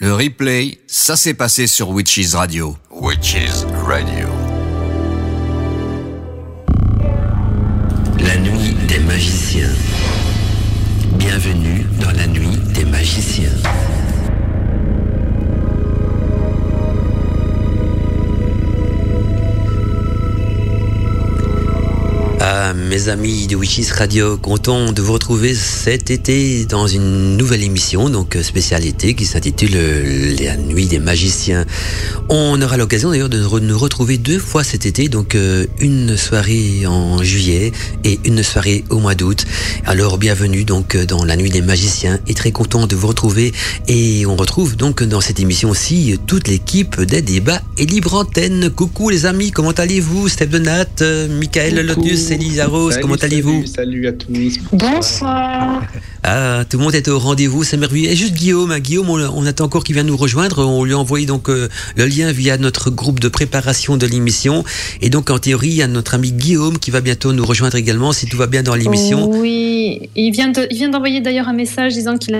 Le replay, ça s'est passé sur Witches Radio. Witches Radio. La nuit des magiciens. Bienvenue dans la nuit des magiciens. Mes amis de Witches Radio, content de vous retrouver cet été dans une nouvelle émission, donc euh, spécialité qui s'intitule euh, La Nuit des Magiciens. On aura l'occasion d'ailleurs de nous retrouver deux fois cet été, donc euh, une soirée en juillet et une soirée au mois d'août. Alors bienvenue donc dans La Nuit des Magiciens et très content de vous retrouver. Et on retrouve donc dans cette émission aussi toute l'équipe des débats et libre antenne. Coucou les amis, comment allez-vous? Steph Donat, Michael Lotus, Elisa Rose, comment allez-vous Salut à tous. Bonsoir. Ah, tout le monde est au rendez-vous, c'est merveilleux. Et juste Guillaume, hein, Guillaume, on, on, attend encore qu'il vienne nous rejoindre. On lui a envoyé donc euh, le lien via notre groupe de préparation de l'émission. Et donc en théorie, il y a notre ami Guillaume qui va bientôt nous rejoindre également, si tout va bien dans l'émission. Oui, il vient de, il vient d'envoyer d'ailleurs un message disant qu'il a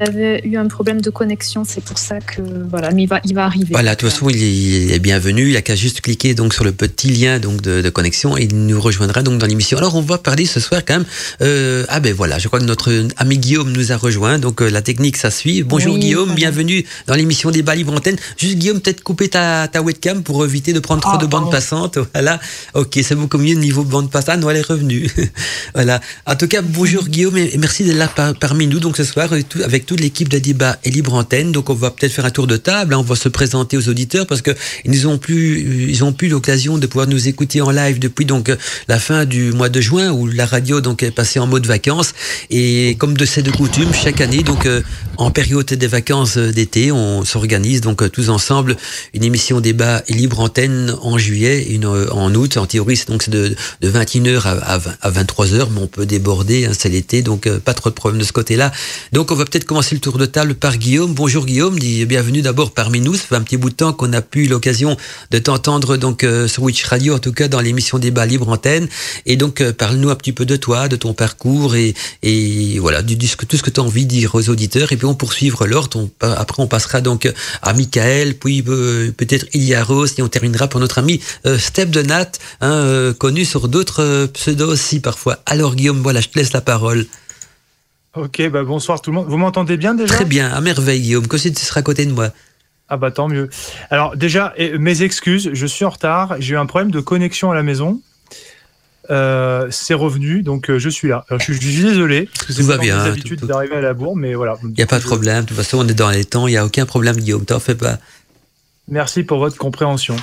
avait eu un problème de connexion, c'est pour ça que voilà, mais il va, il va arriver. Voilà, de toute façon, il est, il est bienvenu. Il a qu'à juste cliquer donc sur le petit lien donc de, de, connexion et il nous rejoindra donc dans l'émission. Alors, on va parler ce soir quand même. Euh, ah ben voilà, je crois que notre ami Guillaume nous a rejoint. Donc euh, la technique, ça suit. Bonjour Oui, Guillaume, voilà. bienvenue dans l'émission des Bali Antenne. Juste Guillaume, peut-être couper ta, ta webcam pour éviter de prendre trop Ah, de bande pardon. passante. Voilà. Ok, c'est beaucoup mieux niveau bande passante. Non, elle est revenue. voilà. En tout cas, bonjour Guillaume et merci d'être là par- parmi nous donc ce soir tout- toute l'équipe de débat et libre antenne. Donc on va peut-être faire un tour de table. hein. on va se présenter aux auditeurs parce que ils ont plus, ils ont plus l'occasion de pouvoir nous écouter en live depuis donc euh, la fin du mois de juin où la radio donc est passée en mode vacances. Et comme de c'est de coutume, chaque année donc euh, en période des vacances euh, d'été, on s'organise donc euh, tous ensemble une émission débat et libre antenne en juillet, une en août. En théorie, c'est donc de, de 21h à, à, 20 à 23h, mais on peut déborder, hein, c'est l'été, donc pas trop de problème de ce côté-là. Donc on va peut-être commencer le tour de table par Guillaume. Bonjour Guillaume, bienvenue d'abord parmi nous. Ça fait un petit bout de temps qu'on a pu l'occasion de t'entendre donc euh, sur Witch Radio, en tout cas dans l'émission débat libre antenne. Et donc euh, parle-nous un petit peu de toi, de ton parcours et, voilà, du, tout ce que tu as envie de dire aux auditeurs. Et puis on poursuivre l'ordre. On Après on passera donc à Michael, puis euh, peut-être Ilia Rose, et on terminera pour notre ami euh, Step de Nat, hein, euh, connu sur d'autres euh, pseudos aussi parfois. Alors Guillaume, voilà, je te laisse la parole. Ok, bah bonsoir tout le monde. Vous m'entendez bien déjà? Très bien, à merveille Guillaume, que si tu seras à côté de moi? Ah bah tant mieux. Alors déjà, et- mes excuses, je suis en retard. J'ai eu un problème de connexion à la maison. Euh, c'est revenu, donc euh, je suis là. Alors, je, suis- je suis désolé, parce que c'est Tout va bien, tout- d'arriver à la bourre, mais voilà. Il n'y a pas de problème, de toute façon on est dans les temps, il n'y a aucun problème Guillaume, t'en fais pas. Merci pour votre compréhension.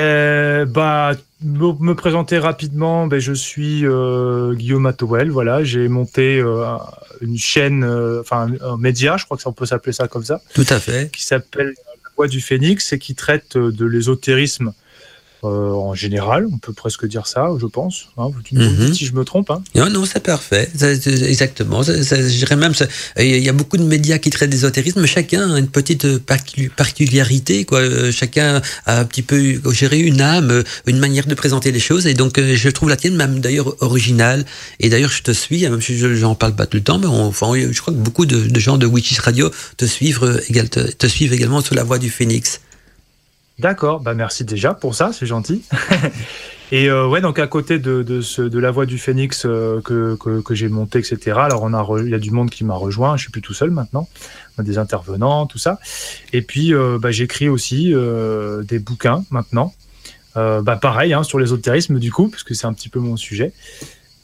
Euh, bah, me, me présenter rapidement, ben, je suis euh, Guillaume Atowel. Voilà, j'ai monté euh, une chaîne, euh, enfin un, média, je crois que ça on peut s'appeler ça comme ça, Tout à fait. qui s'appelle La Voix du Phénix et qui traite de l'ésotérisme en général. On peut presque dire ça, je pense. Hein, tu me Mhm. si je me trompe. Hein. Non, non, c'est parfait. Exactement. Je dirais même, il y a beaucoup de médias qui traitent d'ésotérisme, mais chacun a une petite euh, particularité. Quoi. Euh, Chacun a un petit peu géré une âme, euh, une manière de présenter les choses. Et donc, euh, je trouve la tienne même d'ailleurs originale. Et d'ailleurs, je te suis, hein, même si je j'en parle pas tout le temps, mais on- enfin, je crois que beaucoup de, de gens de Witches Radio te suivent, euh, te, te suivent également sous la voix du Phénix. D'accord, bah merci déjà pour ça, c'est gentil. Et euh, ouais, donc à côté de, de, ce, de la voix du Phénix euh, que, que, que j'ai monté, etc. Alors on a, re- il y a du monde qui m'a rejoint. Je suis plus tout seul maintenant. Des intervenants, tout ça. Et puis euh, bah, j'écris aussi euh, des bouquins maintenant. Euh, bah pareil hein, sur l'ésotérisme du coup, parce que c'est un petit peu mon sujet.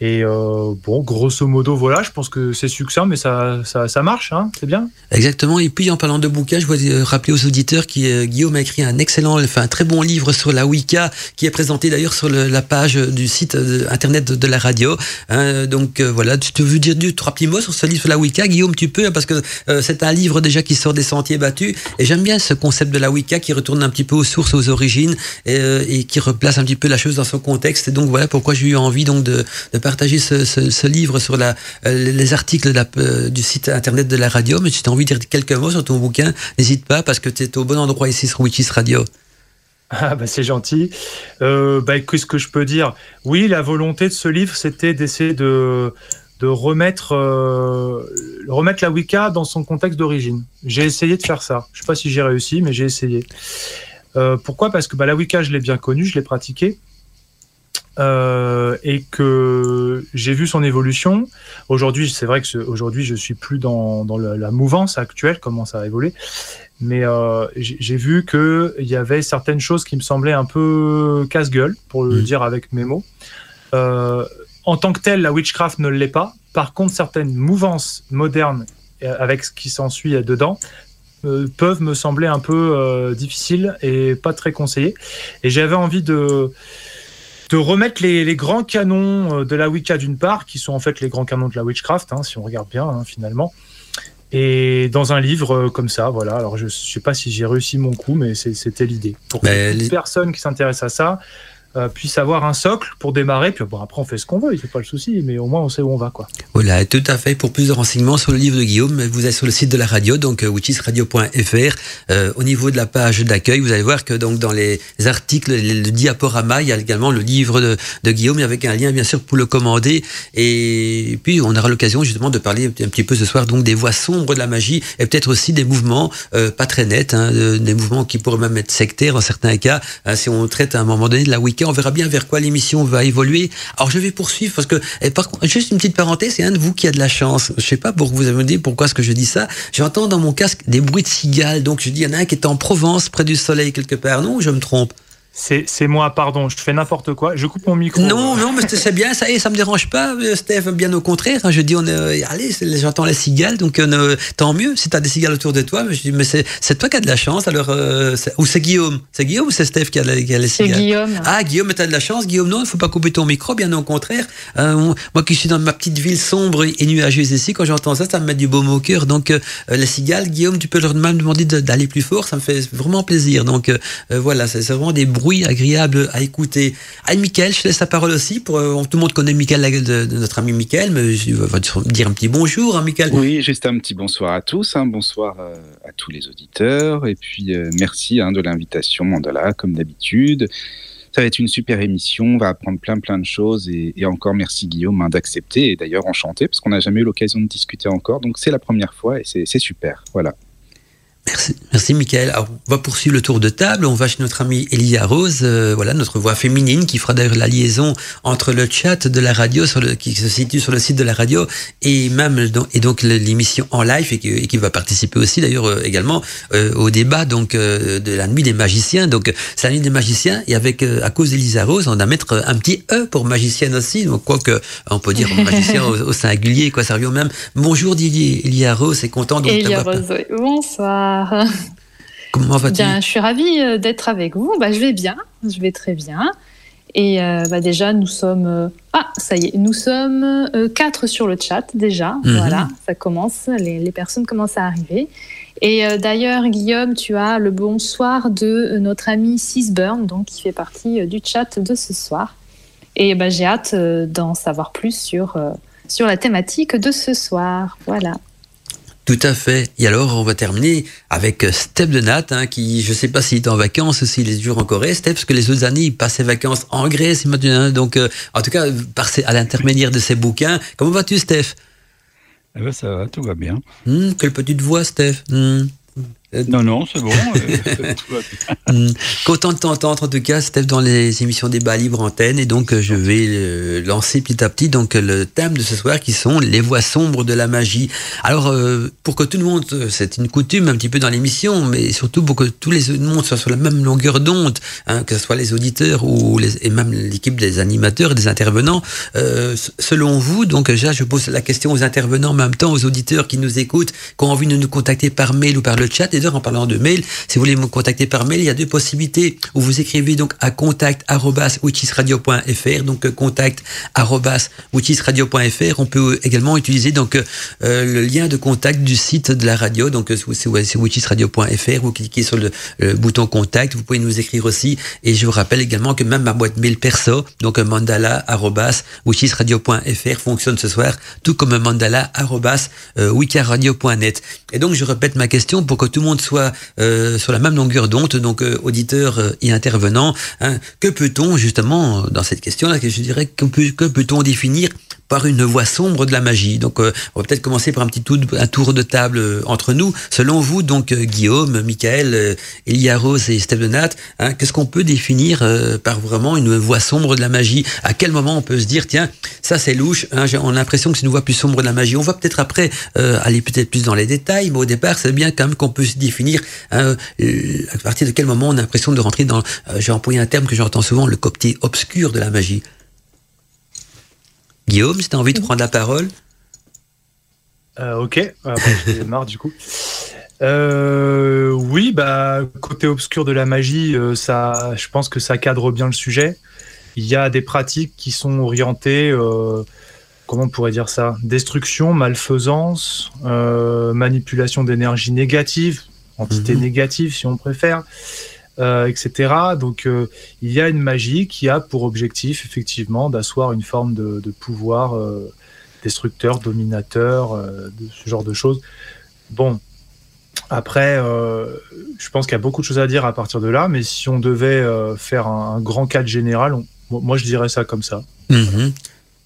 Et euh, bon, grosso modo, voilà, je pense que c'est succinct, mais ça, ça, ça marche, hein, c'est bien. Exactement. Et puis en parlant de bouquins, je voudrais euh, rappeler aux auditeurs que euh, Guillaume a écrit un excellent, enfin un très bon livre sur la Wicca, qui est présenté d'ailleurs sur la page du site euh, internet de, la radio. Hein, donc voilà, tu te veux dire deux, trois petits mots sur ce livre sur la Wicca, Guillaume, tu peux, hein, parce que c'est un livre déjà qui sort des sentiers battus. Et j'aime bien ce concept de la Wicca qui retourne un petit peu aux sources, aux origines, et, et qui replace un petit peu la chose dans son contexte. Et donc voilà pourquoi j'ai eu envie donc de, de partager ce, livre sur euh, les articles euh, du site internet de la radio. Mais si tu as envie de dire quelques mots sur ton bouquin, n'hésite pas parce que tu es au bon endroit ici sur Witches Radio. Ah bah c'est gentil. Euh, bah qu'est-ce que je peux dire? Oui, la volonté de ce livre, c'était d'essayer de de remettre, la Wicca dans son contexte d'origine. J'ai essayé de faire ça. Je sais pas si j'ai réussi, mais j'ai essayé. pourquoi? Parce que bah, la Wicca, je l'ai bien connue, je l'ai pratiquée. Euh, et que j'ai vu son évolution. Aujourd'hui, c'est vrai que aujourd'hui, je suis plus dans, dans la, mouvance actuelle, comment ça a évolué, mais euh, j'ai vu qu'il y avait certaines choses qui me semblaient un peu casse-gueule, pour le mmh. dire avec mes mots. Euh, en tant que tel, la witchcraft ne l'est pas. Par contre, certaines mouvances modernes, avec ce qui s'ensuit dedans, peuvent me sembler un peu difficiles et pas très conseillées. Et j'avais envie de de remettre les, grands canons euh, de la Wicca d'une part, qui sont en fait les grands canons de la witchcraft, hein, si on regarde bien hein, finalement, et dans un livre euh, comme ça, voilà. Alors je, ne sais pas si j'ai réussi mon coup, mais c'était l'idée. Pour que les personnes qui s'intéressent à ça euh, puisse avoir un socle pour démarrer. Puis bon, après, on fait ce qu'on veut, c'est pas le souci, mais au moins, on sait où on va. Quoi. Voilà, tout à fait. Pour plus de renseignements sur le livre de Guillaume, vous êtes sur le site de la radio, donc euh, witchisradio.fr. Euh, au niveau de la page d'accueil, vous allez voir que donc dans les articles, le diaporama, il y a également le livre de, Guillaume, avec un lien, bien sûr, pour le commander. Et puis, on aura l'occasion, justement, de parler un petit peu ce soir donc des voies sombres de la magie et peut-être aussi des mouvements pas très nets, hein, des mouvements qui pourraient même être sectaires en certains cas, hein, si on traite à un moment donné de la week on verra bien vers quoi l'émission va évoluer. Alors je vais poursuivre parce que, et par contre, juste une petite parenthèse, c'est un de vous qui a de la chance. Je sais pas pour vous me dire pourquoi est-ce que je dis ça. J'entends dans mon casque des bruits de cigales, donc je dis il y en a un qui est en Provence, près du soleil quelque part. Non, je me trompe. C'est moi, pardon, je fais n'importe quoi. Je coupe mon micro. Non, non, mais c'est bien, ça, et ça me dérange pas, euh, Steph. Bien au contraire, hein, je dis, on est, euh, allez, j'entends les cigales, donc euh, tant mieux. Si tu as des cigales autour de toi, mais je dis, mais c'est toi qui as de la chance. Alors, ou c'est Guillaume, c'est Guillaume ou c'est Steph qui a, les cigales C'est Guillaume. Ah, Guillaume, tu as de la chance. Guillaume, non, il faut pas couper ton micro, bien au contraire. moi qui suis dans ma petite ville sombre et nuageuse ici, quand j'entends ça, ça me met du baume au cœur. Donc, les cigales, Guillaume, tu peux leur même demander d'aller plus fort, ça me fait vraiment plaisir. Donc, voilà, c'est vraiment des bruits agréables à écouter. Anne Michael, je laisse la parole aussi. Pour, euh, tout le monde connaît de, de notre ami Michael, mais je vais dire un petit bonjour, hein, Michael. Oui, juste un petit bonsoir à tous. Hein. bonsoir euh, à tous les auditeurs. Et puis, euh, merci hein, de l'invitation, Mandala, comme d'habitude. Ça va être une super émission, on va apprendre plein plein de choses et, et encore merci Guillaume d'accepter et d'ailleurs enchanté parce qu'on n'a jamais eu l'occasion de discuter encore, donc c'est la première fois et c'est super. Voilà. Merci, merci Michael. Alors, on va poursuivre le tour de table. On va chez notre amie Elia Rose, euh, voilà notre voix féminine qui fera d'ailleurs la liaison entre le chat de la radio sur le, qui se situe sur le site de la radio et même et donc l'émission en live et qui, va participer aussi d'ailleurs euh, également euh, au débat donc de la nuit des magiciens. Donc c'est la nuit des magiciens et avec à cause d'Elisa Rose, on va mettre un petit e pour magicienne aussi. Donc quoi que on peut dire magicien au, singulier quoi, ça revient même. Bonjour Didier Elia Rose, c'est content donc Elia Rose, bonsoir. Comment vas-tu Je suis ravie euh, d'être avec vous. Bah, je vais bien, je vais très bien. Et euh, bah, déjà, nous sommes. Euh, ah, ça y est, nous sommes quatre sur le chat déjà. Mhm. Voilà, ça commence, les, personnes commencent à arriver. Et d'ailleurs, Guillaume, tu as le bonsoir de notre ami Sisburn, donc qui fait partie du chat de ce soir. Et bah, j'ai hâte d'en savoir plus sur, sur la thématique de ce soir. Voilà. Tout à fait. Et alors, on va terminer avec euh, Steph de Nat, hein, qui, je sais pas s'il est en vacances ou s'il est toujours en Corée, Steph, parce que les autres années, il passe ses vacances en Grèce maintenant. Donc, euh, en tout cas, par à l'intermédiaire de ses bouquins. Comment vas-tu, Steph? Eh ben, Ça va, tout va bien. Hum, quelle petite voix, Steph hum. Euh, non, non, c'est bon. Hmm. Content de t'entendre en tout cas, Steph, dans les émissions débat libre antenne. Et donc, euh, je vais euh, lancer petit à petit donc le thème de ce soir qui sont les voix sombres de la magie. Alors, pour que tout le monde, c'est une coutume un petit peu dans l'émission, mais surtout pour que tous les monde soient sur la même longueur d'onde, hein, que ce soit les auditeurs ou les, et même l'équipe des animateurs et des intervenants. selon vous, donc déjà, je pose la question aux intervenants, en même temps aux auditeurs qui nous écoutent, qui ont envie de nous contacter par mail ou par le chat en parlant de mail, si vous voulez me contacter par mail, il y a deux possibilités où vous écrivez donc à contact@witchisradio.fr, donc euh, contact@witchisradio.fr. On peut également utiliser donc euh, le lien de contact du site de la radio, donc euh, c'est witchisradio.fr. Vous cliquez sur le, bouton contact, vous pouvez nous écrire aussi. Et je vous rappelle également que même ma boîte mail perso, donc mandala@witchisradio.fr fonctionne ce soir, tout comme mandala@wikaradio.net. Et donc je répète ma question pour que tout le monde soit euh, sur la même longueur d'onde, donc euh, auditeurs euh, et intervenants. Hein. Que peut-on justement dans cette question-là, que je dirais, que, peut, on définir par une voie sombre de la magie. Donc, on va peut-être commencer par un petit tour, de table entre nous. Selon vous, donc Guillaume, Michael, Elia Rose et Steph Denat, hein, qu'est-ce qu'on peut définir par vraiment une voie sombre de la magie? À quel moment on peut se dire, tiens, ça c'est louche, hein, on a l'impression que c'est une voie plus sombre de la magie. On va peut-être après aller peut-être plus dans les détails, mais au départ, c'est bien quand même qu'on peut se définir hein, à partir de quel moment on a l'impression de rentrer dans, j'ai employé un terme que j'entends souvent, le côté obscur de la magie. Guillaume, si tu as envie de prendre la parole. Euh, ok, ah, bah, j'ai marre du coup. Euh, oui, bah côté obscur de la magie, euh, ça, je pense que ça cadre bien le sujet. Il y a des pratiques qui sont orientées, comment on pourrait dire ça, destruction, malfaisance, manipulation d'énergie négative, entité mhm. négative si on préfère. Euh, etc. Donc euh, il y a une magie qui a pour objectif effectivement d'asseoir une forme de, pouvoir euh, destructeur, dominateur, de ce genre de choses. Bon, après, je pense qu'il y a beaucoup de choses à dire à partir de là, mais si on devait faire un, grand cadre général, moi je dirais ça comme ça. Mhm.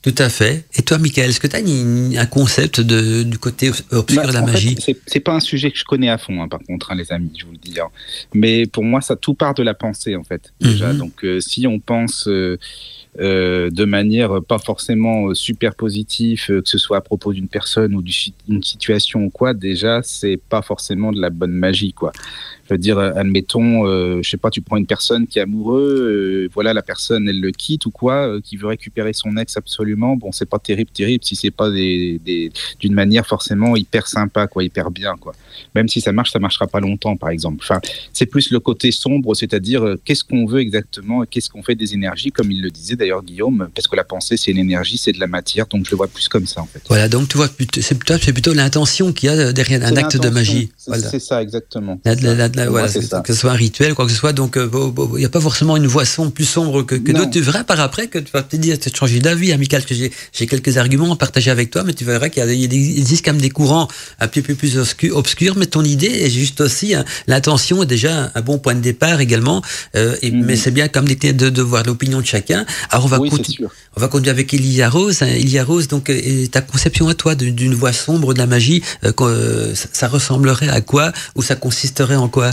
Tout à fait. Et toi, Michael, est-ce que tu as un concept de, du côté obscur bah, de la magie? C'est pas un sujet que je connais à fond, hein, par contre, hein, les amis, je vous le dis. Hein. Mais pour moi, ça tout part de la pensée, en fait. Déjà. Mhm. Donc, euh, si on pense euh, euh, de manière pas forcément super positive, que ce soit à propos d'une personne ou d'une situation ou quoi, déjà, c'est pas forcément de la bonne magie, quoi. Je veux dire, admettons, euh, je sais pas, tu prends une personne qui est amoureux, euh, voilà, la personne, elle le quitte ou quoi, euh, qui veut récupérer son ex absolument. Bon, c'est pas terrible, terrible si c'est pas des, d'une manière forcément hyper sympa, quoi, hyper bien, quoi. Même si ça marche, ça marchera pas longtemps, par exemple. Enfin, c'est plus le côté sombre, c'est-à-dire euh, qu'est-ce qu'on veut exactement, qu'est-ce qu'on fait des énergies, comme il le disait d'ailleurs Guillaume, parce que la pensée, c'est une énergie, c'est de la matière, donc je le vois plus comme ça, en fait. Voilà, donc tu vois, c'est plutôt, c'est plutôt l'intention qu'il y a derrière un acte de magie. C'est ça, exactement voilà, que ce soit un rituel, quoi que ce soit. Donc, euh, il n'y a pas forcément une voix plus sombre que, que d'autres. Tu verras par après que tu vas te dire, tu as changé d'avis, amical, que j'ai quelques arguments à partager avec toi, mais tu verras qu'il y, existe quand même des courants un peu plus, obscurs, mais ton idée est juste aussi, hein, l'intention est déjà un bon point de départ également, euh, et, mhm. mais c'est bien comme de, de, voir l'opinion de chacun. Alors, on va, on va continuer avec Elia Rose. Hein. Elia Rose, donc, euh, ta conception à toi d'une voix sombre de la magie, ça ressemblerait à quoi, ou ça consisterait en quoi?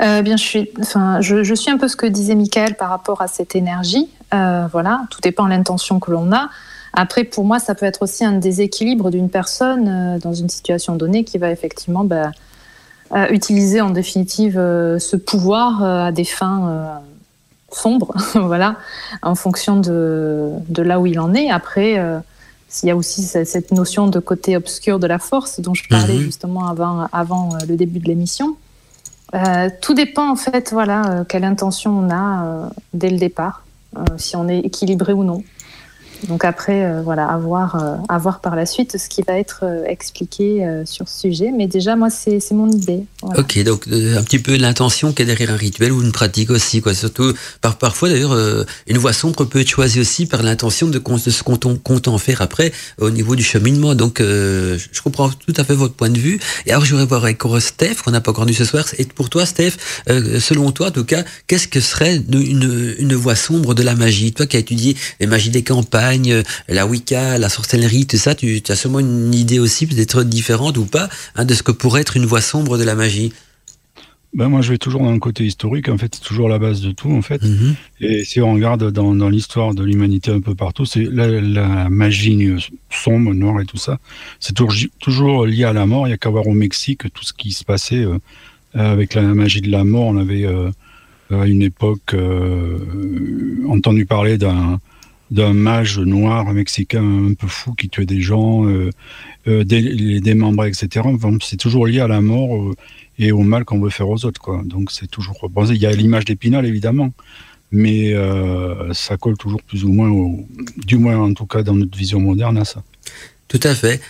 Euh, bien, je suis, enfin, je, je, suis un peu ce que disait Michael par rapport à cette énergie. Euh, voilà, tout dépend de l'intention que l'on a. Après, pour moi, ça peut être aussi un déséquilibre d'une personne euh, dans une situation donnée qui va effectivement bah, utiliser en définitive ce pouvoir à des fins sombres, voilà, en fonction de, de, là où il en est. Après, s'il y a aussi cette notion de côté obscur de la force dont je parlais mhm. justement avant, avant le début de l'émission. Euh, tout dépend en fait, voilà, euh, quelle intention on a euh, dès le départ, si on est équilibré ou non. Donc après, euh, voilà, à voir, euh, par la suite ce qui va être euh, expliqué sur ce sujet. Mais déjà, moi, c'est mon idée. Ok, donc un petit peu l'intention qui est derrière un rituel ou une pratique aussi, quoi. Surtout, par, parfois d'ailleurs, une voie sombre peut être choisie aussi par l'intention de, ce qu'on compte en faire après au niveau du cheminement. Donc, je comprends tout à fait votre point de vue. Et alors, je voudrais voir avec Steph, qu'on n'a pas encore vu ce soir. Et pour toi, Steph, selon toi, en tout cas, qu'est-ce que serait une, une voie sombre de la magie? Toi qui as étudié les magies des campagnes, euh, la Wicca, la sorcellerie, tout ça, tu, as sûrement une idée aussi peut-être différente ou pas hein, de ce que pourrait être une voie sombre de la magie. Ben moi, je vais toujours dans le côté historique. En fait, c'est toujours la base de tout, en fait. Mhm. Et si on regarde dans, l'histoire de l'humanité un peu partout, c'est la, magie sombre, noire et tout ça. C'est toujours, toujours lié à la mort. Il y a qu'à voir au Mexique tout ce qui se passait euh, avec la magie de la mort. On avait euh, à une époque entendu parler d'un d'un mage noir mexicain un peu fou qui tuait des gens, euh, euh, des, démembrés, etc. c'est toujours lié à la mort euh, et au mal qu'on veut faire aux autres. Quoi. Donc c'est toujours. Bon, il y a l'image d'Épinal évidemment, mais ça colle toujours plus ou moins, au, du moins en tout cas dans notre vision moderne à ça. Tout à fait.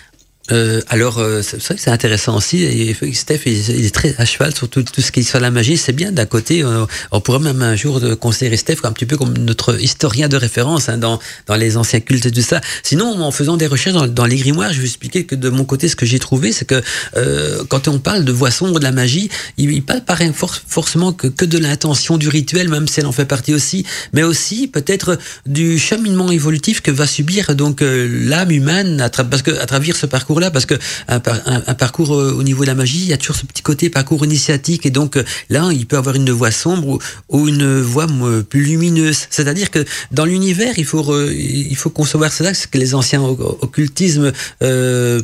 Euh, alors, euh, c'est intéressant aussi. Et Steph, il, est très à cheval sur tout, ce qui est sur la magie. C'est bien d'un côté. Euh, on pourrait même un jour considérer Steph un petit peu comme notre historien de référence hein, dans, dans les anciens cultes et tout ça. Sinon, en faisant des recherches dans, les grimoires, je vais expliquer que de mon côté, ce que j'ai trouvé, c'est que euh, quand on parle de voix sombre, de la magie, il, il parle pas forcément que, que de l'intention du rituel, même si elle en fait partie aussi, mais aussi peut-être du cheminement évolutif que va subir donc l'âme humaine à parce que à travers ce parcours là parce que un, parcours euh, au niveau de la magie, il y a toujours ce petit côté parcours initiatique, et donc euh, là, il peut avoir une voix sombre ou, une voix plus lumineuse. C'est-à-dire que dans l'univers, il faut il faut concevoir cela, ce que les anciens occultismes euh,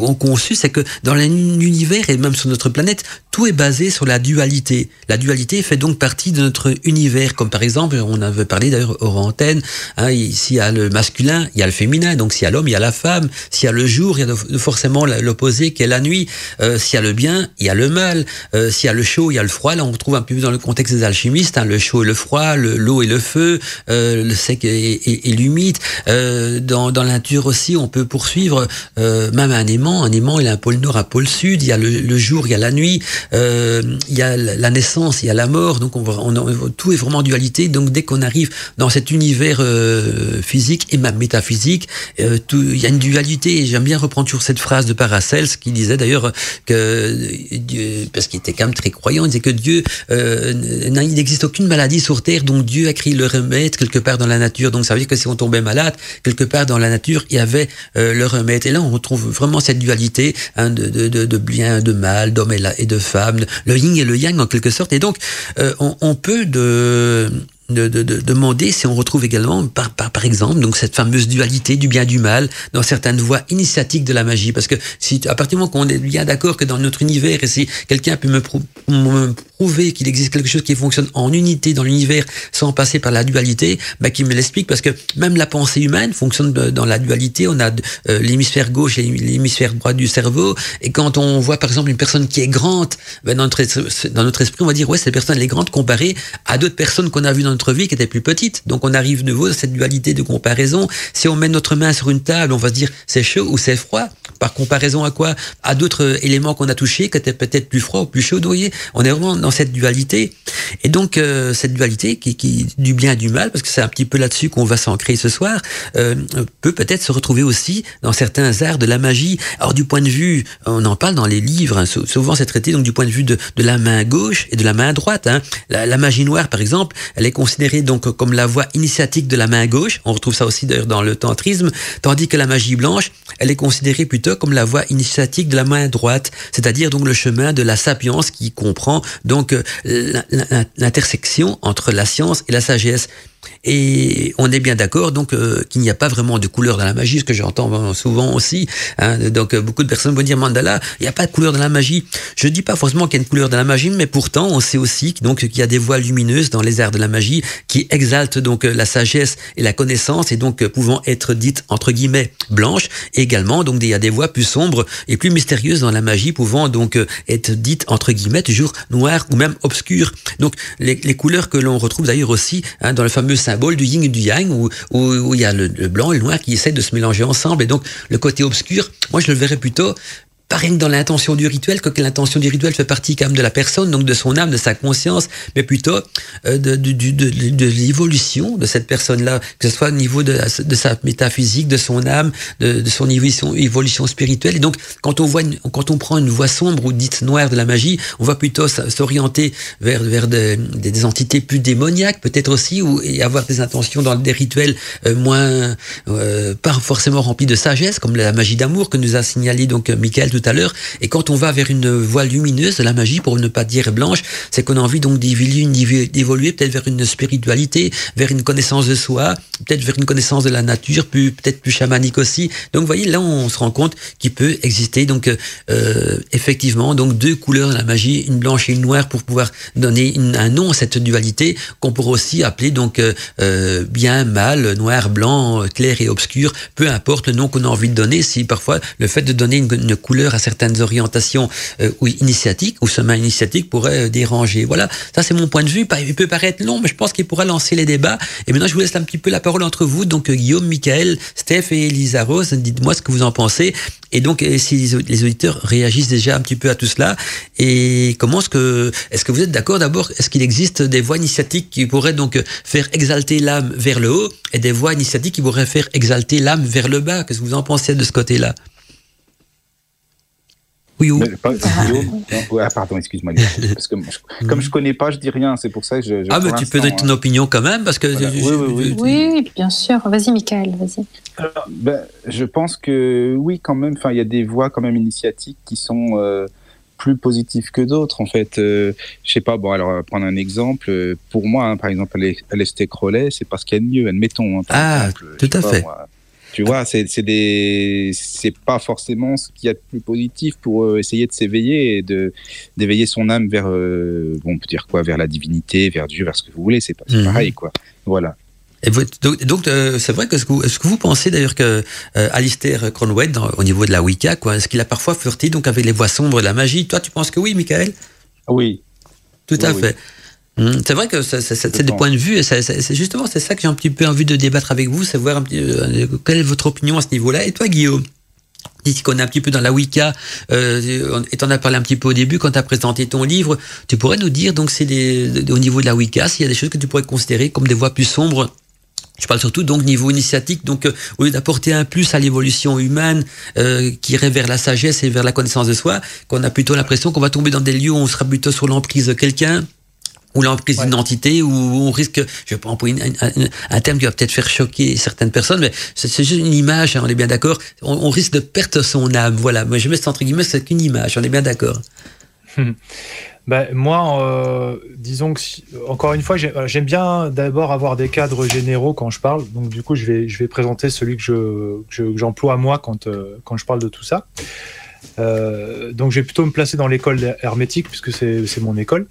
ont conçu, c'est que dans l'univers et même sur notre planète, tout est basé sur la dualité. La dualité fait donc partie de notre univers, comme par exemple, on avait parlé d'ailleurs hors antenne, hein, s'il y a le masculin, il y a le féminin, donc s'il y a l'homme, il y a la femme, s'il y a le jour, il y a forcément l'opposé qui est la nuit. Euh, s'il y a le bien, il y a le mal. Euh, s'il y a le chaud, il y a le froid. Là, on retrouve un peu dans le contexte des alchimistes, hein, le chaud et le froid, l'eau et le feu, euh, le sec et, l'humide. dans, dans la nature aussi, on peut poursuivre même un aimant. Un aimant, il a un pôle nord, un pôle sud. Il y a le, jour, il y a la nuit. il y a la naissance, il y a la mort. Donc, on, on, tout est vraiment dualité. Donc, dès qu'on arrive dans cet univers physique et même métaphysique, il y a une dualité. J'aime bien reprendre toujours cette phrase de Paracels qui disait d'ailleurs que parce qu'il était quand même très croyant, il disait que Dieu, euh, il n'existe aucune maladie sur terre, donc Dieu a créé le remède quelque part dans la nature. Donc ça veut dire que si on tombait malade, quelque part dans la nature, il y avait euh, le remède. Et là, on retrouve vraiment cette dualité hein, de, de, de, de, bien, de mal, d'homme et, de femme, le yin et le yang en quelque sorte. Et donc, euh, on peut de de, de, de, demander si on retrouve également, par, par, par exemple, donc cette fameuse dualité du bien du mal dans certaines voies initiatiques de la magie. Parce que si à partir du moment qu'on est bien d'accord que dans notre univers, et si quelqu'un peut me, prouver qu'il existe quelque chose qui fonctionne en unité dans l'univers sans passer par la dualité, bah, qu'il me l'explique parce que même la pensée humaine fonctionne dans la dualité. On a euh, l'hémisphère gauche et l'hémisphère droit du cerveau. Et quand on voit par exemple une personne qui est grande, bah, dans, notre, dans notre esprit, on va dire ouais cette personne elle est grande comparée à d'autres personnes qu'on a vues dans notre vie qui était plus petite. Donc on arrive de nouveau à cette dualité de comparaison. Si on met notre main sur une table, on va se dire c'est chaud ou c'est froid. Par comparaison à quoi? À d'autres éléments qu'on a touchés qui étaient peut-être plus froids ou plus chauds. Vous voyez, on est vraiment dans cette dualité. Et donc euh, cette dualité qui, qui du bien et du mal, parce que c'est un petit peu là-dessus qu'on va s'ancrer ce soir, euh, peut peut-être se retrouver aussi dans certains arts de la magie. Alors du point de vue, on en parle dans les livres, hein, souvent c'est traité donc du point de vue de, de, la main gauche et de la main droite. Hein. La, la magie noire, par exemple, elle est considérée donc comme la voie initiatique de la main gauche. On retrouve ça aussi d'ailleurs dans le tantrisme, tandis que la magie blanche, elle est considérée plutôt comme la voie initiatique de la main droite, c'est-à-dire donc le chemin de la sapience qui comprend donc euh, l'intersection entre la science et la sagesse. Et on est bien d'accord donc euh, qu'il n'y a pas vraiment de couleur dans la magie, ce que j'entends souvent aussi. Hein, donc euh, beaucoup de personnes vont dire Mandala, il n'y a pas de couleur dans la magie. Je dis pas forcément qu'il y a une couleur dans la magie, mais pourtant on sait aussi donc qu'il y a des voies lumineuses dans les arts de la magie qui exaltent donc la sagesse et la connaissance et donc pouvant être dites entre guillemets blanches. Également donc il y a des voies plus sombres et plus mystérieuses dans la magie pouvant donc être dites entre guillemets toujours noires ou même obscures. Donc les, les couleurs que l'on retrouve d'ailleurs aussi hein, dans le fameux symbole du yin et du yang, où, où, il y a le, le, blanc et le noir qui essaient de se mélanger ensemble. Et donc, le côté obscur, moi, je le verrais plutôt pas rien que dans l'intention du rituel, que l'intention du rituel fait partie quand même de la personne, donc de son âme, de sa conscience, mais plutôt euh, de, de, de, de l'évolution de cette personne-là, que ce soit au niveau de, sa métaphysique, de son âme, de, de son évolution, évolution spirituelle. Et donc, quand on voit, une, quand on prend une voie sombre ou dite noire de la magie, on va plutôt s'orienter vers, vers des, des entités plus démoniaques, peut-être aussi, ou et avoir des intentions dans des rituels euh, moins, euh, pas forcément remplis de sagesse, comme la magie d'amour que nous a signalé donc Michael tout à l'heure. Et quand on va vers une voie lumineuse la magie, pour ne pas dire blanche, c'est qu'on a envie donc d'évoluer peut-être vers une spiritualité, vers une connaissance de soi, peut-être vers une connaissance de la nature, peut-être plus chamanique aussi. Donc, vous voyez, là, on se rend compte qu'il peut exister donc euh, effectivement donc deux couleurs de la magie, une blanche et une noire, pour pouvoir donner un nom à cette dualité qu'on pourrait aussi appeler donc euh, euh, bien, mal, noir, blanc, clair et obscur, peu importe le nom qu'on a envie de donner. Si parfois le fait de donner une couleur à certaines orientations euh, ou initiatiques ou semaines initiatiques pourraient euh, déranger. Voilà, ça c'est mon point de vue. Il peut paraître long, mais je pense qu'il pourra lancer les débats. Et maintenant, je vous laisse un petit peu la parole entre vous. Donc, Guillaume, Michael, Steph et Elisa Rose, dites-moi ce que vous en pensez. Et donc, si les auditeurs réagissent déjà un petit peu à tout cela, et comment est-ce que, est-ce que vous êtes d'accord d'abord? Est-ce qu'il existe des voies initiatiques qui pourraient donc faire exalter l'âme vers le haut et des voies initiatiques qui pourraient faire exalter l'âme vers le bas? Qu'est-ce que vous en pensez de ce côté-là? Oui, ou... ah, pardon, excuse-moi. Parce que comme je connais pas, je dis rien. C'est pour ça que je. ah, mais tu peux donner ton opinion quand même, parce que. Oui, oui, bien sûr. Vas-y, Michael, vas-y. Ben, je pense que oui, quand même. Enfin, il y a des voies quand même initiatiques qui sont. Euh, plus positives que d'autres en fait. Euh, je sais pas, bon alors prendre un exemple, euh, pour moi hein, par exemple Alesté Crowley, c'est parce qu'il y a de mieux, admettons. Hein, ah, tout à fait. Tu vois, c'est des, c'est pas forcément ce qu'il y a de plus positif pour euh, essayer de s'éveiller et de d'éveiller son âme vers, euh, bon, on peut dire quoi, vers la divinité, vers Dieu, vers ce que vous voulez. C'est pas mhm. pareil, quoi. Voilà. Et donc, euh, c'est vrai que ce que, ce que vous pensez d'ailleurs que Alistair Cromwell, au niveau de la Wicca, quoi, est-ce qu'il a parfois flirté donc avec les voix sombres de la magie? Toi, tu penses que oui, Michael? Oui. Tout à fait. Hum, c'est vrai que c'est des points de vue, et c'est justement c'est ça que j'ai un petit peu envie de débattre avec vous, c'est voir un petit, euh, quelle est votre opinion à ce niveau-là. Et toi, Guillaume D'ici qu'on est un petit peu dans la Wicca, euh, et t'en as parlé un petit peu au début quand tu as présenté ton livre, tu pourrais nous dire, donc c'est au niveau de la Wicca, s'il y a des choses que tu pourrais considérer comme des voies plus sombres je parle surtout donc niveau initiatique, donc euh, au lieu d'apporter un plus à l'évolution humaine euh, qui irait vers la sagesse et vers la connaissance de soi, qu'on a plutôt l'impression qu'on va tomber dans des lieux où on sera plutôt sur l'emprise de quelqu'un, ou l'emprise d'une entité, où on risque, je vais pas employer un, terme qui va peut-être faire choquer certaines personnes, mais c'est juste une image, hein, on est bien d'accord. On, risque de perdre son âme, voilà. Moi, je mets entre guillemets, c'est qu'une image, on est bien d'accord. ben, moi, euh, disons que, encore une fois, j'aime bien d'abord avoir des cadres généraux quand je parle. Donc, du coup, je vais, je vais présenter celui que, je, j'emploie moi quand, euh, quand je parle de tout ça. Euh, donc, je vais plutôt me placer dans l'école hermétique, puisque c'est mon école.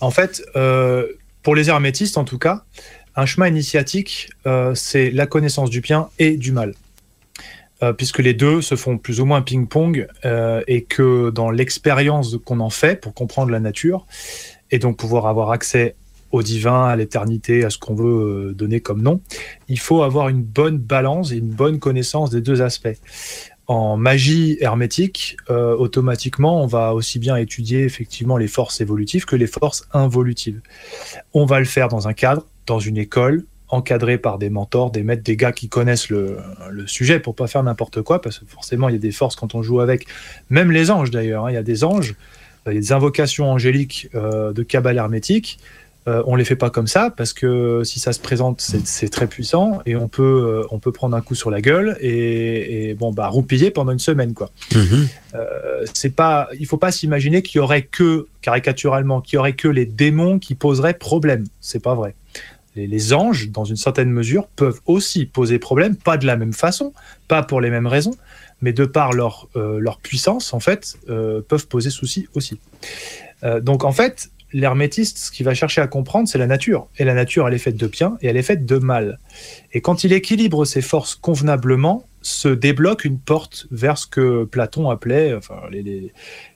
En fait, euh, pour les hermétistes en tout cas, un chemin initiatique, euh, c'est la connaissance du bien et du mal. Euh, puisque les deux se font plus ou moins ping-pong et que dans l'expérience qu'on en fait pour comprendre la nature et donc pouvoir avoir accès au divin, à l'éternité, à ce qu'on veut donner comme nom, il faut avoir une bonne balance et une bonne connaissance des deux aspects en magie hermétique, euh, automatiquement, on va aussi bien étudier effectivement les forces évolutives que les forces involutives. On va le faire dans un cadre, dans une école, encadré par des mentors, des maîtres, des gars qui connaissent le, sujet pour pas faire n'importe quoi, parce que forcément, il y a des forces quand on joue avec, même les anges d'ailleurs, hein, il y a des anges, il y a des invocations angéliques euh, de cabale hermétique euh, on les fait pas comme ça parce que si ça se présente, c'est très puissant et on peut, euh, on peut prendre un coup sur la gueule et, bon bah roupiller pendant une semaine quoi. Euh, c'est pas, il faut pas s'imaginer qu'il y aurait que caricaturalement, qu'il y aurait que les démons qui poseraient problème. C'est pas vrai. Les, anges, dans une certaine mesure, peuvent aussi poser problème, pas de la même façon, pas pour les mêmes raisons, mais de par leur, leur puissance, en fait, peuvent poser souci aussi. donc en fait, l'hermétiste, ce qu'il va chercher à comprendre, c'est la nature. Et la nature, elle est faite de bien et elle est faite de mal. Et quand il équilibre ses forces convenablement, se débloque une porte vers ce que Platon appelait, enfin, les,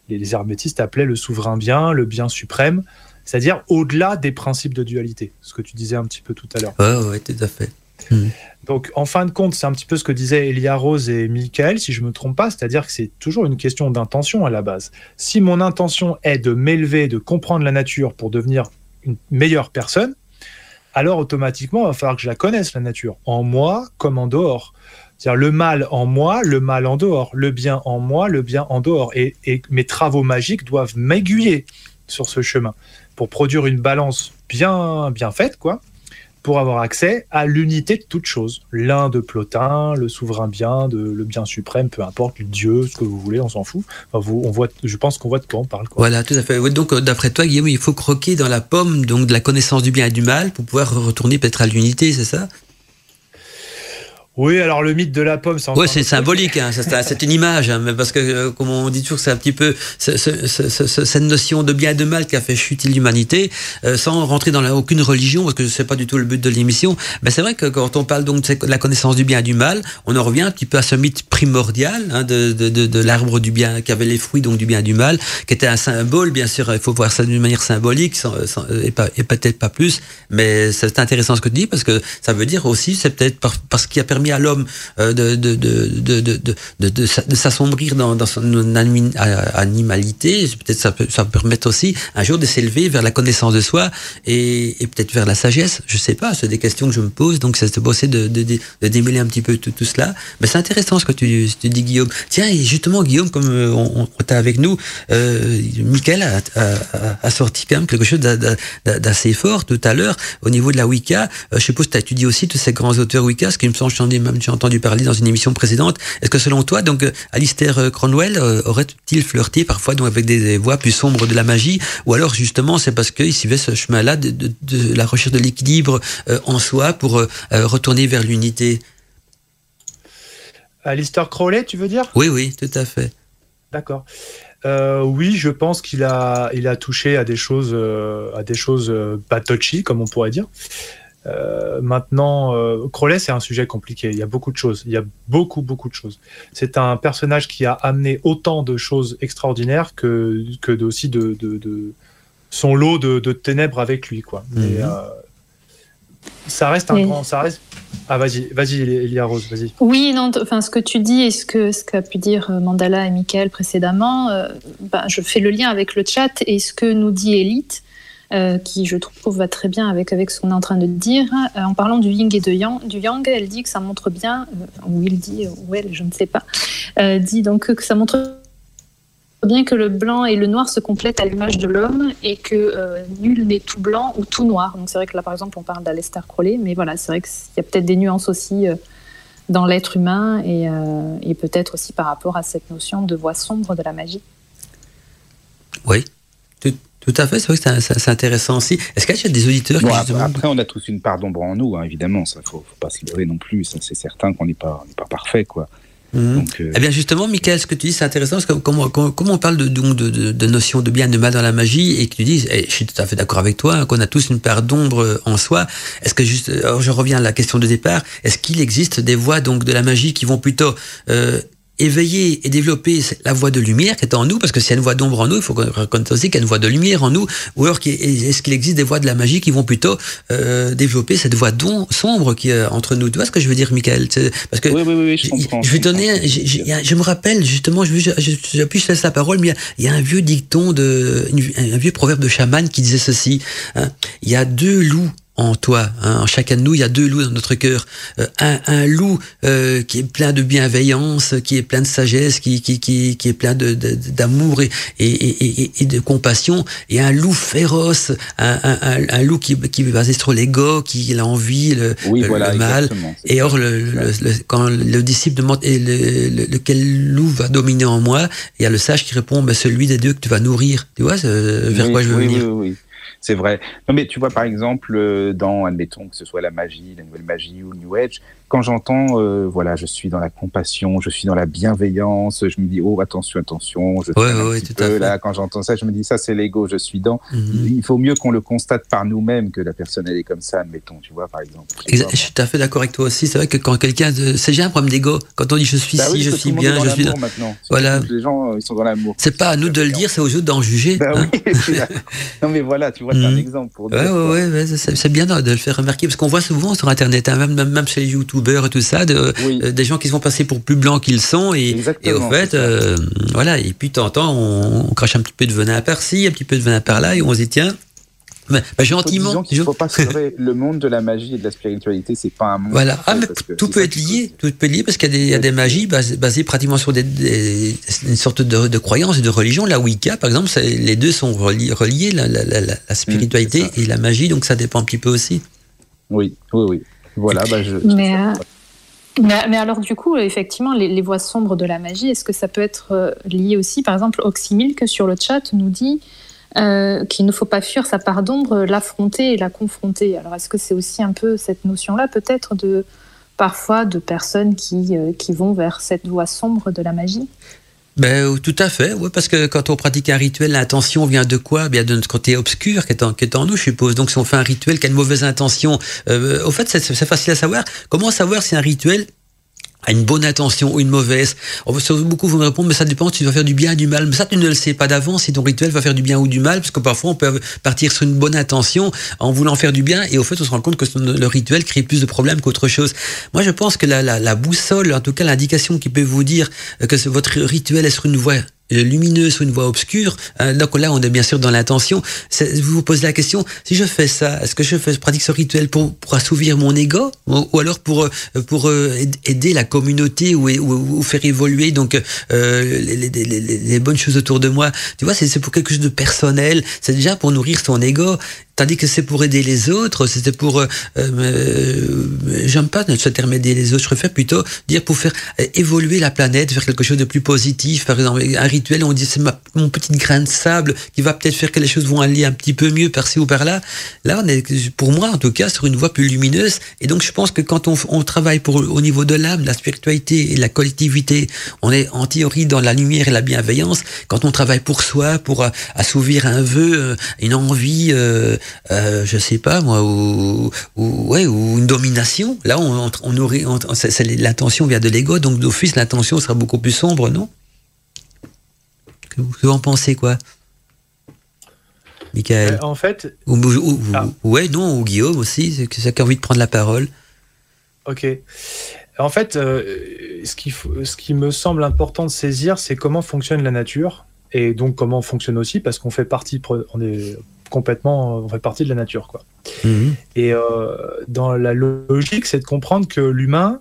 les, hermétistes appelaient le souverain bien, le bien suprême, c'est-à-dire au-delà des principes de dualité, ce que tu disais un petit peu tout à l'heure. Oui, ouais, tout à fait. Hmm. Donc, en fin de compte, c'est un petit peu ce que disaient Elia Rose et Michael, si je ne me trompe pas, c'est-à-dire que c'est toujours une question d'intention à la base. Si mon intention est de m'élever, de comprendre la nature pour devenir une meilleure personne, alors automatiquement, il va falloir que je la connaisse, la nature, en moi comme en dehors. C'est-à-dire le mal en moi, le mal en dehors, le bien en moi, le bien en dehors. Et, et mes travaux magiques doivent m'aiguiller sur ce chemin pour produire une balance bien, bien faite, quoi, pour avoir accès à l'unité de toute chose. L'un de Plotin, le souverain bien, de, le bien suprême, peu importe, Dieu, ce que vous voulez, on s'en fout. on voit, je pense qu'on voit de quoi on parle. Voilà, tout à fait. donc, euh, d'après toi, Guillaume, il faut croquer dans la pomme donc de la connaissance du bien et du mal pour pouvoir retourner peut-être à l'unité, c'est ça? Oui, alors le mythe de la pomme, c'est Ouais, c'est symbolique, hein, c'est une image, hein, mais parce que, euh, comme on dit toujours, c'est un petit peu cette notion de bien et de mal qui a fait chuter l'humanité, euh, sans rentrer dans aucune religion, parce que c'est pas du tout le but de l'émission. Mais c'est vrai que quand on parle donc de la connaissance du bien et du mal, on en revient un petit peu à ce mythe primordial hein, de, de, de, de l'arbre du bien, qui avait les fruits donc du bien et du mal, qui était un symbole, bien sûr, il faut voir ça d'une manière symbolique, sans, et, pas, et peut-être pas plus, mais c'est intéressant ce que tu dis, parce que ça veut dire aussi, c'est peut-être parce qu'il a permis à l'homme de, de, de, de, de, s'assombrir dans, dans son animalité. Peut-être ça peut, ça peut permettre aussi un jour de s'élever vers la connaissance de soi et, et peut-être vers la sagesse. Je sais pas, c'est des questions que je me pose, donc c'est bosser de, de, démêler un petit peu tout, tout cela. Mais c'est intéressant ce que tu, tu, dis, Guillaume. Tiens, et justement, Guillaume, comme on, on, est avec nous, euh, Michael a, a, a, sorti quand même quelque chose d'assez fort tout à l'heure au niveau de la Wicca. je suppose que tu as étudié aussi tous ces grands auteurs Wicca, ce qui me semble même j'ai entendu parler dans une émission précédente. Est-ce que selon toi, donc, euh, Alistair euh, Cromwell euh, aurait-il flirté parfois donc avec des voies plus sombres de la magie, ou alors justement c'est parce qu'il suivait ce chemin-là de, de, la recherche de l'équilibre en soi pour retourner vers l'unité? Alistair Crowley, tu veux dire? Oui, oui, tout à fait. D'accord. oui, je pense qu'il a, il a touché à des choses, à des choses pas touchy, comme on pourrait dire. Euh, maintenant, euh, Crowley, c'est un sujet compliqué. Il y a beaucoup de choses. Il y a beaucoup, beaucoup de choses. C'est un personnage qui a amené autant de choses extraordinaires que, que aussi de, de, son lot de, ténèbres avec lui, quoi. Mhm. Euh, ça reste un grand, ça reste. Ah vas-y, vas-y, Elia Rose, vas-y. Oui, non, enfin ce que tu dis et ce que ce qu'a pu dire Mandala et Michael précédemment, ben, je fais le lien avec le chat et ce que nous dit Elite. Euh, qui je trouve va très bien avec, avec ce qu'on est en train de dire. Euh, en parlant du yin et de yang, du yang, elle dit que ça montre bien, euh, ou il dit, ou elle, je ne sais pas, dit donc que ça montre bien que le blanc et le noir se complètent à l'image de l'homme et que nul n'est tout blanc ou tout noir. Donc c'est vrai que là, par exemple, on parle d'Alester Crowley, mais voilà, c'est vrai qu'il y a peut-être des nuances aussi dans l'être humain et, peut-être aussi par rapport à cette notion de voix sombre de la magie. Oui, tout à fait, c'est vrai que c'est intéressant aussi. Est-ce qu'il y a des auditeurs qui après, après, on a tous une part d'ombre en nous, hein, évidemment. Ça, faut, faut pas se leurrer non plus. C'est certain qu'on n'est pas, pas parfait, quoi. Mhm. Donc, euh, Eh bien justement, Michael, ce que tu dis, c'est intéressant, parce que comme, on parle de, de, de, de notions de bien et de mal dans la magie, et que tu dis, et je suis tout à fait d'accord avec toi, hein, qu'on a tous une part d'ombre en soi, est-ce que juste, alors je reviens à la question de départ, est-ce qu'il existe des voies donc de la magie qui vont plutôt euh, éveiller et développer la voix de lumière qui est en nous, parce que s'il y a une voix d'ombre en nous, il faut reconnaître aussi qu'il y a une voix de lumière en nous, ou alors est-ce qu'il existe des voix de la magie qui vont plutôt euh, développer cette voix sombre qui est entre nous? Tu vois ce que je veux dire, Michael? Parce que oui, oui, oui, je, comprends, je vais donner, je, me rappelle justement, je, je, je, je laisser la parole, mais il y, a, un vieux dicton de, un vieux proverbe de chaman qui disait ceci hein, il y a deux loups en toi. Hein. En chacun de nous, il y a deux loups dans notre cœur. Euh, un, un, loup euh, qui est plein de bienveillance, qui est plein de sagesse, qui, qui, qui, qui est plein d'amour de, et, et, et, et, de compassion, et un loup féroce, un, un, un loup qui, qui est basé sur l'ego, qui a envie, le, le mal. Et or, le, le, quand le disciple demande et lequel loup va dominer en moi, il y a le sage qui répond, ben, celui des deux que tu vas nourrir. Tu vois vers quoi je veux venir c'est vrai. Non, mais tu vois, par exemple, euh, dans, admettons que ce soit la magie, la nouvelle magie ou New Age, quand j'entends, euh, voilà, je suis dans la compassion, je suis dans la bienveillance, je me dis, oh, attention, attention, je ouais, peu, là, quand j'entends ça, je me dis, ça, c'est l'ego, je suis dans. Mhm. Il faut mieux qu'on le constate par nous-mêmes que la personne, elle est comme ça, admettons, tu vois, par exemple. Je suis tout à fait d'accord avec toi aussi. C'est vrai que quand quelqu'un, c'est déjà un problème d'ego. Quand on dit, je suis bah ici, je suis bien, je suis dans. Maintenant. Voilà. Les gens, ils sont dans l'amour. C'est pas à nous de le dire, c'est aux autres d'en juger. Bah hein. non, mais voilà, tu vois, c'est un mhm. exemple pour Ouais, ouais, ouais, c'est bien de le faire remarquer parce qu'on voit souvent sur Internet, hein, même, même chez les youtubeurs et tout ça, de, euh, des gens qui se vont passer pour plus blancs qu'ils sont et, et au fait, euh, voilà, et puis t'entends, on, on, crache un petit peu de venin par-ci, un petit peu de venin par-là et on se dit tiens. Bah, gentiment. Il ne faut pas se le monde de la magie et de la spiritualité, c'est pas un monde. Voilà. Ah, mais tout peut être lié. Tout peut être lié parce qu'il y, a des magies basées, pratiquement sur des, une sorte de, de, croyance et de religion. La Wicca, par exemple, les deux sont reliés, la, la, la, la spiritualité mmh, et la magie, donc ça dépend un petit peu aussi. Oui, oui, oui. Voilà. Bah, je, mais, mais, alors, du coup, effectivement, les, voix sombres de la magie, est-ce que ça peut être euh, lié aussi Par exemple, Oxymilk sur le chat nous dit euh, qu'il ne faut pas fuir sa part d'ombre, l'affronter et la confronter. Alors, est-ce que c'est aussi un peu cette notion-là, peut-être, de parfois de personnes qui, qui vont vers cette voie sombre de la magie? Ben, tout à fait, ouais, parce que quand on pratique un rituel, l'intention vient de quoi? Bien de notre côté obscur qui est, en, qui est en nous, je suppose. Donc si on fait un rituel qui a une mauvaise intention, euh, au fait, c'est facile à savoir. Comment savoir si un rituel à une bonne intention ou une mauvaise. Beaucoup vont me répondre, mais ça dépend si tu vas faire du bien ou du mal. Mais ça, tu ne le sais pas d'avance si ton rituel va faire du bien ou du mal, parce que parfois on peut partir sur une bonne intention en voulant faire du bien, et au fait, on se rend compte que le rituel crée plus de problèmes qu'autre chose. Moi, je pense que la, la boussole, en tout cas l'indication qui peut vous dire que votre rituel est sur une voie lumineuse ou une voie obscure. Hein, donc là, on est bien sûr dans l'intention. Vous vous posez la question si je fais ça, est-ce que je fais pratique ce rituel pour, assouvir mon ego ou, alors pour euh, pour euh, aider la communauté ou, faire évoluer donc euh, les, bonnes choses autour de moi? Tu vois, c'est pour quelque chose de personnel. C'est déjà pour nourrir son ego. Tandis que c'est pour aider les autres, c'était pour... Euh, euh, J'aime pas ce terme aider les autres, je préfère plutôt dire pour faire euh, évoluer la planète, faire quelque chose de plus positif. Par exemple, un rituel, on dit c'est mon petit grain de sable qui va peut-être faire que les choses vont aller un petit peu mieux par-ci ou par-là. Là, on est, pour moi en tout cas, sur une voie plus lumineuse. Et donc je pense que quand on, on travaille pour, au niveau de l'âme, la spiritualité et la collectivité, on est en théorie dans la lumière et la bienveillance. Quand on travaille pour soi, pour euh, assouvir un vœu, une envie... Euh, euh, je sais pas moi, ou, ouais, ou une domination. Là, on, on, aurait, l'intention vient de l'ego, donc d'office, l'intention sera beaucoup plus sombre, non? Que vous, en pensez quoi? Michael euh, En fait. Ou, ah. Ouais, non, ou Guillaume aussi, c'est ça qui a envie de prendre la parole. Ok. En fait, euh, ce, qui, ce qui me semble important de saisir, c'est comment fonctionne la nature et donc comment on fonctionne aussi, parce qu'on fait partie, on est complètement, on fait partie de la nature, quoi. Mhm. Et euh, dans la logique, c'est de comprendre que l'humain,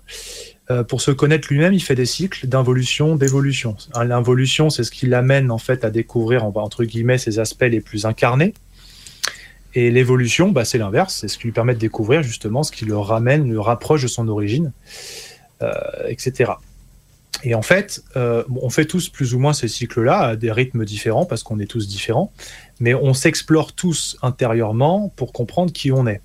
euh, pour se connaître lui-même, il fait des cycles d'involution, d'évolution. L'involution, c'est ce qui l'amène en fait à découvrir, entre guillemets, ses aspects les plus incarnés. Et l'évolution, bah, c'est l'inverse, c'est ce qui lui permet de découvrir justement ce qui le ramène, le rapproche de son origine, euh, etc. Et en fait, euh, on fait tous plus ou moins ces cycles-là à des rythmes différents parce qu'on est tous différents, mais on s'explore tous intérieurement pour comprendre qui on est.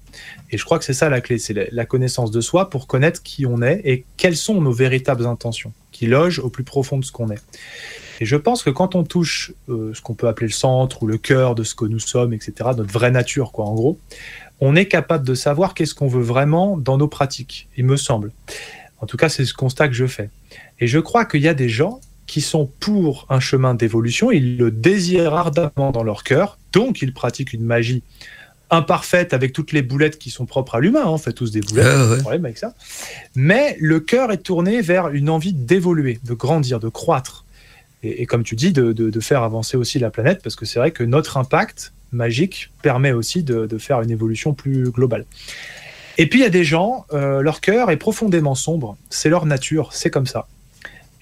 Et je crois que c'est ça la clé, c'est la connaissance de soi pour connaître qui on est et quelles sont nos véritables intentions qui logent au plus profond de ce qu'on est. Et je pense que quand on touche euh, ce qu'on peut appeler le centre ou le cœur de ce que nous sommes, etc., notre vraie nature, quoi, en gros, on est capable de savoir qu'est-ce qu'on veut vraiment dans nos pratiques, il me semble. En tout cas, c'est ce constat que je fais. Et je crois qu'il y a des gens qui sont pour un chemin d'évolution, ils le désirent ardemment dans leur cœur, donc ils pratiquent une magie imparfaite avec toutes les boulettes qui sont propres à l'humain, hein. on fait tous des boulettes, pas de problème avec ça. Mais le cœur est tourné vers une envie d'évoluer, de grandir, de croître. Et, comme tu dis, de, faire avancer aussi la planète, parce que c'est vrai que notre impact magique permet aussi de, faire une évolution plus globale. Et puis il y a des gens, euh, leur cœur est profondément sombre, c'est leur nature, c'est comme ça.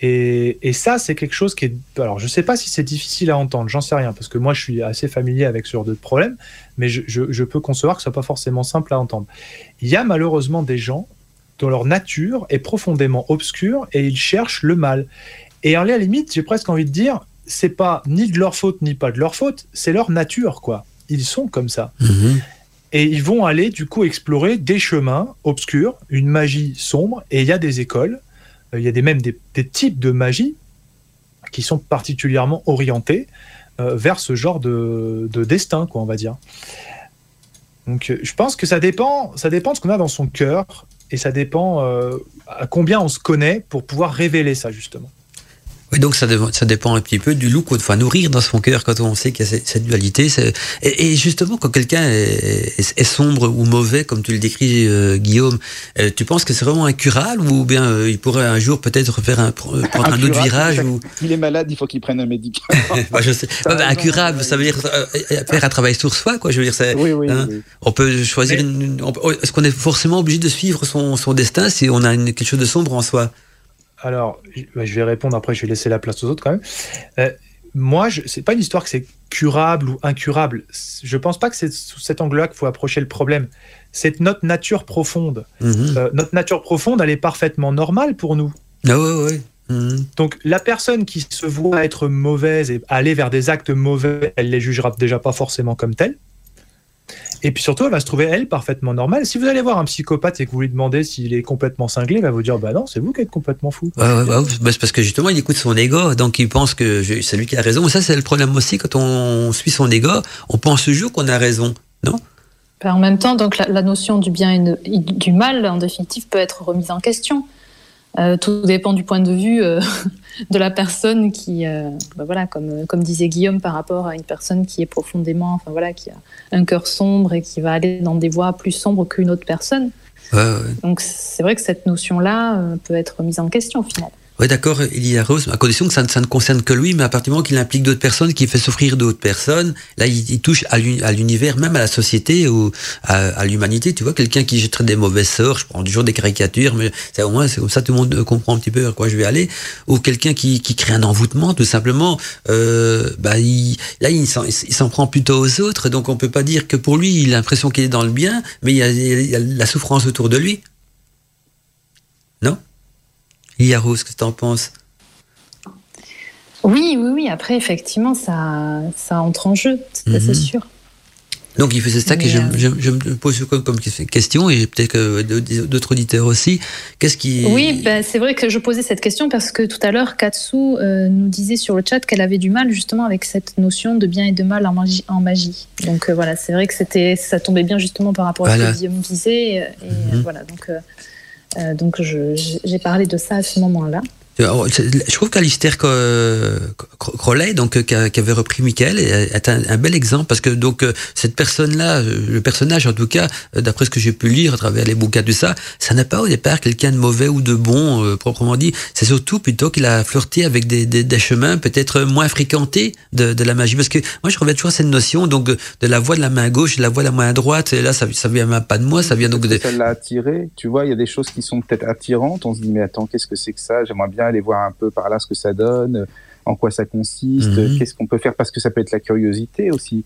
Et, et ça, c'est quelque chose qui est. Alors, je ne sais pas si c'est difficile à entendre, j'en sais rien, parce que moi, je suis assez familier avec ce genre de problème, mais je, je, je peux concevoir que ce soit pas forcément simple à entendre. Il y a malheureusement des gens dont leur nature est profondément obscure et ils cherchent le mal. Et à la limite, j'ai presque envie de dire, c'est pas ni de leur faute ni pas de leur faute, c'est leur nature, quoi. Ils sont comme ça. Mm-hmm. Et ils vont aller du coup explorer des chemins obscurs, une magie sombre, et il y a des écoles, il y a des, même des, types de magie qui sont particulièrement orientés euh, vers ce genre de, destin, quoi, on va dire. Donc euh, je pense que ça dépend, ça dépend de ce qu'on a dans son cœur, et ça dépend à combien on se connaît pour pouvoir révéler ça, justement. Oui, donc ça, ça dépend un petit peu du loup qu'on doit nourrir dans son cœur quand on sait qu'il y a cette, dualité. Et, et, justement, quand quelqu'un est, sombre ou mauvais, comme tu le décris, euh, Guillaume, euh, tu penses que c'est vraiment incurable ou bien euh, il pourrait un jour peut-être faire un, prendre un autre virage ou... Il est malade, il faut qu'il prenne un médicament. bah, je sais. Bah, incurable, ça veut dire faire un travail sur soi, quoi. Je veux dire, oui, oui, hein, oui, on peut choisir. Une, Est-ce qu'on est forcément obligé de suivre son, son destin si on a une, quelque chose de sombre en soi? Alors, bah, je vais répondre après, je vais laisser la place aux autres quand même. Euh, moi, ce n'est pas une histoire que c'est curable ou incurable. Je pense pas que c'est sous cet angle-là qu'il faut approcher le problème. C'est notre nature profonde. Mhm. Euh, notre nature profonde, elle est parfaitement normale pour nous. Ah ouais, ouais. Mhm. Donc la personne qui se voit être mauvaise et aller vers des actes mauvais, elle les jugera déjà pas forcément comme telles. Et puis surtout, elle va se trouver, elle, parfaitement normale. Si vous allez voir un psychopathe et que vous lui demandez s'il est complètement cinglé, il va vous dire Bah non, c'est vous qui êtes complètement fou. bah, c'est parce que justement, il écoute son ego, donc il pense que c'est lui qui a raison. ça, c'est le problème aussi, quand on suit son ego, on pense toujours qu'on a raison, non? Ben, En même temps, donc la, notion du bien et du mal, en définitive, peut être remise en question. Euh, tout dépend du point de vue euh, de la personne qui, euh, bah voilà, comme, comme disait Guillaume, par rapport à une personne qui est profondément, enfin voilà, qui a un cœur sombre et qui va aller dans des voies plus sombres qu'une autre personne. Donc c'est vrai que cette notion-là peut être mise en question au final. Oui, d'accord, il Rose, à condition que ça, ne concerne que lui, mais à partir du moment qu'il implique d'autres personnes, qu'il fait souffrir d'autres personnes, là, il, touche à l'univers, même à la société ou à, l'humanité. Tu vois, quelqu'un qui jetterait des mauvais sorts, je prends toujours des caricatures, mais c'est au moins, c'est comme ça, tout le monde comprend un petit peu à quoi je vais aller. Ou quelqu'un qui, qui crée un envoûtement, tout simplement, euh, bah, là, il s'en prend plutôt aux autres, donc on peut pas dire que pour lui, il a l'impression qu'il est dans le bien, mais il y a la souffrance autour de lui. Non? Rose, qu'est-ce que tu en penses? Oui, oui, oui. Après, effectivement, ça, ça entre en jeu, c'est mhm. sûr. Donc, c'est ça que je, euh, me pose comme question, et peut-être que d'autres auditeurs aussi. Qu'est-ce qui. Oui, ben, c'est vrai que je posais cette question parce que tout à l'heure, Katsu euh, nous disait sur le chat qu'elle avait du mal justement avec cette notion de bien et de mal en magie. En magie. Donc, euh, voilà, c'est vrai que c'était, ça tombait bien justement par rapport à ce que Guillaume disait. Et mhm. voilà, donc. Euh, donc j'ai parlé de ça à ce moment-là. Je trouve qu'Alistair Crowley, donc euh, qui, avait repris Michael, est un, bel exemple parce que donc euh, cette personne-là, euh, le personnage en tout cas, d'après ce que j'ai pu lire à travers les bouquins de ça, ça n'a pas au départ quelqu'un de mauvais ou de bon proprement dit. C'est surtout plutôt qu'il a flirté avec des, des, chemins peut-être moins fréquentés de, de, la magie. Parce que moi je reviens toujours à cette notion donc de la voix de la main gauche, de la voix de la main droite. Et là ça, ça vient même pas de moi, ça vient donc de. Ça l'a attiré? Tu vois, il y a des choses qui sont peut-être attirantes. On se dit mais attends, qu'est-ce que c'est que ça? J'aimerais bien aller voir un peu par là ce que ça donne, en quoi ça consiste, mhm. qu'est-ce qu'on peut faire, parce que ça peut être la curiosité aussi.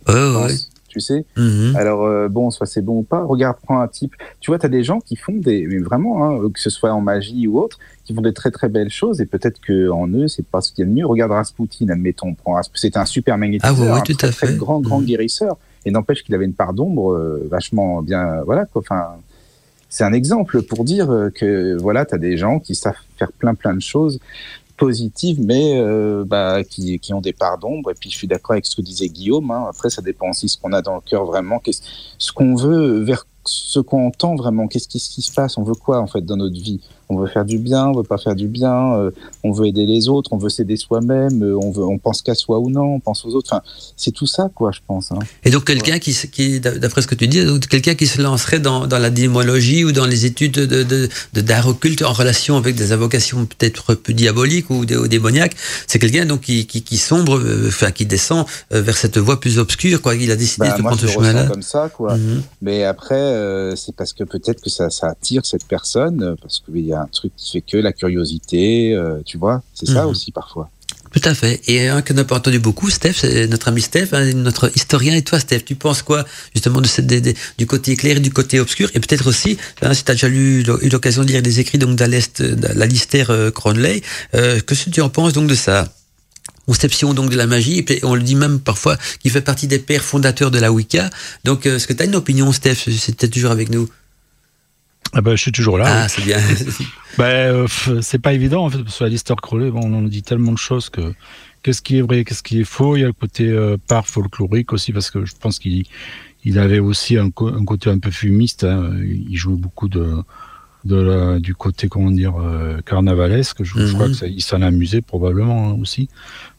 Tu sais mhm. Alors, euh, bon, soit c'est bon ou pas. Regarde, prends un type. Tu vois, tu as des gens qui font des. Mais vraiment, hein, que ce soit en magie ou autre, qui font des très très belles choses et peut-être qu'en eux, c'est pas ce qu'il y a de mieux. Regarde Rasputin, admettons. C'est un super magnétiseur. Ah, tout à fait. grand, grand mhm. guérisseur. Et n'empêche qu'il avait une part d'ombre euh, vachement bien. Voilà, quoi. Enfin c'est un exemple pour dire que voilà, tu as des gens qui savent faire plein plein de choses positives, mais euh, bah, qui, qui, ont des parts d'ombre. Et puis je suis d'accord avec ce que disait Guillaume. Hein. Après, ça dépend aussi ce qu'on a dans le cœur vraiment, ce qu'on veut, vers ce qu'on entend vraiment. Qu'est-ce qui, qui, se passe? On veut quoi en fait dans notre vie? On veut faire du bien, on veut pas faire du bien, euh, on veut aider les autres, on veut s'aider soi-même, euh, on veut, on pense qu'à soi ou non, on pense aux autres. Enfin, c'est tout ça, quoi, je pense. Hein. Et donc quelqu'un qui, qui d'après ce que tu dis, quelqu'un qui se lancerait dans, dans, la démologie ou dans les études de, d'art occulte en relation avec des invocations peut-être plus diaboliques ou, démoniaques, c'est quelqu'un donc qui, qui, sombre, euh, enfin qui descend vers cette voie plus obscure, quoi. Il a décidé bah, de prendre ce chemin-là. comme ça, quoi. Mhm. Mais après, c'est parce que peut-être que ça, ça attire cette personne, parce qu'il y a un truc qui fait que la curiosité, euh, tu vois, c'est ça mhm. aussi parfois. Tout à fait. Et un que n'a pas entendu beaucoup, Steph, c'est notre ami Steph, hein, notre historien. Et toi, Steph, tu penses quoi justement de du côté éclair et du côté obscur? Et peut-être aussi, hein, si tu as déjà eu l'occasion de lire des écrits donc d'Alistair euh, Cronley, euh, que tu en penses donc de ça conception donc de la magie, et on le dit même parfois qu'il fait partie des pères fondateurs de la Wicca. Donc, est-ce que tu as une opinion, Steph? C'était toujours avec nous ah bah, je suis toujours là. Ah, c'est bien. bah, euh, c'est pas évident, en fait, parce que Alistair Crowley, bon, on en dit tellement de choses que qu'est-ce qui est vrai, qu'est-ce qui est faux. Il y a le côté euh, part folklorique aussi, parce que je pense qu'il il avait aussi un, un, côté un peu fumiste. Hein. Il jouait beaucoup de, de la, du côté, comment dire, euh, carnavalesque. Je, crois mhm. qu'il s'en amusait probablement hein, aussi.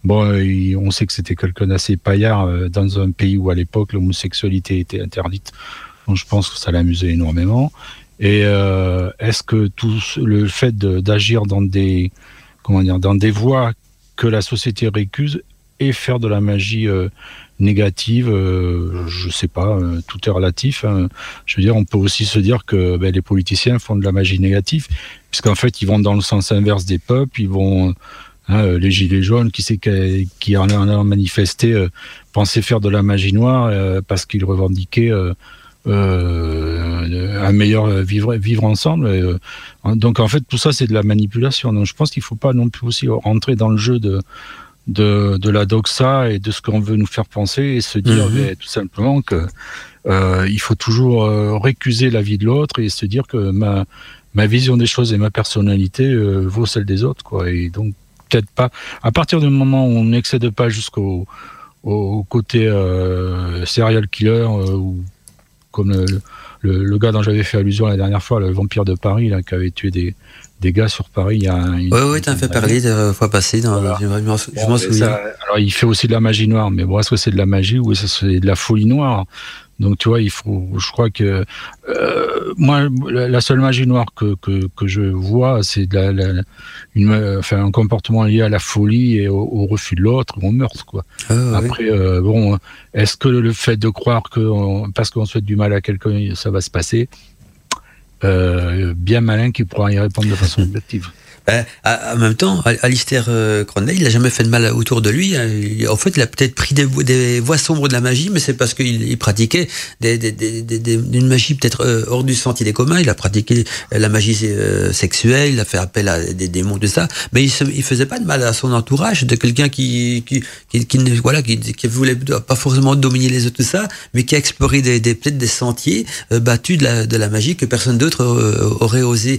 Bon, on sait que c'était quelqu'un d'assez paillard euh, dans un pays où à l'époque l'homosexualité était interdite. Donc je pense que ça l'amusait énormément. Et euh, est-ce que tout le fait d'agir dans des comment dire dans des voies que la société récuse et faire de la magie euh, négative, euh, je sais pas, euh, tout est relatif. Hein. Je veux dire, on peut aussi se dire que ben, les politiciens font de la magie négative, puisqu'en fait, ils vont dans le sens inverse des peuples, ils vont hein, les gilets jaunes, qui c'est qui en a manifesté, pensaient faire de la magie noire parce qu'ils revendiquaient euh, un meilleur vivre, vivre ensemble. Euh, donc en fait, tout ça, c'est de la manipulation. Donc je pense qu'il ne faut pas non plus aussi rentrer dans le jeu de, de, de la doxa et de ce qu'on veut nous faire penser et se dire mhm. tout simplement que euh, il faut toujours euh, récuser la vie de l'autre et se dire que ma, ma vision des choses et ma personnalité vaut celle des autres. Quoi. Et donc, peut-être pas. À partir du moment où on n'excède pas jusqu'au au côté serial killer ou comme le, le, le, gars dont j'avais fait allusion la dernière fois, le vampire de Paris, là, qui avait tué des, des gars sur Paris. Il y a une, oui, oui, tu as fait parler la fois passée. Dans, Je m'en souviens. alors, il fait aussi de la magie noire, mais bon, est-ce que c'est de la magie ou est-ce que c'est de la folie noire? Donc tu vois, il faut, je crois que euh, moi, la seule magie noire que, que, que je vois, c'est la, la, une, enfin, un comportement lié à la folie et au, refus de l'autre, au meurtre, quoi. Ah, Après, euh, bon, est-ce que le fait de croire que parce qu'on souhaite du mal à quelqu'un, ça va se passer? Euh, Bien malin qui pourra y répondre de façon objective. Ben, en même temps, Alistair euh, il n'a jamais fait de mal autour de lui. Hein. En fait, il a peut-être pris des, voies sombres de la magie, mais c'est parce qu'il pratiquait des, des, une magie peut-être euh, hors du sentier des communs. Il a pratiqué la magie euh, sexuelle, il a fait appel à des démons de ça, mais il, ne faisait pas de mal à son entourage, de quelqu'un qui qui, qui, qui, voilà, qui, voulait pas forcément dominer les autres, tout ça, mais qui a exploré peut-être des sentiers euh, battus de la, de la magie que personne d'autre aurait osé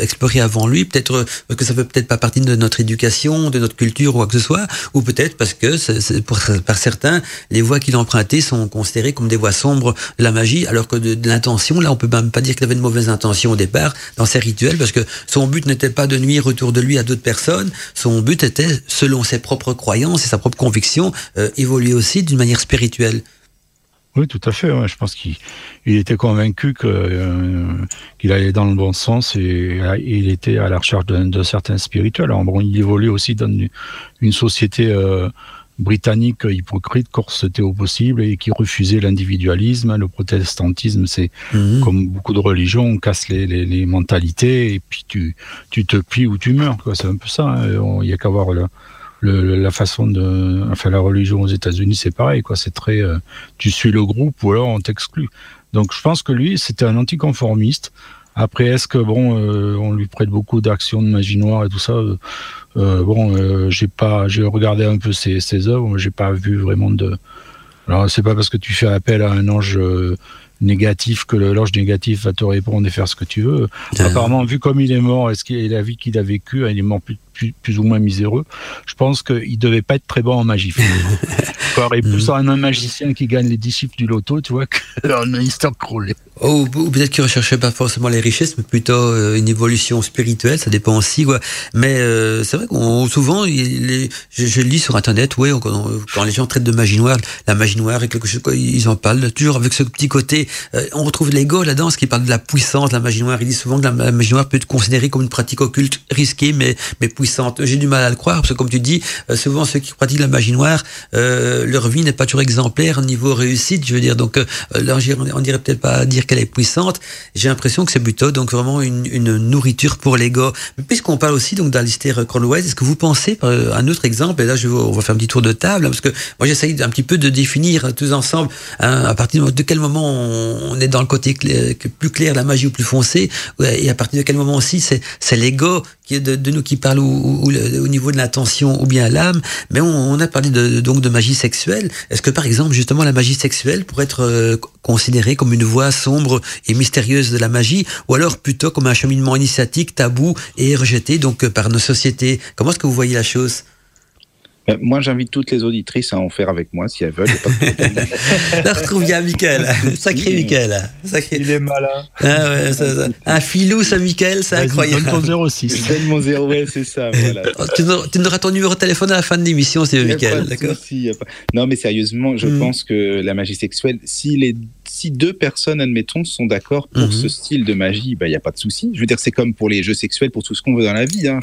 explorer avant lui. Peut-être que ça fait peut-être pas partie de notre éducation, de notre culture ou quoi que ce soit, ou peut-être parce que pour, par certains, les voies qu'il empruntait sont considérées comme des voies sombres de la magie, alors que de, l'intention, là, on peut même pas dire qu'il avait de mauvaises intentions au départ dans ses rituels, parce que son but n'était pas de nuire autour de lui à d'autres personnes, son but était, selon ses propres croyances et sa propre conviction, euh, évoluer aussi d'une manière spirituelle. Oui, tout à fait. Je pense qu'il était convaincu euh, qu'il allait dans le bon sens et, il était à la recherche de, certains spirituels. Alors, bon, il évolue aussi dans une, société euh, britannique hypocrite, corsetée au possible et qui refusait l'individualisme. Le protestantisme, c'est mhm. comme beaucoup de religions, on casse les, mentalités et puis tu, tu te plies ou tu meurs. C'est un peu ça. Hein. Il n'y a qu'à voir le la façon de, enfin la religion aux États-Unis, c'est pareil, quoi. C'est très, euh, tu suis le groupe ou alors on t'exclut. Donc je pense que lui, c'était un anticonformiste. Après, est-ce que bon, euh, on lui prête beaucoup d'actions de magie noire et tout ça euh, Bon, j'ai pas, j'ai regardé un peu ses, ses œuvres, j'ai pas vu vraiment de. Alors c'est pas parce que tu fais appel à un ange négatif que l'ange négatif va te répondre et faire ce que tu veux. Apparemment, vu comme il est mort, est-ce qu'il la vie qu'il a vécue, il est mort plus plus, ou moins miséreux, je pense qu'il devait pas être très bon en magie. Il plus mm. un magicien qui gagne les disciples du loto, tu vois, qu'un Easter Crowley. Oh, ou peut-être qu'il recherchait pas forcément les richesses, mais plutôt euh, une évolution spirituelle, ça dépend aussi, quoi. Mais euh, c'est vrai qu'on souvent, les, je, lis sur internet, ouais, quand, les gens traitent de magie noire, la magie noire et quelque chose, ils en parlent toujours avec ce petit côté. Euh, on retrouve l'ego là-dedans, ce qui parle de la puissance, de la magie noire. Ils disent souvent que la, magie noire peut être considérée comme une pratique occulte risquée, mais mais puissante j'ai du mal à le croire parce que comme tu dis, euh, souvent ceux qui pratiquent la magie noire, euh, leur vie n'est pas toujours exemplaire au niveau réussite. Je veux dire, donc euh, là, on dirait peut-être pas dire qu'elle est puissante. J'ai l'impression que c'est plutôt donc vraiment une, une nourriture pour l'ego. Puisqu'on parle aussi donc d'Alistair Crowley, est-ce que vous pensez un autre exemple Et là, je on va faire un petit tour de table hein, parce que moi j'essaye un petit peu de définir tous ensemble hein, à partir de quel moment on est dans le côté plus clair la magie ou plus foncé, et à partir de quel moment aussi c'est l'ego qui de, de, nous qui parle ou, au niveau de l'intention ou bien l'âme, mais on, a parlé de, donc de magie sexuelle. Est-ce que par exemple justement la magie sexuelle pourrait être euh, considérée comme une voie sombre et mystérieuse de la magie, ou alors plutôt comme un cheminement initiatique tabou et rejeté donc euh, par nos sociétés? Comment est-ce que vous voyez la chose? Euh, moi, j'invite toutes les auditrices à en faire avec moi si elles veulent. Là, retrouve bien Mickaël. Sacré Mickaël. Sacré... Il est malin. Ah ouais, ça, ça. Un filou, ça, Mickaël, c'est incroyable. Donne ton 06. Donne mon 0, ouais, c'est ça. Voilà. tu, nous, auras ton numéro de téléphone à la fin de l'émission, si Mickaël. D'accord Non, mais sérieusement, je hmm. pense que la magie sexuelle, si les si deux personnes, admettons, sont d'accord pour mhm. ce style de magie, bah, il n'y a pas de souci. Je veux dire, c'est comme pour les jeux sexuels, pour tout ce qu'on veut dans la vie. Hein.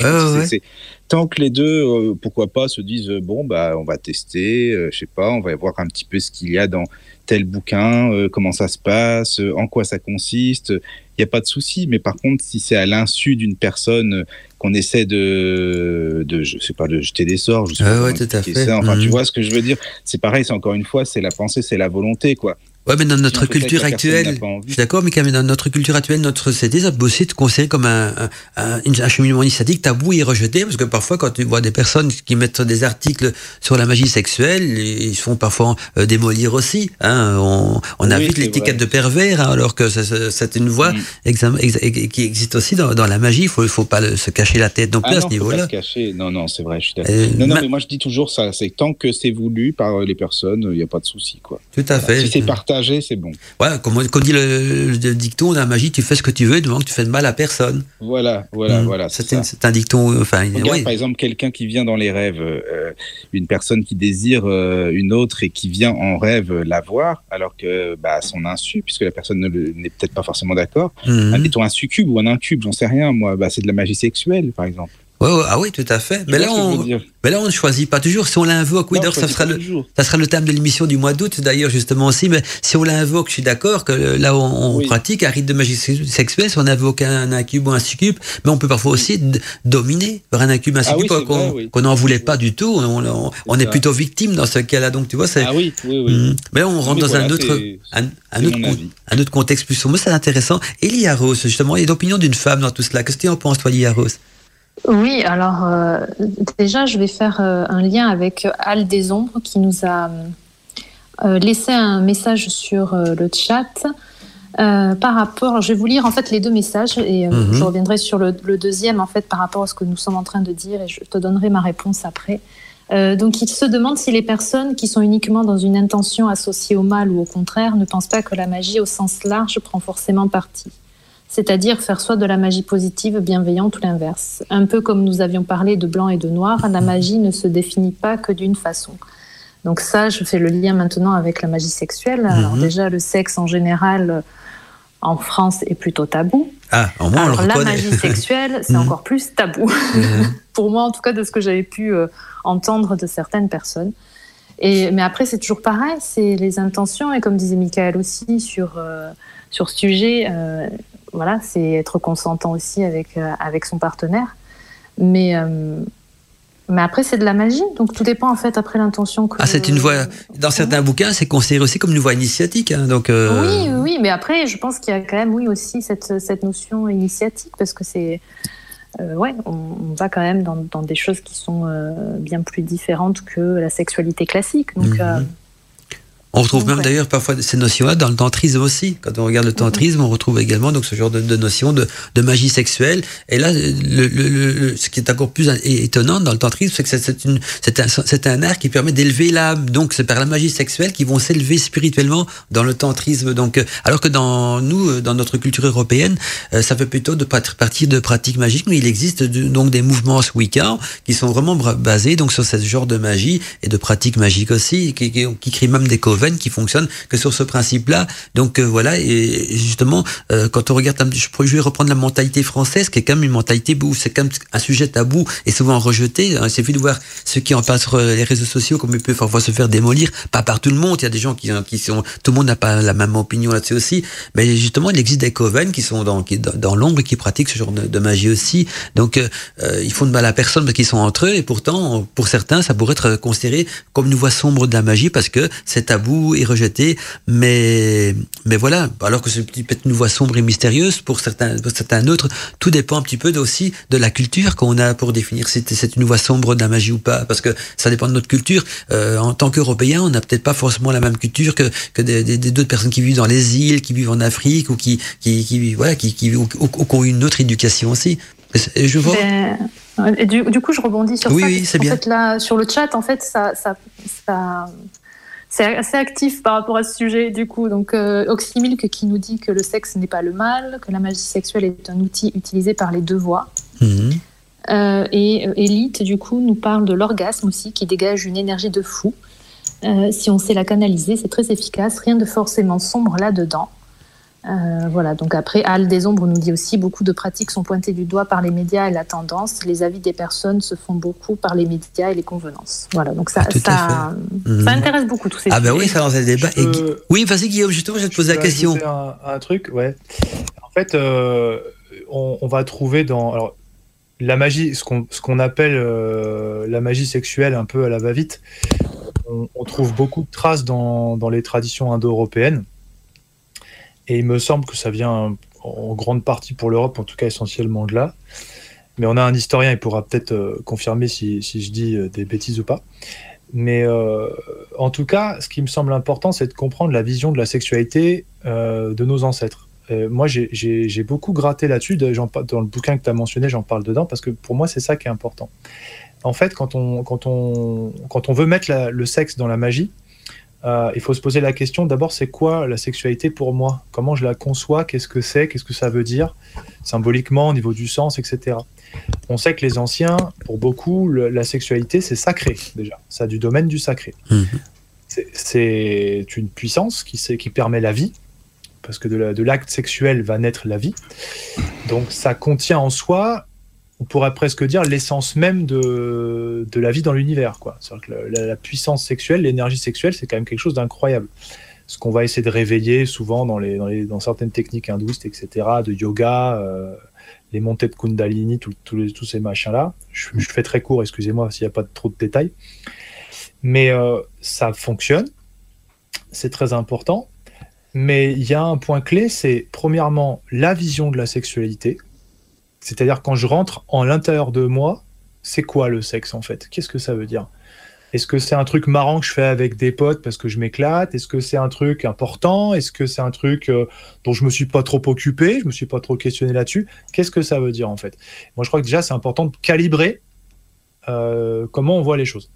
Tant que les deux, euh, pourquoi pas, se disent, euh, bon, bah, on va tester, je euh, je sais pas, on va voir un petit peu ce qu'il y a dans tel bouquin, comment ça se passe, en quoi ça consiste. Il n'y a pas de souci. Mais par contre, si c'est à l'insu d'une personne qu'on essaie de, de, je sais pas, de jeter des sorts, je sais pas tout à fait. enfin, tu mhm. vois ce que je veux dire. C'est pareil, c'est encore une fois, c'est la pensée, c'est la volonté, quoi Ouais, mais dans notre culture actuelle, je suis d'accord, mais quand même dans notre culture actuelle, notre société, ça peut aussi être considéré comme un, un, un, cheminement initiatique tabou et rejeté, parce que parfois, quand tu vois des personnes qui mettent des articles sur la magie sexuelle, ils se font parfois euh, démolir aussi. Hein, on, on a vite l'étiquette de pervers, hein, alors que c'est une voie mm. qui existe aussi dans, dans, la magie. Il faut, faut pas se cacher la tête non plus ah à ce niveau-là. Non, non, c'est vrai. Je suis euh, non, non, mais moi je dis toujours ça. C'est tant que c'est voulu par les personnes, il n'y a pas de souci, quoi. Tout à fait. Si c'est partagé, c'est bon. Ouais, comme, on dit le, dicton de la magie, tu fais ce que tu veux, du moment que tu fais de mal à personne. Voilà, voilà, mm. voilà. C'est un dicton. Enfin, Par exemple, quelqu'un qui vient dans les rêves, euh, une personne qui désire euh, une autre et qui vient en rêve la voir, alors que bah, son insu, puisque la personne n'est peut-être pas forcément d'accord. Mm. Admettons un succube ou un incube, j'en sais rien, moi, bah, c'est de la magie sexuelle, par exemple ah oui, tout à fait. Mais là, on, mais là, on ne choisit pas toujours. Si on l'invoque, oui, d'ailleurs, ça sera le, ça sera le thème de l'émission du mois d'août, d'ailleurs, justement aussi. Mais si on l'invoque, je suis d'accord que là, on, pratique un rite de magie sexuelle. Si on invoque un incube ou un succube, mais on peut parfois aussi dominer par un incube, un ah succube qu'on n'en voulait pas du tout. On, est, plutôt victime dans ce cas-là. Donc, tu vois, c'est. Ah oui, oui, oui. Hmm. Mais là, on rentre dans un autre, un, autre, un autre contexte plus sombre. C'est intéressant. Elia Rose, justement, il y a l'opinion d'une femme dans tout cela. Qu'est-ce que tu en penses, toi, Elia Rose? Oui, alors euh, déjà, je vais faire euh, un lien avec Al Desombres qui nous a euh, laissé un message sur le chat. par rapport, je vais vous lire en fait les deux messages et mhm. je reviendrai sur le, deuxième en fait par rapport à ce que nous sommes en train de dire et je te donnerai ma réponse après. donc, il se demande si les personnes qui sont uniquement dans une intention associée au mal ou au contraire ne pensent pas que la magie au sens large prend forcément parti c'est-à-dire faire soit de la magie positive, bienveillante ou l'inverse. Un peu comme nous avions parlé de blanc et de noir, la magie ne se définit pas que d'une façon. Donc ça, je fais le lien maintenant avec la magie sexuelle. Alors mhm. déjà, le sexe en général euh, en France est plutôt tabou. Ah, au moins Alors, la magie sexuelle, c'est mhm. encore plus tabou. Mhm. Pour moi, en tout cas, de ce que j'avais pu euh, entendre de certaines personnes. Et, mais après, c'est toujours pareil, c'est les intentions. Et comme disait Michael aussi sur, euh, sur ce sujet, voilà, c'est être consentant aussi avec, euh, avec son partenaire. Mais, euh, mais après, c'est de la magie, donc tout dépend en fait après l'intention que. Ah, c'est une voie. Dans certains bouquins, c'est considéré aussi comme une voie initiatique. Hein, donc, euh, Oui, oui, mais après, je pense qu'il y a quand même, oui, aussi cette, cette notion initiatique, parce que c'est. ouais, on, va quand même dans, dans des choses qui sont bien plus différentes que la sexualité classique. Donc. Mhm. On retrouve même d'ailleurs parfois ces notions-là dans le tantrisme aussi. Quand on regarde le tantrisme, on retrouve également donc ce genre de, de notion de, de, magie sexuelle. Et là, le, le, ce qui est encore plus étonnant dans le tantrisme, c'est que c'est une, c'est un, c'est un art qui permet d'élever l'âme. Donc c'est par la magie sexuelle qu'ils vont s'élever spirituellement dans le tantrisme. Donc euh, alors que dans nous, euh, dans notre culture européenne, euh, ça fait plutôt de partie de pratiques magiques, mais il existe donc des mouvements Wicca qui sont vraiment basés donc sur ce genre de magie et de pratiques magiques aussi, qui, qui, qui créent même des covers qui fonctionne que sur ce principe-là. Donc euh, voilà, et justement, euh, quand on regarde, je, vais reprendre la mentalité française, qui est quand même une mentalité où c'est quand même un sujet tabou et souvent rejeté. Hein. C'est vu de voir ceux qui en passent sur les réseaux sociaux, comme ils peuvent parfois se faire démolir, pas par tout le monde. Il y a des gens qui, qui sont, tout le monde n'a pas la même opinion là-dessus aussi. Mais justement, il existe des coven qui sont dans, qui, dans, l'ombre et qui pratiquent ce genre de, magie aussi. Donc, euh, ils font de mal à personne parce qu'ils sont entre eux. Et pourtant, pour certains, ça pourrait être considéré comme une voie sombre de la magie parce que c'est tabou et rejeté. Mais, mais voilà, alors que c'est peut-être une voix sombre et mystérieuse pour certains, pour certains autres, tout dépend un petit peu aussi de la culture qu'on a pour définir si c'est une voix sombre de la magie ou pas. Parce que ça dépend de notre culture. Euh, en tant qu'Européens, on n'a peut-être pas forcément la même culture que, que des, d'autres personnes qui vivent dans les îles, qui vivent en Afrique ou qui, qui, qui voilà, qui, qui, ou, ont une autre éducation aussi. Je vois. Ben, du, du, coup, je rebondis sur oui, ça. Oui, c'est bien. Fait, là, sur le chat, en fait, ça, ça, ça c'est assez actif par rapport à ce sujet, du coup. Donc, euh, Oxymilk qui nous dit que le sexe n'est pas le mal, que la magie sexuelle est un outil utilisé par les deux voies. Mhm. Euh, et euh, Elite, du coup, nous parle de l'orgasme aussi, qui dégage une énergie de fou. Euh, si on sait la canaliser, c'est très efficace. Rien de forcément sombre là-dedans. Euh, voilà, donc après, Al des Ombres nous dit aussi beaucoup de pratiques sont pointées du doigt par les médias et la tendance. Les avis des personnes se font beaucoup par les médias et les convenances. Voilà, donc ça, ah, ça, mhm. intéresse beaucoup tous ces Ah, ben oui, ça lance le débat. Oui, vas-y, Guillaume, justement, je vais te poser la question. Un, un, truc, ouais. En fait, euh, on, on, va trouver dans. Alors, la magie, ce qu'on appelle euh, la magie sexuelle un peu à la va-vite, on, on, trouve beaucoup de traces dans, dans les traditions indo-européennes Et il me semble que ça vient en grande partie pour l'Europe, en tout cas essentiellement de là. Mais on a un historien, il pourra peut-être confirmer si, je dis des bêtises ou pas. Mais en tout cas, ce qui me semble important, c'est de comprendre la vision de la sexualité de nos ancêtres. moi, j'ai beaucoup gratté là-dessus. Dans le bouquin que tu as mentionné, j'en parle dedans, parce que pour moi, c'est ça qui est important en fait, quand on veut mettre le sexe dans la magie, euh, il faut se poser la question d'abord, c'est quoi la sexualité pour moi? Comment je la conçois? Qu'est-ce que c'est? Qu'est-ce que ça veut dire? Symboliquement, au niveau du sens, etc. On sait que les anciens, pour beaucoup, la sexualité, c'est sacré déjà. Ça a du domaine du sacré. Mhm. C'est une puissance qui, qui permet la vie, parce que de l'acte sexuel va naître la vie. Donc ça contient en soi on pourrait presque dire l'essence même de, la vie dans l'univers. Quoi. Que la, puissance sexuelle, l'énergie sexuelle, c'est quand même quelque chose d'incroyable. Ce qu'on va essayer de réveiller souvent dans certaines techniques hindouistes, etc., de yoga, euh, les montées de Kundalini, tous ces machins-là. Je, fais très court, excusez-moi s'il n'y a pas trop de détails. Mais euh, ça fonctionne, c'est très important. Mais il y a un point clé, c'est premièrement la vision de la sexualité, c'est-à-dire quand je rentre en l'intérieur de moi, c'est quoi le sexe en fait? Qu'est-ce que ça veut dire? Est-ce que c'est un truc marrant que je fais avec des potes parce que je m'éclate? Est-ce que c'est un truc important? Est-ce que c'est un truc euh, dont je me suis pas trop occupé? Je me suis pas trop questionné là-dessus? Qu'est-ce que ça veut dire en fait? Moi, je crois que déjà c'est important de calibrer euh, comment on voit les choses.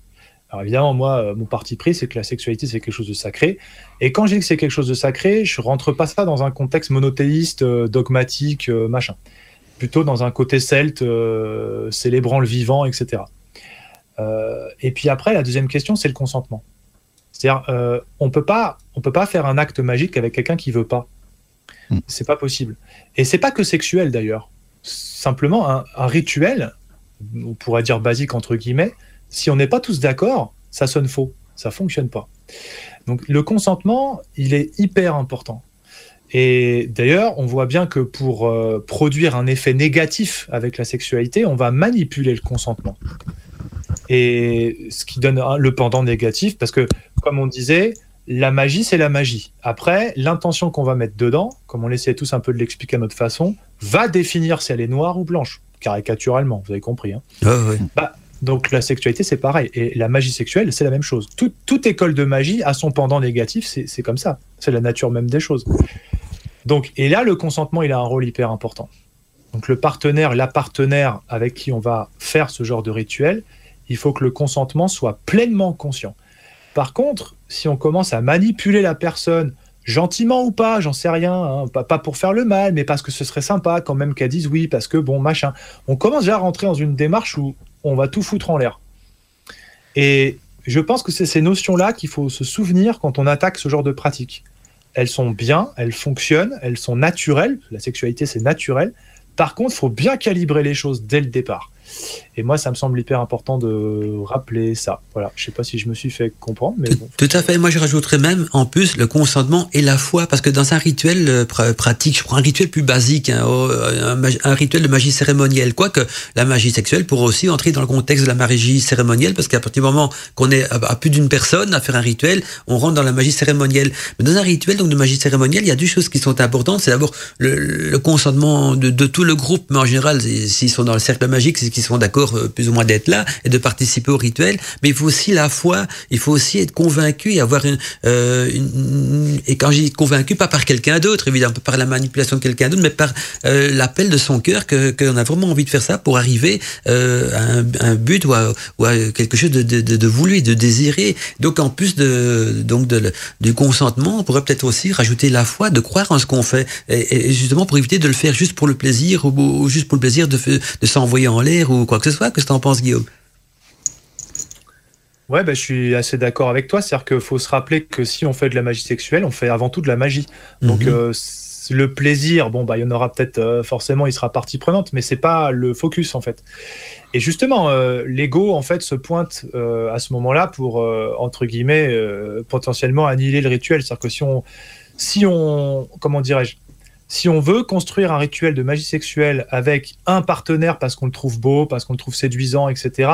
Alors évidemment, moi, euh, mon parti pris, c'est que la sexualité, c'est quelque chose de sacré. Et quand je dis que c'est quelque chose de sacré, je rentre pas ça dans un contexte monothéiste, dogmatique, machin plutôt dans un côté celte, euh, célébrant le vivant, etc. Euh, et puis après, la deuxième question, c'est le consentement. C'est-à-dire, euh, on peut pas, on peut pas faire un acte magique avec quelqu'un qui veut pas. Hmm. C'est pas possible. Et c'est pas que sexuel d'ailleurs. Simplement, un, rituel, on pourrait dire basique entre guillemets, si on n'est pas tous d'accord, ça sonne faux, ça fonctionne pas. Donc le consentement, il est hyper important. Et d'ailleurs, on voit bien que pour euh, produire un effet négatif avec la sexualité, on va manipuler le consentement. Et ce qui donne le pendant négatif, parce que, comme on disait, la magie, c'est la magie. Après, l'intention qu'on va mettre dedans, comme on essayait tous un peu de l'expliquer à notre façon, va définir si elle est noire ou blanche, caricaturalement, vous avez compris. Hein. bah, donc la sexualité, c'est pareil. Et la magie sexuelle, c'est la même chose. toute école de magie a son pendant négatif, c'est comme ça. C'est la nature même des choses. Donc, et là, le consentement, il a un rôle hyper important. Donc, le partenaire, la partenaire avec qui on va faire ce genre de rituel, il faut que le consentement soit pleinement conscient. Par contre, si on commence à manipuler la personne, gentiment ou pas, j'en sais rien, hein, pas, pour faire le mal, mais parce que ce serait sympa quand même qu'elle dise oui, parce que bon, machin, on commence déjà à rentrer dans une démarche où on va tout foutre en l'air. Et je pense que c'est ces notions-là qu'il faut se souvenir quand on attaque ce genre de pratique elles sont bien, elles fonctionnent, elles sont naturelles. La sexualité, c'est naturel. Par contre, il faut bien calibrer les choses dès le départ. Et moi, ça me semble hyper important de rappeler ça. Voilà, je sais pas si je me suis fait comprendre, mais bon. Tout à fait. Moi, je rajouterais même en plus le consentement et la foi, parce que dans un rituel euh, pratique, je prends un rituel plus basique, hein, oh, un, rituel de magie cérémonielle, quoique la magie sexuelle pourrait aussi entrer dans le contexte de la magie cérémonielle, parce qu'à partir du moment qu'on est à plus d'une personne à faire un rituel, on rentre dans la magie cérémonielle. Mais dans un rituel donc de magie cérémonielle, il y a deux choses qui sont importantes. C'est d'abord le, consentement de, de, tout le groupe, mais en général, s'ils sont dans le cercle magique, c'est qu'ils sont d'accord euh, plus ou moins d'être là et de participer au rituel, mais il faut aussi la foi, il faut aussi être convaincu et avoir une, euh, et quand j'ai convaincu, pas par quelqu'un d'autre, évidemment, pas par la manipulation de quelqu'un d'autre, mais par euh, l'appel de son cœur que qu'on a vraiment envie de faire ça pour arriver euh, à, un, but ou à, ou à, quelque chose de, de, de, voulu, de désiré. Donc en plus de donc de, du consentement, on pourrait peut-être aussi rajouter la foi, de croire en ce qu'on fait, et, justement pour éviter de le faire juste pour le plaisir ou, ou juste pour le plaisir de, de s'envoyer en l'air ou quoi que ce soit. Qu'est-ce que tu en penses, Guillaume? Ouais, bah, je suis assez d'accord avec toi. C'est-à-dire qu'il faut se rappeler que si on fait de la magie sexuelle, on fait avant tout de la magie. Donc, mhm. euh, le plaisir, bon, bah, il y en aura peut-être euh, forcément, il sera partie prenante, mais c'est pas le focus en fait. Et justement, euh, l'ego en fait se pointe à ce moment-là pour entre guillemets potentiellement annihiler le rituel. C'est-à-dire que si on, si on, comment dirais-je, si on veut construire un rituel de magie sexuelle avec un partenaire parce qu'on le trouve beau, parce qu'on le trouve séduisant, etc.,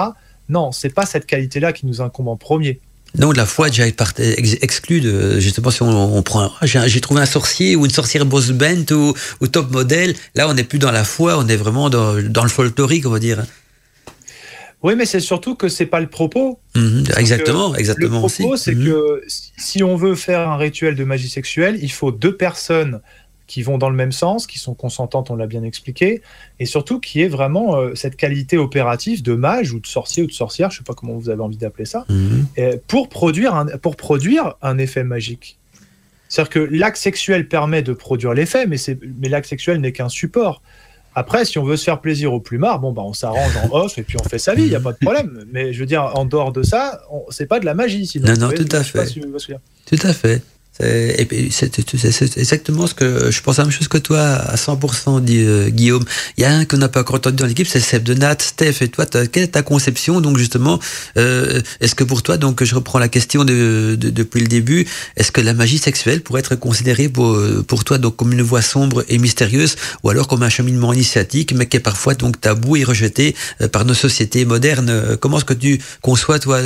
non, c'est pas cette qualité-là qui nous incombe en premier. Non, la foi déjà exclue de, justement, si on, prend, j'ai trouvé un sorcier ou une sorcière boss bent ou, ou, top modèle. Là, on n'est plus dans la foi, on est vraiment dans, dans le folklorique, on va dire. Oui, mais c'est surtout que c'est pas le propos. Mhm, exactement, exactement. Le propos, c'est mhm. que si on veut faire un rituel de magie sexuelle, il faut deux personnes qui vont dans le même sens, qui sont consentantes, on l'a bien expliqué, et surtout qui est vraiment euh, cette qualité opérative de mage ou de sorcier ou de sorcière, je sais pas comment vous avez envie d'appeler ça, mhm. pour, produire un, pour produire un effet magique. C'est-à-dire que l'acte sexuel permet de produire l'effet, mais, mais l'acte sexuel n'est qu'un support. Après, si on veut se faire plaisir au plumard, bon, bah, on s'arrange en off et puis on fait sa vie, il n'y a pas de problème. Mais je veux dire, en dehors de ça, c'est pas de la magie. Sinon, non, non, tout à fait. tout à fait. C'est exactement ce que je pense la même chose que toi à 100% dit euh, Guillaume. Il y a un qu'on n'a pas encore entendu dans l'équipe, c'est Seb de Nat, Steph et toi. Quelle est ta conception donc justement euh, Est-ce que pour toi donc je reprends la question de, depuis le début Est-ce que la magie sexuelle pourrait être considérée pour, pour toi donc comme une voie sombre et mystérieuse ou alors comme un cheminement initiatique mais qui est parfois donc tabou et rejeté euh, par nos sociétés modernes? Comment est-ce que tu conçois toi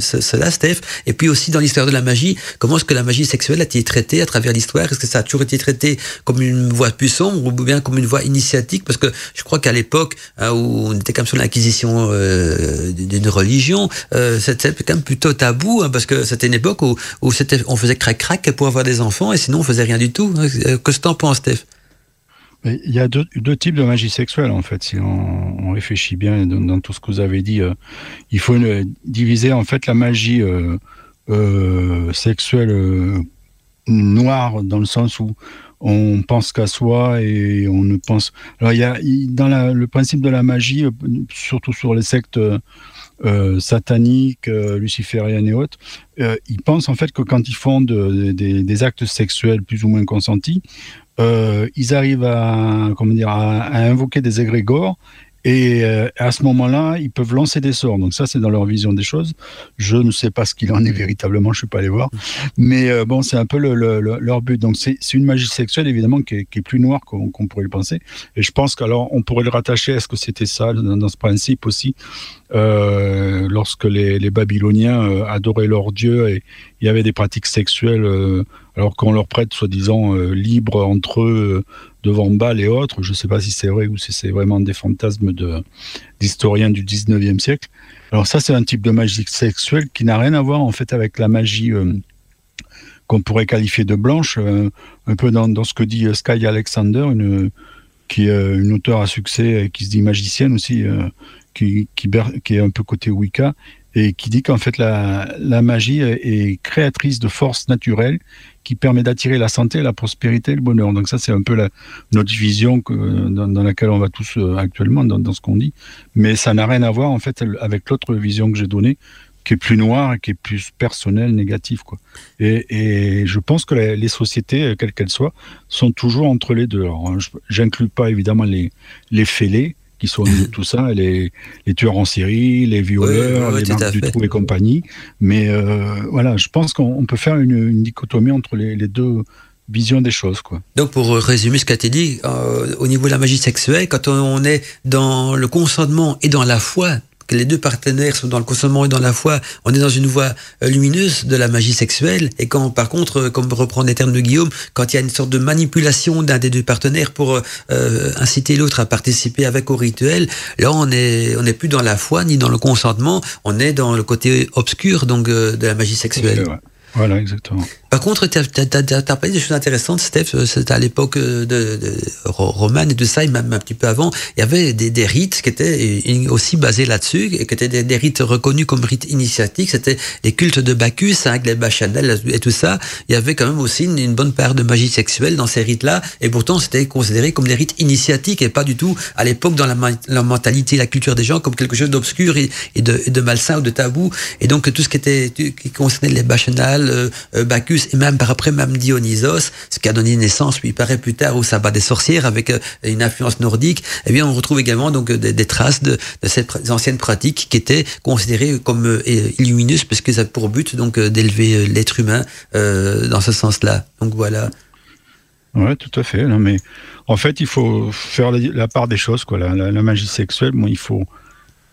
cela, Steph? Et puis aussi dans l'histoire de la magie, comment est-ce que la magie sexuelle a été traité à travers l'histoire? Est-ce que ça a toujours été traité comme une voie plus sombre ou bien comme une voie initiatique? Parce que je crois qu'à l'époque hein, où on était comme sur l'inquisition euh, d'une religion, euh, c'était quand même plutôt tabou hein, parce que c'était une époque où, où on faisait crac-crac pour avoir des enfants et sinon on faisait rien du tout. Euh, que ce que t'en penses, Steph? Il y a deux, types de magie sexuelle, en fait, si on, réfléchit bien dans, tout ce que vous avez dit. il faut diviser, en fait, la magie euh, sexuelle euh, noire dans le sens où on pense qu'à soi et on ne pense. Alors il y a dans le principe de la magie, euh, surtout sur les sectes sataniques, lucifériennes et autres, ils pensent en fait que quand ils font des actes sexuels plus ou moins consentis, ils arrivent à comment dire à invoquer des égrégores et euh, à ce moment-là, ils peuvent lancer des sorts. Donc ça, c'est dans leur vision des choses. Je ne sais pas ce qu'il en est véritablement, je ne suis pas allé voir. Mais euh, bon, c'est un peu le, leur but. Donc c'est une magie sexuelle, évidemment, qui est, plus noire qu'on pourrait le penser. Et je pense qu'alors, on pourrait le rattacher à ce que c'était ça, dans, ce principe aussi, euh, lorsque les, Babyloniens adoraient leur dieu et il y avait des pratiques sexuelles, alors qu'on leur prête, soi-disant, libre entre eux devant Bâle et autres. Je ne sais pas si c'est vrai ou si c'est vraiment des fantasmes d'historiens du 19e siècle. Alors ça, c'est un type de magie sexuelle qui n'a rien à voir en fait avec la magie euh, qu'on pourrait qualifier de blanche, euh, un peu dans, ce que dit euh, Sky Alexander, une, qui est une auteure à succès et qui se dit magicienne aussi, qui, qui, est un peu côté Wicca, et qui dit qu'en fait la, la, magie est créatrice de forces naturelles qui permet d'attirer la santé, la prospérité le bonheur. Donc ça, c'est un peu la, notre vision que, dans, laquelle on va tous euh, actuellement, dans, ce qu'on dit. Mais ça n'a rien à voir, en fait, avec l'autre vision que j'ai donnée, qui est plus noire qui est plus personnelle, négative. Quoi. Et, et je pense que les, sociétés, euh, quelles qu'elles soient, sont toujours entre les deux. J'inclus pas évidemment les, les fêlés, qui sont tout ça, les, les, tueurs en série, les violeurs, les marques du trou et compagnie. Mais euh, voilà, je pense qu'on peut faire une, une dichotomie entre les, les, deux visions des choses. Quoi. Donc pour résumer ce qu'a été dit, euh, au niveau de la magie sexuelle, quand on est dans le consentement et dans la foi, les deux partenaires sont dans le consentement et dans la foi, on est dans une voie euh, lumineuse de la magie sexuelle. Et quand, par contre, euh, comme reprendre les termes de Guillaume, quand il y a une sorte de manipulation d'un des deux partenaires pour euh, inciter l'autre à participer avec au rituel, là, on est, on n'est plus dans la foi ni dans le consentement, on est dans le côté obscur donc de la magie sexuelle. Voilà, exactement. Par contre, tu as, parlé des choses intéressantes, Steph. Euh, à l'époque euh, de, de, romane et de ça, et même un petit peu avant. Il y avait des, des rites qui étaient aussi basés là-dessus, et qui étaient des, rites reconnus comme rites initiatiques. C'était les cultes de Bacchus, hein, les Bachanel et tout ça. Il y avait quand même aussi une, bonne part de magie sexuelle dans ces rites-là, et pourtant c'était considéré comme des rites initiatiques et pas du tout à l'époque dans la, la, mentalité, la culture des gens comme quelque chose d'obscur et, de, de, malsain ou de tabou. Et donc tout ce qui était qui concernait les Bachanal, euh, Bacchus et même par après même Dionysos, ce qui a donné naissance, puis paraît plus tard au sabbat des sorcières avec euh, une influence nordique, eh bien on retrouve également donc des, traces de, ces anciennes pratiques qui étaient considérées comme euh, illumineuses parce que ça a pour but donc euh, d'élever l'être humain dans ce sens-là. Donc voilà. Ouais, tout à fait. Mais en fait, il faut faire la, part des choses. Quoi. La, magie sexuelle, bon, il faut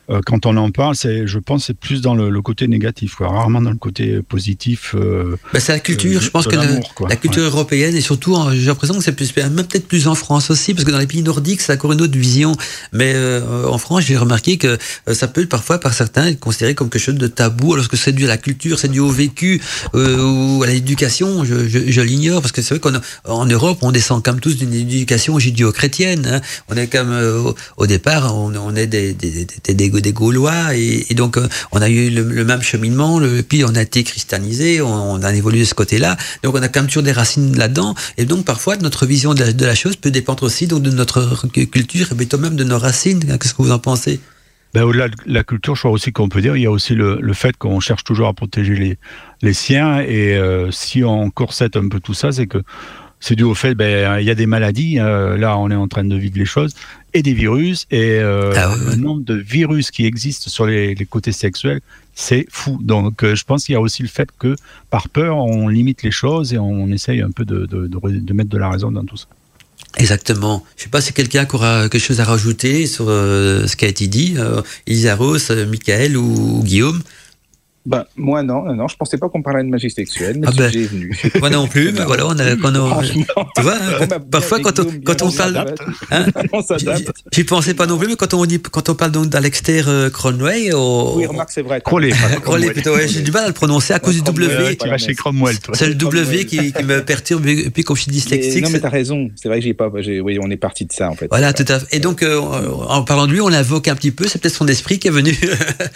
euh, quand on en parle, c'est, je pense, c'est plus dans le, côté négatif, quoi, rarement dans le côté positif. Euh, bah, c'est la culture, je pense que la, culture européenne et surtout, j'ai l'impression que c'est plus, même peut-être plus en France aussi, parce que dans les pays nordiques, c'est encore une autre vision. Mais en France, j'ai remarqué que ça peut parfois par certains être considéré comme quelque chose de tabou, alors que c'est dû à la culture, c'est dû au vécu ou à l'éducation. Je, je, l'ignore parce que c'est vrai qu'en en Europe, on descend comme tous d'une éducation judéo-chrétienne. Hein. On est comme au, départ, on, on est des, des, des, des Gaulois, et, donc euh, on a eu le, même cheminement, le, puis on a été christianisé, on, a évolué de ce côté-là, donc on a quand même toujours des racines là-dedans, et donc parfois notre vision de la, chose peut dépendre aussi donc, de notre culture, et plutôt même de nos racines. Qu'est-ce que vous en pensez? Ben, au-delà de la culture, je crois aussi qu'on peut dire, il y a aussi le, le fait qu'on cherche toujours à protéger les, les siens. Et euh, si on corsette un peu tout ça, c'est que c'est dû au fait, ben, il y a des maladies, euh, là on est en train de vivre les choses, et des virus, et euh, ah le nombre de virus qui existent sur les, côtés sexuels, c'est fou. Donc euh, je pense qu'il y a aussi le fait que par peur, on limite les choses et on essaye un peu de, de, de, mettre de la raison dans tout ça. Exactement. Je ne sais pas si quelqu'un aura quelque chose à rajouter sur ce qui a été dit, Elisa Rose, Michael ou Guillaume. Ben, moi, non, non, non, je pensais pas qu'on parlait de magie sexuelle, mais ah ben, j'ai venu. Moi non plus, mais voilà, on a, quand on, tu vois, parfois quand on, quand on parle, hein, on s'adapte. J'y pensais pas non plus, mais quand on dit, quand on parle donc d'Alexter euh, Cronway, oui, remarque, c'est vrai. Crowley, Crowley plutôt, ouais, j'ai du mal à le prononcer à cause du W. Tu vas chez Cromwell, toi. C'est le W qui, qui me perturbe, et puis quand je suis dyslexique. Non, mais t'as raison. C'est vrai que j'ai pas, oui, on est parti de ça, en fait. Voilà, tout à fait. Et donc, euh, en parlant de lui, on l'invoque un petit peu, c'est peut-être son esprit qui est venu.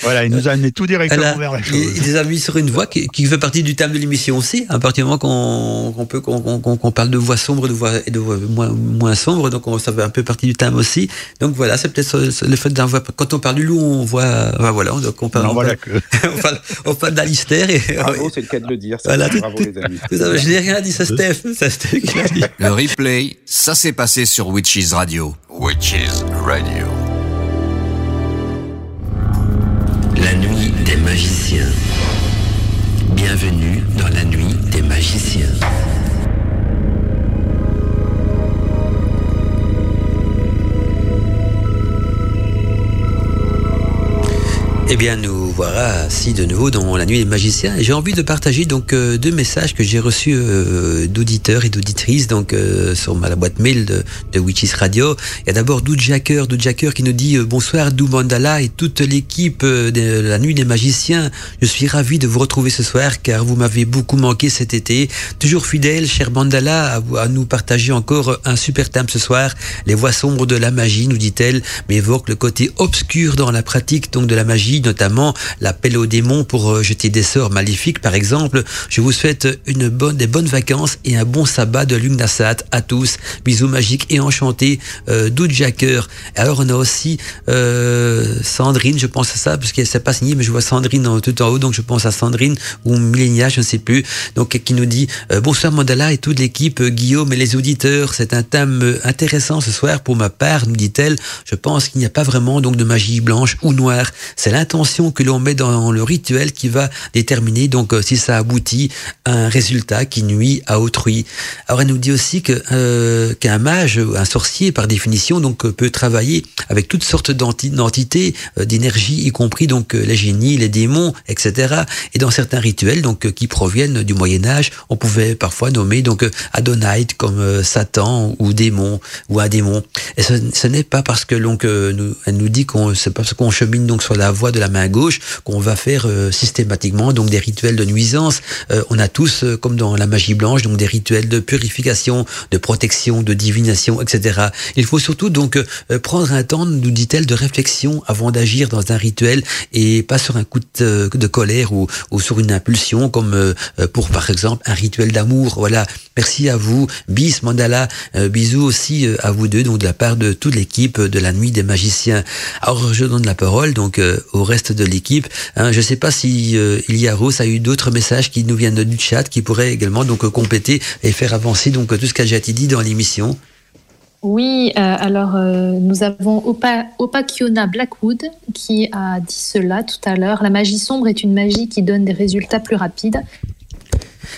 Voilà, il nous a amené tout directement vers la chose. Il les a mis sur une voix qui, fait partie du thème de l'émission aussi. À partir du moment qu'on peut qu'on parle de voix sombres de voix, et de voix moins, moins sombres, donc on, ça fait un peu partie du thème aussi. Donc voilà, c'est peut-être le fait d'un voix. Quand on parle du loup, on voit. voilà, donc on parle. on, parle, on, parle, d'Alistair. Bravo, c'est le cas de le dire. Ça, bravo les amis. Je n'ai rien dit, ça Steph. Ça Steph qui l'a dit. Le replay, ça s'est passé sur Witches Radio. Witches Radio. Bienvenue dans la nuit des magiciens. Eh bien, nous voilà si de nouveau dans la nuit des magiciens. J'ai envie de partager donc euh, deux messages que j'ai reçus euh, d'auditeurs et d'auditrices donc euh, sur ma boîte mail de, de Witches Radio. Il y a d'abord Dou Jacker, Jacker qui nous dit bonsoir Dou Mandala et toute l'équipe de la nuit des magiciens. Je suis ravi de vous retrouver ce soir car vous m'avez beaucoup manqué cet été. Toujours fidèle, cher Mandala, à, nous partager encore un super thème ce soir. Les voix sombres de la magie, nous dit-elle, mais le côté obscur dans la pratique donc de la magie notamment l'appel aux démons pour euh, jeter des sorts maléfiques, par exemple. Je vous souhaite une bonne, des bonnes vacances et un bon sabbat de Lugnasat à tous. Bisous magiques et enchantés euh. Alors on a aussi euh, Sandrine, je pense à ça, parce qu'elle s'est pas signée, mais je vois Sandrine tout en haut, donc je pense à Sandrine ou Millénia, je ne sais plus. Donc qui nous dit euh, bonsoir Mandala et toute l'équipe, Guillaume et les auditeurs. C'est un thème intéressant ce soir pour ma part, nous dit-elle. Je pense qu'il n'y a pas vraiment donc de magie blanche ou noire. C'est l'intention que l'on met dans le rituel qui va déterminer donc euh, si ça aboutit à un résultat qui nuit à autrui. Alors elle nous dit aussi que euh, qu'un mage, un sorcier par définition, donc euh, peut travailler avec toutes sortes d'entités, d'énergie, y compris donc les génies, les démons, etc. Et dans certains rituels donc qui proviennent du Moyen Âge, on pouvait parfois nommer donc Adonite comme Satan ou démon ou un démon. Et ce, n'est pas parce que donc nous, elle nous dit qu'on c'est parce qu'on chemine donc sur la voie de la main gauche qu'on va faire euh, systématiquement donc des rituels de nuisance. Euh, on a tous, euh, comme dans la magie blanche, donc des rituels de purification, de protection, de divination, etc. Il faut surtout donc prendre un temps, nous dit-elle, de réflexion avant d'agir dans un rituel et pas sur un coup de, de colère ou, ou, sur une impulsion comme pour par exemple un rituel d'amour. Voilà. Merci à vous, bis Mandala, bisous aussi à vous deux, donc de la part de toute l'équipe de la nuit des magiciens. Alors je donne la parole donc au reste de l'équipe. Hein, je ne sais pas si euh, Rose a eu d'autres messages qui nous viennent du chat qui pourraient également donc compléter et faire avancer donc tout ce qu'a été dit dans l'émission. Oui, euh, alors euh, nous avons Opa, Opakiona Blackwood qui a dit cela tout à l'heure. La magie sombre est une magie qui donne des résultats plus rapides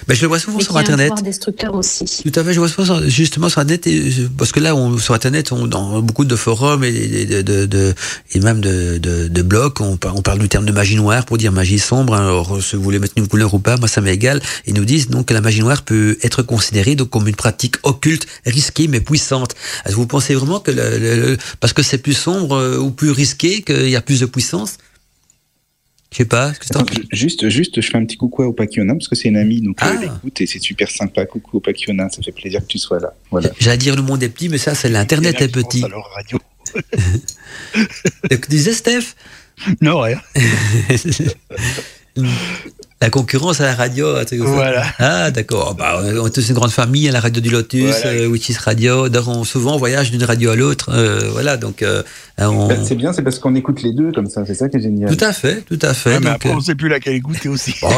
Ben, je le vois souvent sur un Internet. pouvoir destructeur aussi. Tout à fait, je vois souvent sur- justement sur Internet, et, euh, parce que là, on, sur Internet, on, dans beaucoup de forums et, et de, de, de- et même de, de, de blogs, on parle du terme de magie noire pour dire magie sombre. hein. Alors, si vous voulez mettre une couleur ou pas, moi ça m'est égal. Ils nous disent donc que la magie noire peut être considérée donc comme une pratique occulte, risquée mais puissante. Est-ce que vous pensez vraiment que le, le- le- parce que c'est plus sombre euh, ou plus risqué, qu'il y a plus de puissance? Je sais pas. Que t'en- Attends, ju- juste, juste, je fais un petit coucou à Opakiona parce que c'est une amie, donc Ah. euh, elle écoute et c'est super sympa. Coucou Opakiona, ça fait plaisir que tu sois là. Voilà. J'allais dire le monde est petit, mais ça c'est l'internet est petit. Alors, radio. Que disait Steph? Non, rien. La concurrence à la radio, un truc comme ça. Voilà. Ah, d'accord. Bah, on est tous une grande famille à la radio du Lotus, Voilà. euh, Witches Radio. On, souvent, on voyage d'une radio à l'autre. euh, voilà, donc. euh, on... Ben, c'est bien, c'est parce qu'on écoute les deux comme ça, c'est ça qui est génial. Tout à fait, tout à fait. Ouais, mais donc, après, euh, on sait plus laquelle écouter aussi. oh,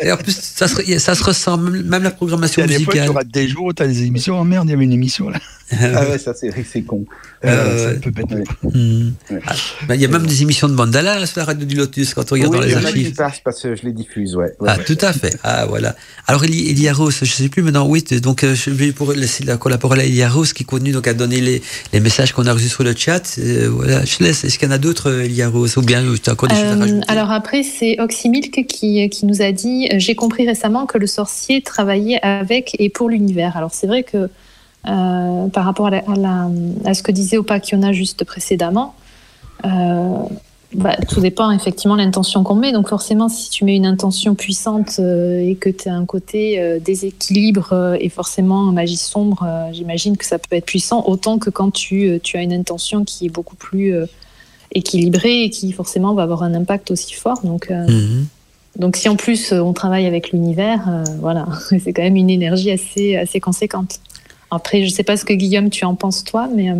et en plus, ça se, ça se ressent, même la Il y programmation a des fois, musicale. tu rates des jours où tu as des émissions. Oh merde, il y avait une émission là. Ah ouais, ça c'est vrai que c'est con. Euh, ça peut ouais. Ouais. Ah, Il y a même des émissions de Mandala là, sur la radio du Lotus quand on regarde Oui, dans il les y archives. parce que je les diffuse, ouais. ouais, Ah, ouais. tout à fait. Ah, voilà. Alors, Eli- Elia Rose, je sais plus maintenant, oui, donc euh, je vais pour laisser la, la parole à Elia Rose qui continue donc à donner les, les messages qu'on a reçus sur le chat. Euh, voilà, je laisse. Est-ce qu'il y en a d'autres, euh, Elia Rose, ou bien tu as encore des choses à rajouter alors après, c'est Oxymilk qui, qui nous a dit J'ai compris récemment que le sorcier travaillait avec et pour l'univers. Alors c'est vrai que euh, par rapport à, la- à la- à ce que disait Opakiona juste précédemment, euh, bah, tout dépend effectivement de l'intention qu'on met. Donc forcément, si tu mets une intention puissante euh, et que tu as un côté euh, déséquilibre euh, et forcément magie sombre, euh, j'imagine que ça peut être puissant autant que quand tu, tu as une intention qui est beaucoup plus équilibrée et qui forcément va avoir un impact aussi fort. Donc, Mhm. donc si en plus on travaille avec l'univers, voilà, c'est quand même une énergie assez, assez conséquente. Après, je sais pas ce que Guillaume, tu en penses toi, mais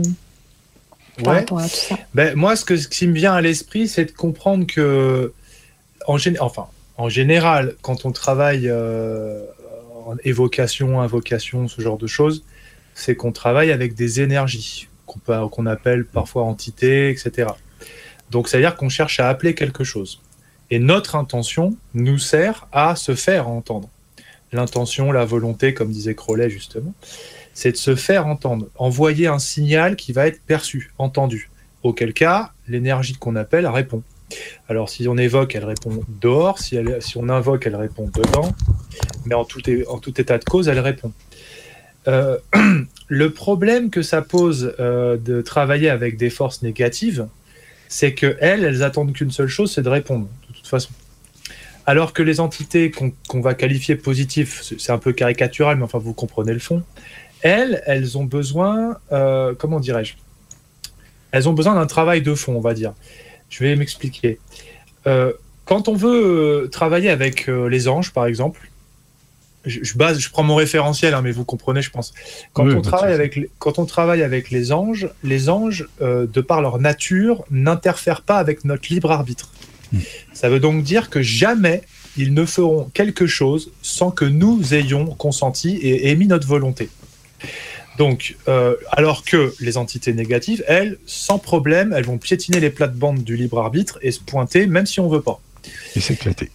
par Ouais. rapport à tout ça. Ben, moi, ce, que, ce qui me vient à l'esprit, c'est de comprendre que, en, gén- enfin, en général, quand on travaille euh, en évocation, invocation, ce genre de choses, c'est qu'on travaille avec des énergies qu'on appelle parfois entités, etc. Donc, c'est-à-dire qu'on cherche à appeler quelque chose. Et notre intention nous sert à se faire entendre. L'intention, la volonté, comme disait Crowley justement, c'est de se faire entendre, envoyer un signal qui va être perçu, entendu. Auquel cas, l'énergie qu'on appelle répond. Alors, si on évoque, elle répond dehors. Si, on invoque, elle répond dedans. Mais en tout, état de cause, elle répond. Euh, le problème que ça pose euh, de travailler avec des forces négatives, c'est que elles, attendent qu'une seule chose, c'est de répondre, de toute façon. Alors que les entités qu'on va qualifier positives, c'est un peu caricatural, mais enfin vous comprenez le fond. Elles, elles ont besoin, euh, comment dirais-je? Elles ont besoin d'un travail de fond, on va dire. Je vais m'expliquer. Euh, quand on veut euh, travailler avec les anges, par exemple, je, je base, je prends mon référentiel, hein, mais vous comprenez, je pense. Quand, Oui, on travaille avec les, quand on travaille avec les anges, les anges, euh, de par leur nature, n'interfèrent pas avec notre libre arbitre. Hmm. Ça veut donc dire que jamais ils ne feront quelque chose sans que nous ayons consenti et émis notre volonté. Donc, euh, alors que les entités négatives, elles, sans problème, elles vont piétiner les plates-bandes du libre arbitre et se pointer, même si on veut pas. Et s'éclater.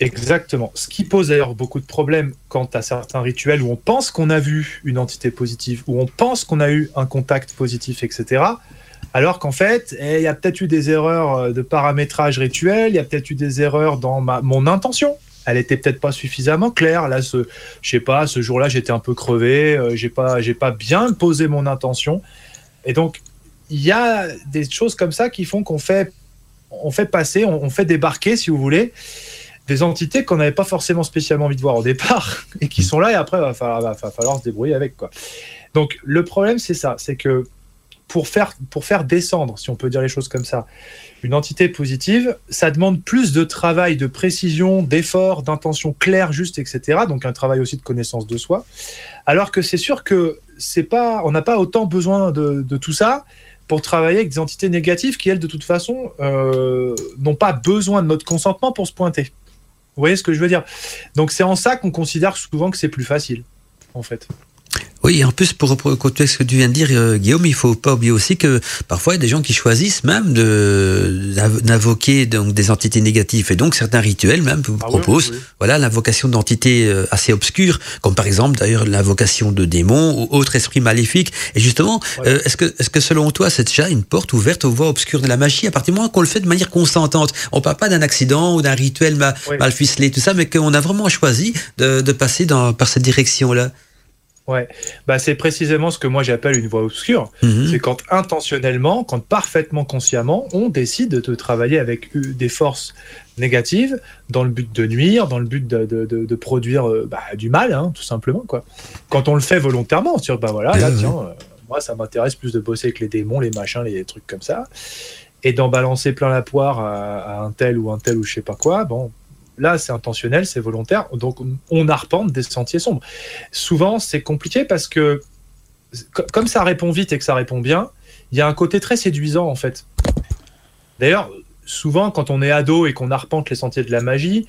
Exactement. Ce qui pose d'ailleurs beaucoup de problèmes quant à certains rituels où on pense qu'on a vu une entité positive, où on pense qu'on a eu un contact positif, etc. Alors qu'en fait, eh, il y a peut-être eu des erreurs de paramétrage rituel, il y a peut-être eu des erreurs dans ma, mon intention. Elle était peut-être pas suffisamment claire. Là, ce, je sais pas, ce jour-là, j'étais un peu crevé, euh, j'ai pas, j'ai pas bien posé mon intention. Et donc, il y a des choses comme ça qui font qu'on fait, on fait passer, on, on fait débarquer, si vous voulez, des entités qu'on n'avait pas forcément spécialement envie de voir au départ et qui sont là et après, va falloir, va, va falloir se débrouiller avec. Quoi. Donc, le problème, c'est ça, c'est que pour faire, pour faire descendre, si on peut dire les choses comme ça, une entité positive, ça demande plus de travail, de précision, d'effort, d'intention claire, juste, etc. Donc un travail aussi de connaissance de soi. Alors que c'est sûr que c'est pas, on n'a pas autant besoin de, de, tout ça pour travailler avec des entités négatives qui, elles, de toute façon, euh, n'ont pas besoin de notre consentement pour se pointer. Vous voyez ce que je veux dire? Donc c'est en ça qu'on considère souvent que c'est plus facile, en fait. Oui, en plus, pour continuer ce que tu viens de dire, euh, Guillaume, il faut pas oublier aussi que parfois, il y a des gens qui choisissent même de d'invoquer donc des entités négatives. Et donc, certains rituels même vous Ah proposent oui, oui. voilà, l'invocation d'entités euh, assez obscures, comme par exemple, d'ailleurs, l'invocation de démons ou autres esprits maléfiques. Et justement, Voilà. euh, est-ce que, est-ce que selon toi, c'est déjà une porte ouverte aux voies obscures de la magie, à partir du moment qu'on le fait de manière consentante? On parle pas d'un accident ou d'un rituel ma- Oui. mal ficelé, tout ça, mais qu'on a vraiment choisi de, de passer dans, par cette direction-là. Ouais, bah, c'est précisément ce que moi j'appelle une voie obscure. Mhm. C'est quand intentionnellement, quand parfaitement consciemment, on décide de travailler avec des forces négatives dans le but de nuire, dans le but de, de- de- de produire euh, bah, du mal, hein, tout simplement. Quoi. Quand on le fait volontairement, on se dit, bah voilà, là, ouais. tiens, euh, moi ça m'intéresse plus de bosser avec les démons, les machins, les trucs comme ça, et d'en balancer plein la poire à, à un tel ou un tel ou je sais pas quoi, bon. Là, c'est intentionnel, c'est volontaire, donc on arpente des sentiers sombres. Souvent, c'est compliqué parce que co- comme ça répond vite et que ça répond bien, il y a un côté très séduisant en fait. D'ailleurs, souvent quand on est ado et qu'on arpente les sentiers de la magie,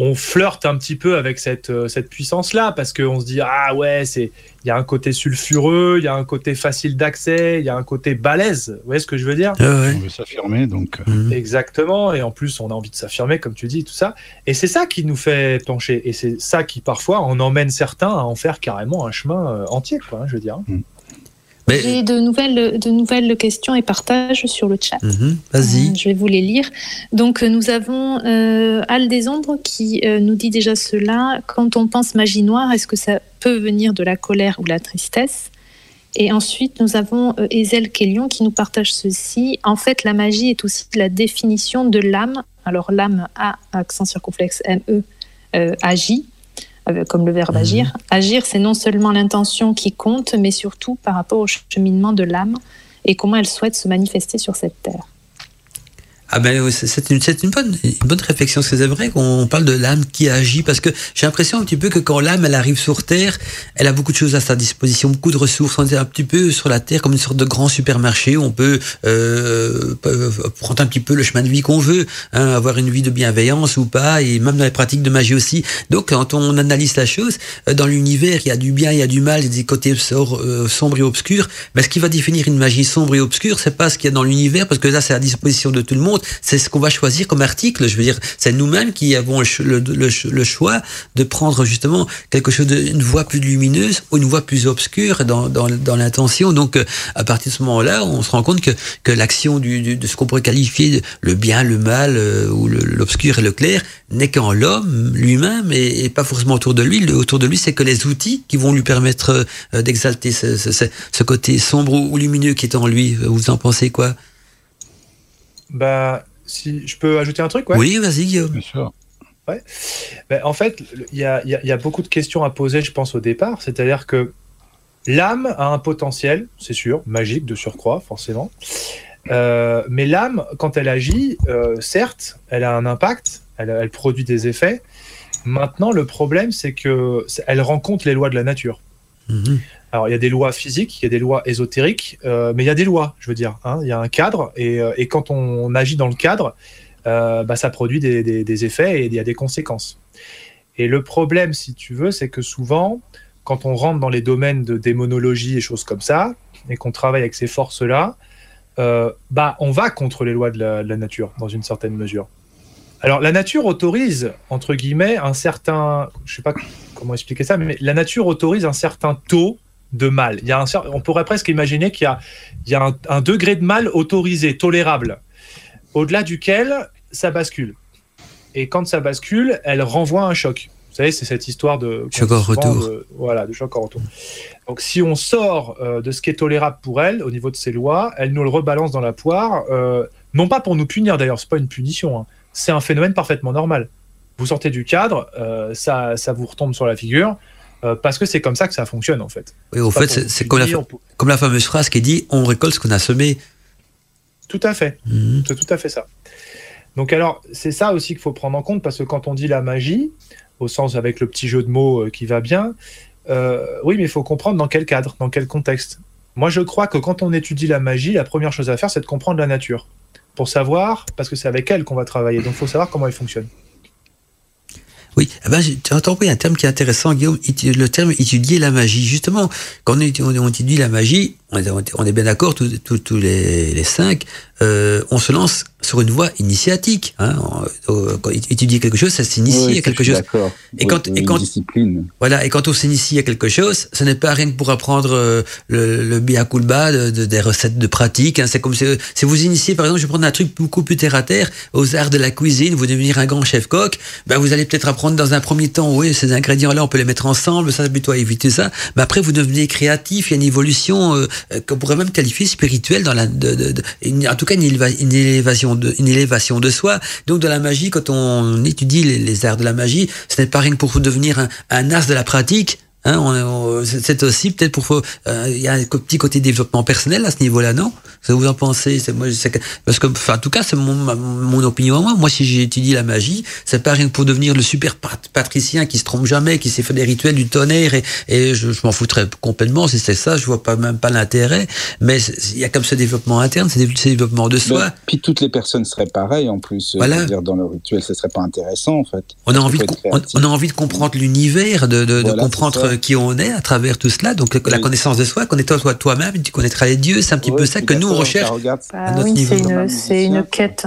on flirte un petit peu avec cette, euh, cette puissance-là parce qu'on se dit ah ouais c'est il y a un côté sulfureux, il y a un côté facile d'accès, il y a un côté balèze. Vous voyez ce que je veux dire? Ouais. On veut s'affirmer, donc. euh, Mhm. Exactement, et en plus on a envie de s'affirmer, comme tu dis, tout ça. Et c'est ça qui nous fait pencher, et c'est ça qui parfois en emmène certains à en faire carrément un chemin euh, entier, quoi, hein, je veux dire. Mais, J'ai de nouvelles, de nouvelles questions et partages sur le chat. Mhm. Vas-y. Euh, Je vais vous les lire. Donc, nous avons euh, Al des Ombres qui euh, nous dit déjà cela. Quand on pense magie noire, est-ce que ça peut venir de la colère ou la tristesse? Et ensuite, nous avons Ezel Kellion qui nous partage ceci. En fait, la magie est aussi la définition de l'âme. Alors, l'âme A, accent circonflexe M-E, agit, comme le verbe Mhm. agir. Agir, c'est non seulement l'intention qui compte, mais surtout par rapport au cheminement de l'âme et comment elle souhaite se manifester sur cette terre. Ah ben c'est- une, une bonne, une bonne réflexion. C'est vrai qu'on parle de l'âme qui agit parce que j'ai l'impression un petit peu que quand l'âme elle arrive sur Terre, elle a beaucoup de choses à sa disposition, beaucoup de ressources. On est un petit peu sur la Terre comme une sorte de grand supermarché où on peut euh, euh, prendre un petit peu le chemin de vie qu'on veut, hein, avoir une vie de bienveillance ou pas, et même dans les pratiques de magie aussi. Donc quand on analyse la chose, euh, dans l'univers, il y a du bien, il y a du mal, il y a des côtés euh, sombres et obscurs. Mais ce qui va définir une magie sombre et obscure, c'est pas ce qu'il y a dans l'univers, parce que là, c'est à disposition de tout le monde. C'est ce qu'on va choisir comme article. Je veux dire, c'est nous-mêmes qui avons le, ch- le- le ch- le choix de prendre justement quelque chose, de, une voie plus lumineuse ou une voie plus obscure dans, l'intention. Donc, euh, à partir de ce moment-là, on se rend compte que, l'action de ce qu'on pourrait qualifier de le bien, le mal, euh, ou l'obscur et le clair, n'est qu'en l'homme lui-même et, pas forcément autour de lui. Autour de lui, c'est que les outils qui vont lui permettre euh, d'exalter ce, côté sombre ou lumineux qui est en lui. Vous en pensez quoi? Bah, si je peux ajouter un truc, ouais. Oui, vas-y, Guillaume. Bien sûr. Ben, en fait, il y a, il y a- il y a beaucoup de questions à poser, je pense, au départ. C'est-à-dire que l'âme a un potentiel, c'est sûr, magique de surcroît, forcément. Euh, mais l'âme, quand elle agit, euh, certes, elle a un impact, elle, elle produit des effets. Maintenant, le problème, c'est que elle rencontre les lois de la nature. Mhm. Alors, il y a des lois physiques, il y a des lois ésotériques, euh, mais il y a des lois, je veux dire. hein. Il y a un cadre, et, euh, et quand on agit dans le cadre, euh, bah, ça produit des, des- effets et il y a des conséquences. Et le problème, si tu veux, c'est que souvent, quand on rentre dans les domaines de démonologie et choses comme ça, et qu'on travaille avec ces forces-là, bah, on va contre les lois de la, de la nature, dans une certaine mesure. Alors, la nature autorise, entre guillemets, un certain. Je sais pas comment expliquer ça, mais la nature autorise un certain taux de mal. Il y a un, on pourrait presque imaginer qu'il y a, il y a un, un degré de mal autorisé, tolérable, au-delà duquel ça bascule. Et quand ça bascule, elle renvoie un choc. Vous savez, c'est cette histoire de Choc en retour. de- voilà, de choc en retour. Donc, si on sort euh, de ce qui est tolérable pour elle au niveau de ses lois, elle nous le rebalance dans la poire. euh, non pas pour nous punir d'ailleurs, c'est pas une punition. hein. C'est un phénomène parfaitement normal. Vous sortez du cadre, euh, ça, ça vous retombe sur la figure. Euh, parce que c'est comme ça que ça fonctionne en fait. Oui, au fait, c'est comme la fameuse phrase qui dit on récolte ce qu'on a semé. Tout à fait. Mhm. C'est tout à fait ça. Donc alors, c'est ça aussi qu'il faut prendre en compte, parce que quand on dit la magie, au sens avec le petit jeu de mots euh, qui va bien, euh, oui, mais il faut comprendre dans quel cadre, dans quel contexte. Moi, je crois que quand on étudie la magie, la première chose à faire, c'est de comprendre la nature. Pour savoir, parce que c'est avec elle qu'on va travailler, donc il faut savoir comment elle fonctionne. Oui, eh ben, tu as entendu un terme qui est intéressant, Guillaume, le terme étudier la magie. Justement, quand on étudie la magie, on est bien d'accord, tous les, les cinq, euh, on se lance sur une voie initiatique. Hein. Quand étudier quelque chose, ça s'initie à quelque chose. Et quand, et quand, voilà, et quand on s'initie à quelque chose, ce n'est pas rien que pour apprendre euh, le, le biakulba, de, des recettes de pratique. Hein. C'est comme si, si, vous initiez, par exemple, je vais prendre un truc beaucoup plus terre à terre, aux arts de la cuisine, vous devenir un grand chef coq, ben vous allez peut-être apprendre dans un premier temps, oui, ces ingrédients-là, on peut les mettre ensemble, ça, plutôt à éviter ça. Mais après, vous devenez créatif, il y a une évolution euh, qu'on pourrait même qualifier spirituelle dans la, de, de, de, en tout une, élévation de, une élévation de soi. Donc, de la magie, quand on étudie les, arts de la magie, ce n'est pas rien que pour devenir un, un as de la pratique, Hein, c'est aussi peut-être pour euh, il y a un petit côté développement personnel à ce niveau-là, non? Ça vous en pensez? C'est moi, parce que, enfin, en tout cas, c'est mon, mon opinion moi. Moi, si j'ai étudié la magie, c'est pas rien que pour devenir le super patricien qui se trompe jamais, qui s'est fait des rituels du tonnerre et, et je, m'en foutrais complètement si c'est ça. Je vois pas même pas l'intérêt. Mais il y a comme ce développement interne, ce développement de soi. puis toutes les personnes seraient pareilles en plus. Euh, voilà. Dire, dans le rituel, ce serait pas intéressant en fait. On a envie de, on, a envie de comprendre l'univers, de, de, de comprendre qui on est à travers tout cela. Donc la connaissance de soi, connais-toi toi-même, tu connaîtras les dieux. C'est un petit peu ça que nous on recherche à notre oui, niveau. C'est une, une quête.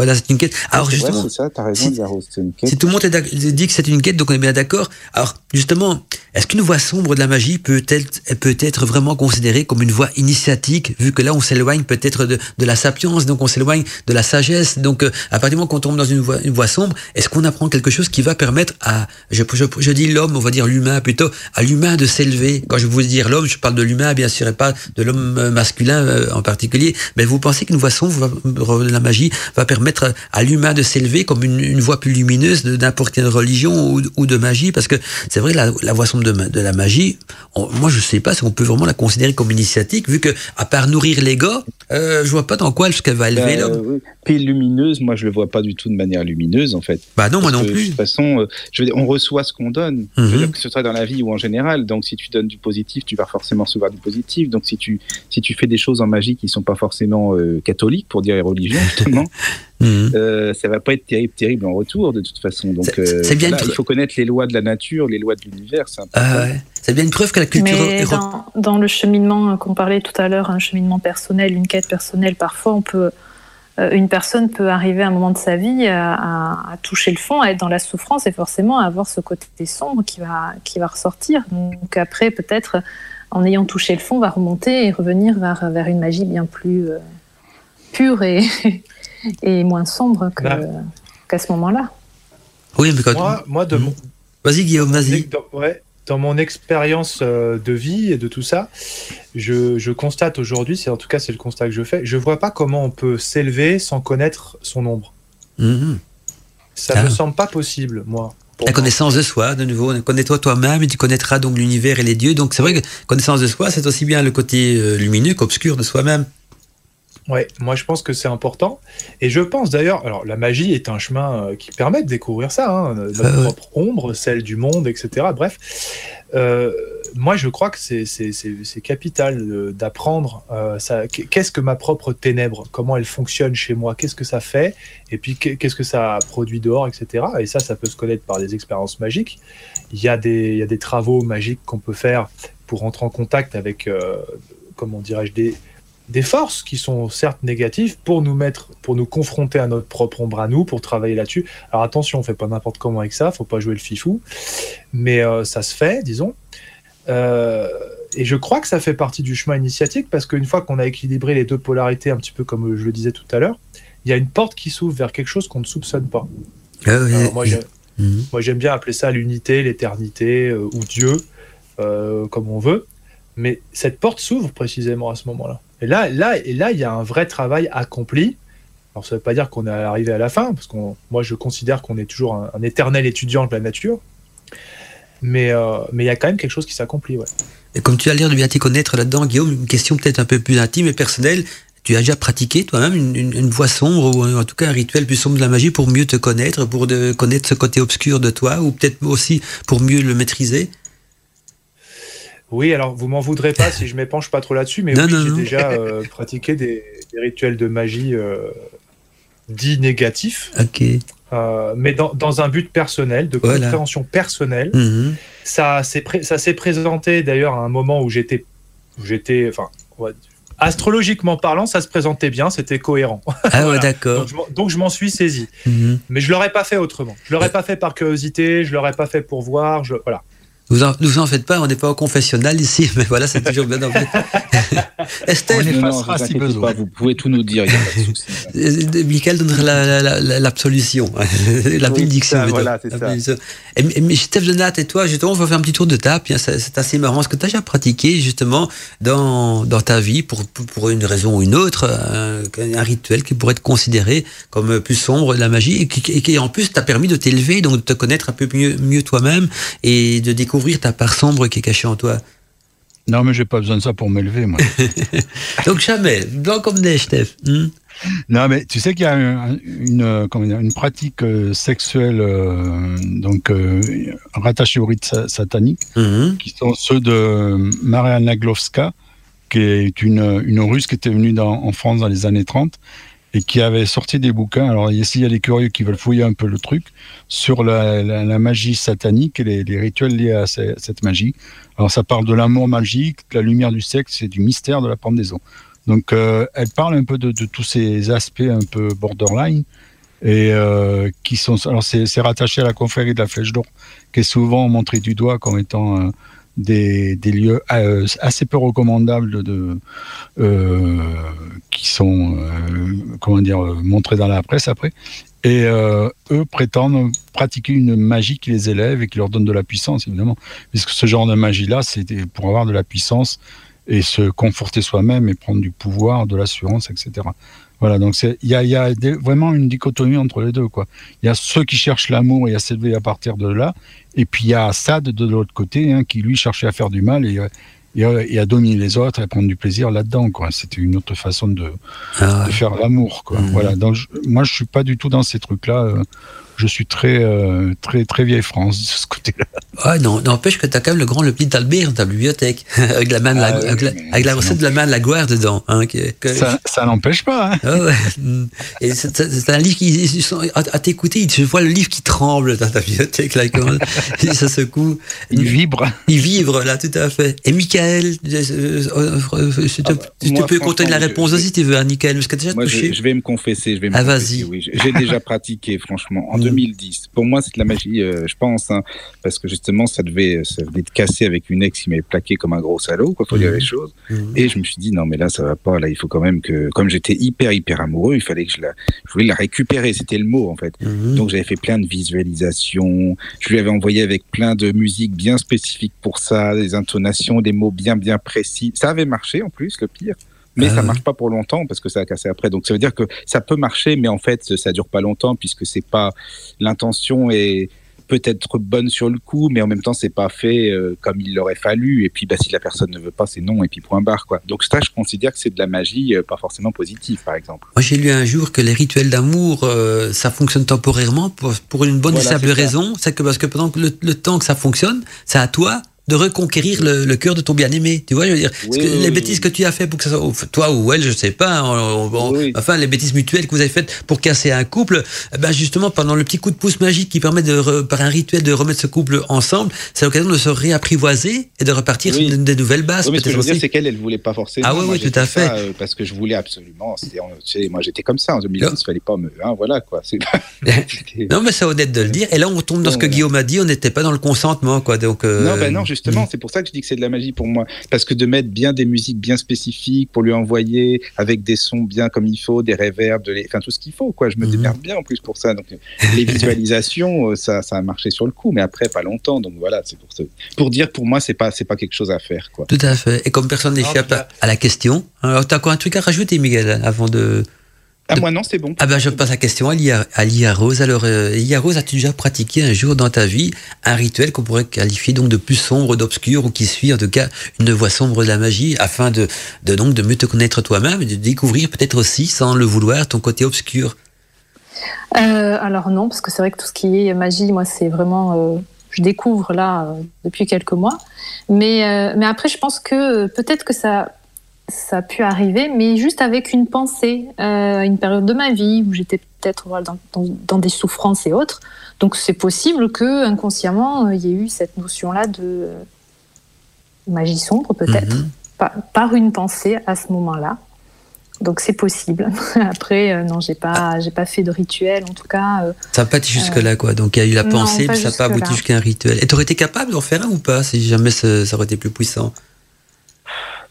Voilà, c'est une quête. Alors justement, ça, as raison, si, une quête. si tout le monde dit que c'est une quête, donc on est bien d'accord. Alors justement, est-ce qu'une voie sombre de la magie peut être, peut être vraiment considérée comme une voie initiatique, vu que là on s'éloigne peut-être de, de, la sapience, donc on s'éloigne de la sagesse. Donc euh, à partir du moment qu'on tombe dans une voie, une voie sombre, est-ce qu'on apprend quelque chose qui va permettre à, je, je, je dis l'homme, on va dire l'humain plutôt, à l'humain de s'élever? Quand je vous dire l'homme, je parle de l'humain bien sûr et pas de l'homme euh, masculin euh, en particulier. Mais vous pensez qu'une voie sombre de la magie va permettre permettre à l'humain de s'élever comme une, une, voie plus lumineuse de n'importe quelle religion ou, ou, de magie Parce que c'est vrai, la, la voie sombre de, de la magie, moi je sais pas si on peut vraiment la considérer comme initiatique, vu que à part nourrir l'ego, euh, je vois pas dans quoi qu'elle va élever bah, l'homme. Puis lumineuse, moi je le vois pas du tout de manière lumineuse en fait. Bah non, moi non plus. De toute façon, euh, je veux dire, on reçoit ce qu'on donne, je veux mhm. dire, que ce soit dans la vie ou en général. Donc si tu donnes du positif, tu vas forcément recevoir du positif. Donc si tu si tu fais des choses en magie qui sont pas forcément euh, catholiques pour dire religion justement, Mhm. Euh, ça va pas être terrible, terrible en retour de toute façon. Donc, euh, bien il faut connaître les lois de la nature, les lois de l'univers. C'est ah bien une preuve que la culture. Mais dans, dans, le cheminement qu'on parlait tout à l'heure, un cheminement personnel, une quête personnelle, parfois on peut, euh, une personne peut arriver à un moment de sa vie à, à, toucher le fond, à être dans la souffrance et forcément à avoir ce côté sombre qui va, qui va ressortir. Donc après, peut-être, en ayant touché le fond, va remonter et revenir vers, vers une magie bien plus pure et, et moins sombre qu'à ce moment-là. Oui, mais quand moi, moi de mon... Vas-y Guillaume, vas-y. Dans, ouais, dans mon expérience euh, de vie et de tout ça, je, je constate aujourd'hui, c'est en tout cas c'est le constat que je fais, je vois pas comment on peut s'élever sans connaître son ombre. Mhm. Ça ne me semble pas possible, moi. La connaissance de soi, de nouveau, connais-toi toi-même et tu connaîtras donc l'univers et les dieux. Donc c'est vrai que connaissance de soi, c'est aussi bien le côté euh, lumineux qu'obscur de soi-même. Ouais, moi je pense que c'est important. Et je pense d'ailleurs, alors la magie est un chemin euh, qui permet de découvrir ça, hein, notre ah propre ombre, celle du monde, etc. Bref, euh, moi je crois que c'est capital d'apprendre euh, qu'est-ce que ma propre ténèbre, comment elle fonctionne chez moi, qu'est-ce que ça fait, et puis qu'est-ce que ça produit dehors, etc. Et ça, ça peut se connaître par des expériences magiques. Il y a des, il y a des travaux magiques qu'on peut faire pour entrer en contact avec, comment dirais-je, des des forces qui sont certes négatives pour nous mettre, pour nous confronter à notre propre ombre à nous, pour travailler là-dessus. Alors attention, on fait pas n'importe comment avec ça, faut pas jouer le fifou, mais euh, ça se fait, disons. Euh, et je crois que ça fait partie du chemin initiatique parce qu'une fois qu'on a équilibré les deux polarités, un petit peu comme je le disais tout à l'heure, il y a une porte qui s'ouvre vers quelque chose qu'on ne soupçonne pas. Ah mhm. moi, j'aime bien appeler ça l'unité, l'éternité euh, ou Dieu, comme on veut. Mais cette porte s'ouvre précisément à ce moment-là. Et là, là, et là, il y a un vrai travail accompli. Alors, ça ne veut pas dire qu'on est arrivé à la fin, parce que moi, je considère qu'on est toujours un, éternel étudiant de la nature. Mais euh, mais il y a quand même quelque chose qui s'accomplit, ouais. Et comme tu as l'air de bien t'y connaître là-dedans, Guillaume, une question peut-être un peu plus intime et personnelle. Tu as déjà pratiqué toi-même une, une, voie sombre ou en tout cas un rituel plus sombre de la magie pour mieux te connaître, pour de, connaître ce côté obscur de toi ou peut-être aussi pour mieux le maîtriser? Oui, alors vous m'en voudrez pas si je m'épanche pas trop là-dessus, mais oui, j'ai déjà euh, pratiqué des, rituels de magie euh, dit négatif. Ok. Euh, mais dans, dans, un but personnel, de Voilà. compréhension personnelle. Mhm. Ça s'est pré- présenté d'ailleurs à un moment où j'étais, j'étais, enfin, astrologiquement parlant, ça se présentait bien, c'était cohérent. Ah ouais, Voilà. d'accord. Donc je, m'en- donc je m'en suis saisi. Mhm. Mais je l'aurais pas fait autrement. Je l'aurais pas fait par curiosité, je l'aurais pas fait pour voir. Je, voilà. Vous en, vous en faites pas, on n'est pas au confessionnal ici, mais voilà, c'est toujours bien d'en fait. Esther, On effacera vous si besoin. pas, vous pouvez tout nous dire, il n'y a pas de souci. Euh, Michael donnera la- la- la- l'absolution, la Oui, bénédiction. voilà, c'est La ça. Et, et- Steph Jonat et toi, justement, on va faire un petit tour de table. C'est assez marrant. Ce que tu as déjà pratiqué, justement, dans, dans ta vie, pour, pour- pour une raison ou une autre, un, un rituel qui pourrait être considéré comme plus sombre de la magie et qui, et qui en plus t'a permis de t'élever, donc de te connaître un peu mieux, mieux toi-même et de découvrir ta part sombre qui est cachée en toi. Non, mais j'ai pas besoin de ça pour m'élever, moi. Donc jamais, blanc comme neige, Steph. Hmm? Non, mais tu sais qu'il y a une, euh, une pratique euh, sexuelle euh, donc euh, rattachée au rite sa- satanique, Mhm. qui sont ceux de Maria Naglovska, qui est une, une russe qui était venue dans- en France dans les années 30 et qui avait sorti des bouquins. Alors ici, il y a des curieux qui veulent fouiller un peu le truc sur la, magie satanique et les, rituels liés à ce- cette magie. Alors ça parle de l'amour magique, de la lumière du sexe et du mystère de la pendaison. Donc euh, elle parle un peu de, tous ces aspects un peu borderline et euh, qui sont alors c'est rattaché à la confrérie de la Flèche d'Or qui est souvent montré du doigt comme étant euh, des, lieux euh, assez peu recommandables euh, qui sont euh, comment dire montrés dans la presse après. Et eux prétendent pratiquer une magie qui les élève et qui leur donne de la puissance évidemment. Puisque ce genre de magie là c'est pour avoir de la puissance et se conforter soi-même et prendre du pouvoir de l'assurance etc voilà donc il y a, y a des- vraiment une dichotomie entre les deux quoi il y a ceux qui cherchent l'amour et à s'élever à partir de là et puis il y a Assad de l'autre côté, hein, qui lui cherchait à faire du mal et, et, et à dominer les autres et à prendre du plaisir là-dedans. quoi. C'était une autre façon de, Ah, de faire l'amour. quoi. Mhm. Voilà. Donc je- moi, je suis pas du tout dans ces trucs-là. euh, je suis très, euh, très, très vieille France de ce côté-là. Ouais, non, n'empêche que t'as quand même le grand, le petit Albert dans ta bibliothèque, avec la main de la, Ah avec la, avec la recette de la main de la gloire dedans, hein, que, que- Ça, ça n'empêche pas. hein. Ah ouais. Mm. Et c'est un livre qui, à, à t'écouter, je vois le livre qui tremble dans ta bibliothèque, là, comment- ça secoue. Il vibre. Il vibre, là, tout à fait. Et Michael, tu, tu moi, peux compter la franchement, réponse je- aussi, si tu veux, hein, Michael, parce que t'as déjà Moi, touché. je, je vais me confesser. Je vais me Ah, confesser, vas-y. Oui, J'ai- j'ai déjà pratiqué, franchement, en Mm. 2010. Pour moi, c'est de la magie, euh, je pense, hein, parce que justement, ça devait, ça venait de casser avec une ex qui m'avait plaqué comme un gros salaud, quoi, faut dire les choses. Mhm. Et je me suis dit, non, mais là, ça va pas. Là, il faut quand même que, comme j'étais hyper, hyper amoureux, il fallait que je la, je voulais la récupérer. C'était le mot, en fait. Mhm. Donc j'avais fait plein de visualisations. Je lui avais envoyé avec plein de musique bien spécifique pour ça, des intonations, des mots bien bien précis. Ça avait marché en plus, le pire. Mais ça ouais. marche pas pour longtemps parce que ça a cassé après. Donc ça veut dire que ça peut marcher, mais en fait ça dure pas longtemps puisque c'est pas l'intention est peut-être bonne sur le coup, mais en même temps c'est pas fait euh, comme il l'aurait fallu. Et puis bah si la personne ne veut pas, c'est non et puis point barre quoi. Donc ça je considère que c'est de la magie, euh, pas forcément positive par exemple. Moi, j'ai lu un jour que les rituels d'amour, euh, ça fonctionne temporairement pour, pour une bonne Voilà, et simple raison. C'est que parce que pendant que le, le temps que ça fonctionne, c'est à toi de reconquérir le, le cœur de ton bien-aimé. Tu vois, je veux dire, parce Oui, que oui, les oui, bêtises que tu as fait pour que ça soit, toi ou elle, je sais pas, on- on- Oui. enfin, les bêtises mutuelles que vous avez faites pour casser un couple, eh ben justement, pendant le petit coup de pouce magique qui permet de, re- par un rituel de remettre ce couple ensemble, c'est l'occasion de se réapprivoiser et de repartir sur des nouvelles bases, mais ce que je veux dire, c'est qu'elle, elle voulait pas forcément. Ah oui, oui, tout à fait ça, euh, parce que je voulais absolument. Moi, j'étais comme ça en 2010. Il fallait pas me. Hein, voilà quoi. Non, mais c'est honnête de le dire. Et là, on tombe dans ce que Guillaume a dit, on n'était pas dans le consentement, quoi. Donc, euh, Non, ben non, justement, c'est pour ça que je dis que c'est de la magie pour moi. Parce que de mettre bien des musiques bien spécifiques pour lui envoyer avec des sons bien comme il faut, des reverbs, de les... enfin tout ce qu'il faut, quoi. Je me Mhm. démerde bien en plus pour ça. Donc les visualisations, euh, ça, ça a marché sur le coup, mais après pas longtemps. Donc voilà, c'est pour ça. Pour dire, pour moi, c'est pas, c'est pas quelque chose à faire, quoi. Tout à fait. Et comme personne n'échappe à, à la question, alors t'as encore un truc à rajouter, Miguel, avant de. Ah moi non, c'est bon. Ah ben, je passe la question à Lia, à Lia Rose. Alors, euh, Lia Rose, as-tu déjà pratiqué un jour dans ta vie un rituel qu'on pourrait qualifier donc de plus sombre, d'obscur, ou qui suit en tout cas une voie sombre de la magie, afin de, de donc de mieux te connaître toi-même et de découvrir peut-être aussi, sans le vouloir, ton côté obscur? Euh, alors non, parce que c'est vrai que tout ce qui est magie, moi, c'est vraiment, euh, je découvre là euh, depuis quelques mois. Mais, euh, mais après, je pense que euh, peut-être que ça, ça a pu arriver, mais juste avec une pensée, euh, une période de ma vie où j'étais peut-être voilà, dans, dans- dans des souffrances et autres. Donc c'est possible que inconsciemment euh, il y ait eu cette notion-là de magie sombre peut-être Mhm. par, par une pensée à ce moment-là. Donc c'est possible. Après euh, non j'ai pas j'ai pas fait de rituel en tout cas. euh, Ça n'a pas été jusque-là, quoi. Donc, il y a eu la non, pensée, pas mais ça n'a pas abouti jusqu'à un rituel. Et tu aurais été capable d'en faire un ou pas, si jamais ça, ça aurait été plus puissant?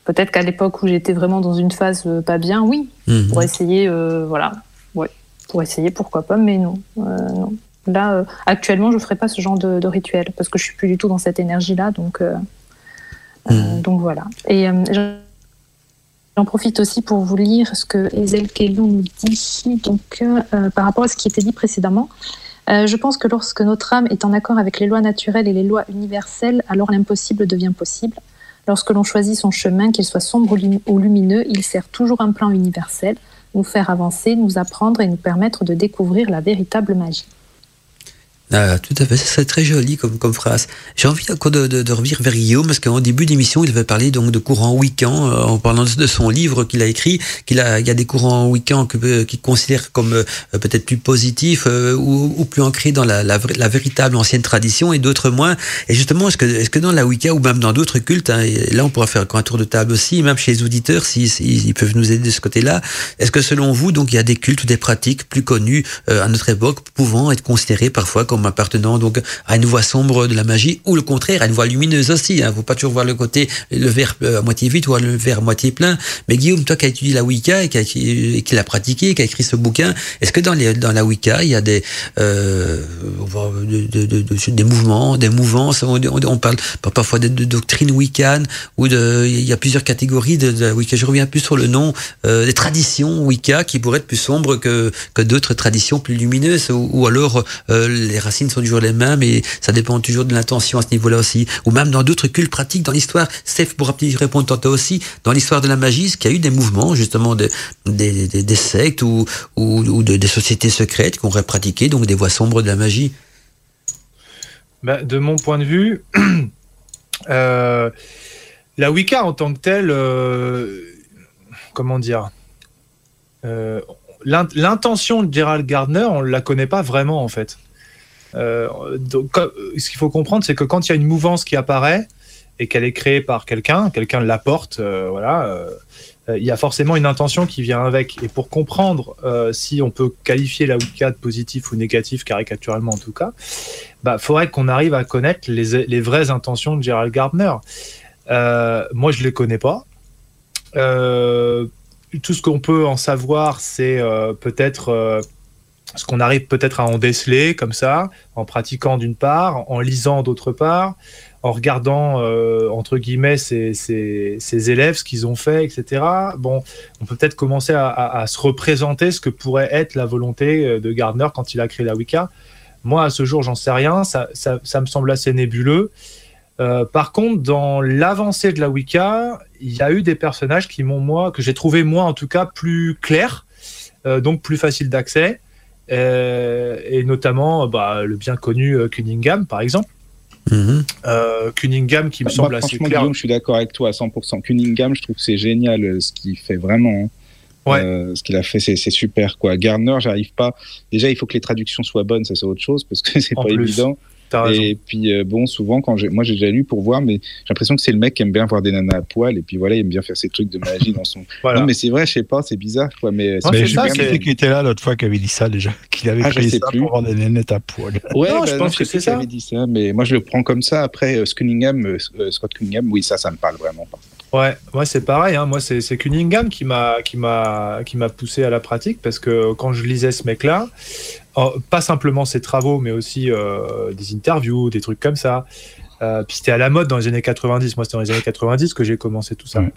Peut-être qu'à l'époque où j'étais vraiment dans une phase euh, pas bien, oui, Mhm. pour essayer, euh, voilà, ouais, pour essayer, pourquoi pas, mais non, euh, non. Là, actuellement, je ferai pas ce genre de, de rituel parce que je suis plus du tout dans cette énergie-là, donc, Mhm. donc voilà. Et j'en- profite aussi pour vous lire ce que Ezel Kellon nous dit donc euh, par rapport à ce qui était dit précédemment. Euh, je pense que lorsque notre âme est en accord avec les lois naturelles et les lois universelles, alors l'impossible devient possible. Lorsque l'on choisit son chemin, qu'il soit sombre ou lum- ou lumineux, il sert toujours un plan universel, nous faire avancer, nous apprendre et nous permettre de découvrir la véritable magie. Ah, tout à fait, c'est très joli comme, comme phrase. J'ai envie encore de, de, de revenir vers Guillaume, parce qu'en début d'émission, il avait parlé donc de courant Wiccan, euh, en parlant de, son livre qu'il a écrit, qu'il a, il y a des courants que, euh, qu'il considère comme euh, peut-être plus positifs euh, ou, ou plus ancrés dans la, la, la véritable ancienne tradition, et d'autres moins. Et justement, est-ce que, est-ce que dans la Wicca, ou même dans d'autres cultes, hein, et là on pourra faire un tour de table aussi, même chez les auditeurs, s'ils si, peuvent nous aider de ce côté-là, est-ce que selon vous, donc il y a des cultes ou des pratiques plus connues euh, à notre époque, pouvant être considérées parfois comme appartenant donc à une voie sombre de la magie, ou le contraire, à une voie lumineuse aussi. Il hein. ne faut pas toujours voir le côté, le verre euh, à moitié vide ou le verre à moitié plein. Mais Guillaume, toi qui as étudié la Wicca et qui, qui l'a pratiqué, qui a écrit ce bouquin, est-ce que dans, les, dans la Wicca, il y a des, euh, de, de, de, de, des mouvements, des mouvances, on, parle parfois de, doctrine wiccan, ou de, il y a plusieurs catégories de, la Wicca. Je reviens plus sur le nom, euh, des traditions Wicca qui pourraient être plus sombres que, que d'autres traditions plus lumineuses, ou, ou alors euh, les racines sont toujours les mêmes et ça dépend toujours de l'intention à ce niveau-là aussi. Ou même dans d'autres cultes pratiques, dans l'histoire, Steph pourra répondre tantôt aussi, dans l'histoire de la magie, est-ce qu'il y a eu des mouvements justement de, des, sectes ou, ou, ou de, des sociétés secrètes qui auraient pratiqué donc des voies sombres de la magie? Bah, De mon point de vue, euh, la Wicca en tant que telle, euh, comment dire euh, L'intention de Gerald Gardner, on ne la connaît pas vraiment en fait. Euh, donc, ce qu'il faut comprendre, c'est que quand il y a une mouvance qui apparaît et qu'elle est créée par quelqu'un, quelqu'un l'apporte, euh, voilà, euh, il y a forcément une intention qui vient avec. Et pour comprendre si on peut qualifier la Wicca positif ou négatif, caricaturalement en tout cas, bah, faudrait qu'on arrive à connaître les, vraies intentions de Gerald Gardner. Moi, je les connais pas. Tout ce qu'on peut en savoir, c'est peut-être ce qu'on arrive peut-être à en déceler comme ça, en pratiquant d'une part, en lisant d'autre part, en regardant euh, entre guillemets ses élèves, ce qu'ils ont fait, etc. Bon, on peut peut-être commencer à, se représenter ce que pourrait être la volonté de Gardner quand il a créé la Wicca. Moi, à ce jour, j'en sais rien. Ça, me semble assez nébuleux. Euh, par contre, dans l'avancée de la Wicca, il y a eu des personnages qui m'ont moi, que j'ai trouvé moi en tout cas plus clairs, euh, donc plus facile d'accès. Euh, et notamment bah, le bien connu euh, Cunningham, par exemple. -hmm. euh, Cunningham qui me bah, semble assez clair. Guillaume, je suis d'accord avec toi à 100%. Cunningham, je trouve que c'est génial ce qu'il fait vraiment. Hein. Ouais. Euh, ce qu'il a fait, c'est super. Quoi. Gardner, j'arrive pas. Déjà, il faut que les traductions soient bonnes, ça c'est autre chose parce que c'est pas plus. évident. Et puis euh, bon, souvent quand moi j'ai déjà lu pour voir, mais j'ai l'impression que c'est le mec qui aime bien voir des nanas à poil et puis voilà, il aime bien faire ses trucs de magie dans son. voilà. Non mais c'est vrai, je sais pas, c'est bizarre quoi. Mais, mais je sais qui, qui était là l'autre fois qui avait dit ça déjà, qu'il avait ah, créé ça plus. pour voir des nanettes à poil. Ouais, non, bah, je pense que c'est ça. Avait dit ça, mais moi je le prends comme ça. Après euh, Cunningham, euh, Scott Cunningham, oui ça, ça me parle vraiment pas. Ouais, moi c'est pareil. Hein. Moi c'est Cunningham qui m'a qui m'a qui m'a poussé à la pratique parce que quand je lisais ce mec-là, oh, pas simplement ses travaux, mais aussi euh, des interviews, des trucs comme ça. Euh, puis c'était à la mode dans les années 90. Moi c'était dans les années 90 que j'ai commencé tout ça. Ouais.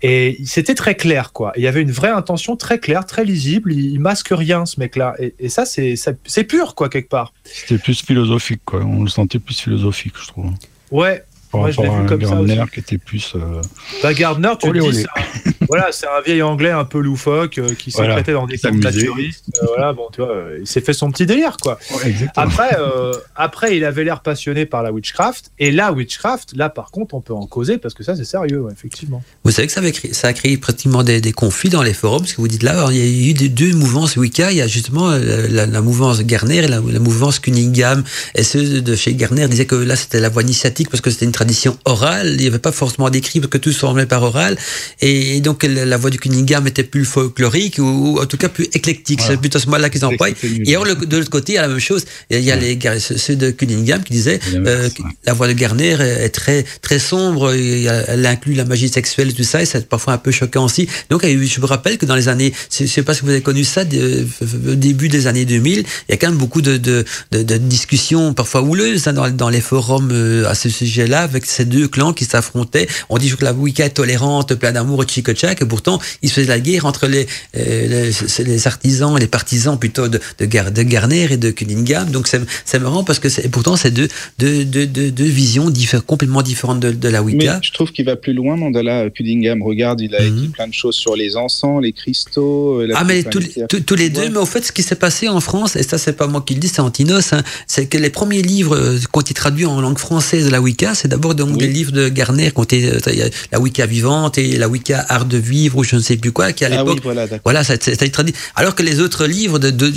Et c'était très clair, quoi. Il y avait une vraie intention très claire, très lisible. Il, il masque rien, ce mec-là. Et, et, ça, c'est pur, quoi, quelque part. C'était plus philosophique, quoi. On le sentait plus philosophique, je trouve. Ouais, par Moi, je l'ai vu comme Gardner ça aussi. qui était plus. Euh... Bah, Gardner, tu olé, te olé. dis, voilà, c'est un vieil anglais un peu loufoque euh, qui s'est Voilà, prêté dans des camps naturistes. Euh, voilà, bon, tu vois, euh, il s'est fait son petit délire, quoi. Ouais. Après, euh, après, il avait l'air passionné par la witchcraft. Et la witchcraft, là, par contre, on peut en causer parce que ça, c'est sérieux, ouais, effectivement. Vous savez que ça, avait créé, ça a créé pratiquement des, des conflits dans les forums, parce que vous dites là, alors, il y a eu des- deux mouvances Wicca, il y a justement la, la mouvance Garner et la, la mouvance Cunningham. Et ceux de chez Garner disaient que là, c'était la voie initiatique parce que c'était une tradition orale, il n'y avait pas forcément d'écrit parce que tout se formait par oral. Et, et donc, la, la voix du Cunningham était plus folklorique, ou, ou en tout cas plus éclectique. Voilà. C'est plutôt ce mot-là qu'ils emploient. Et alors, le- de l'autre côté, il y a la même chose. Il y a les, ceux de Cunningham qui disaient euh, ouais. la voix de Garner est est très très sombre. Elle inclut la magie sexuelle et tout ça, et c'est parfois un peu choquant aussi. Donc, je me rappelle que dans les années, je sais pas si vous avez connu ça, de- au début des années 2000, il y a quand même beaucoup de, de, de, de discussions parfois houleuses hein, dans, dans les forums euh, à ce sujet-là, avec ces deux clans qui s'affrontaient. On dit que la Wicca est tolérante, plein d'amour chicochac, et pourtant, il se faisait la guerre entre les, euh, les, les artisans, les partisans plutôt de, de, Gar- de Garner et de Cunningham. Donc, c'est marrant parce que pourtant, c'est deux, deux, deux, deux, deux visions diffé- complètement différentes de, de la Mais Wicca. je trouve qu'il va plus loin, Mandala Cunningham. Regarde, il a Mhm. écrit plein de choses sur les encens, les cristaux. euh, la Ah mais tous, les- pierres. tous- tous les Tu deux, mais au fait ce qui s'est passé en France, et ça c'est pas moi qui le dis, c'est Antinos, hein, c'est que les premiers livres euh, ont été traduits en langue française de la Wicca, c'est d'abord donc Oui. des livres de Garner, été, euh, la Wicca vivante et la Wicca art de vivre ou je ne sais plus quoi, qui à Ah l'époque oui, voilà, voilà, ça, ça a été traduit. Alors que les autres livres, de, de-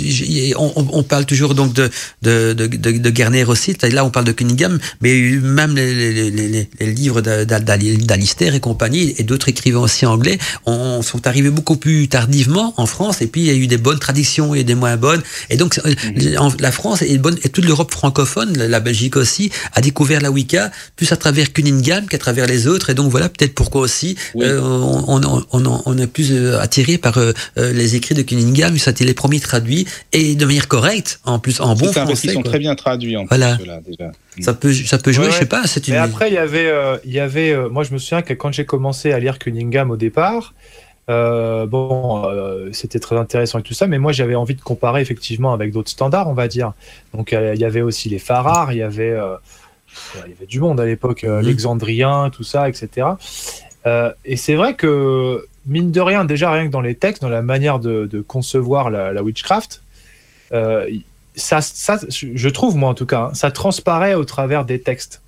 on, on- parle toujours donc de, de, de, de, Garner aussi. Là, on parle de Cunningham, mais même les, les, les, les, livres d'Al- d'Al- d'Alistair et compagnie, et d'autres écrivains aussi anglais, on, sont arrivés beaucoup plus tardivement en France. Et puis, il y a eu des bonnes traditions et des moins bonnes. Et donc, en- la France et, bonne, et toute l'Europe francophone, la, la Belgique aussi, a découvert la Wicca plus à travers Cunningham qu'à travers les autres. Et donc, voilà peut-être pourquoi aussi Oui. euh, on, on, on, on est plus euh, attiré par euh, les écrits de Cunningham, ça a été les premiers traduits et de manière correcte, en plus en bon ça, parce qu'ils français. sont très bien traduits en Voilà. plus, déjà. Ça peut, ça peut jouer, Ouais, je sais ouais. pas. C'est une. Mais après, il y avait, euh, il y avait euh, moi je me souviens que quand j'ai commencé à lire Cunningham au départ, euh, bon, euh, c'était très intéressant et tout ça, mais moi j'avais envie de comparer effectivement avec d'autres standards, on va dire. Donc euh, il y avait aussi les Farrar, il y avait, euh, il y avait du monde à l'époque, euh, Mhm. l'Exandrien, tout ça, etc. Euh, et c'est vrai que, mine de rien, déjà rien que dans les textes, dans la manière de, de concevoir la, la witchcraft, euh, ça, ça, je trouve, moi en tout cas, hein, ça transparaît au travers des textes.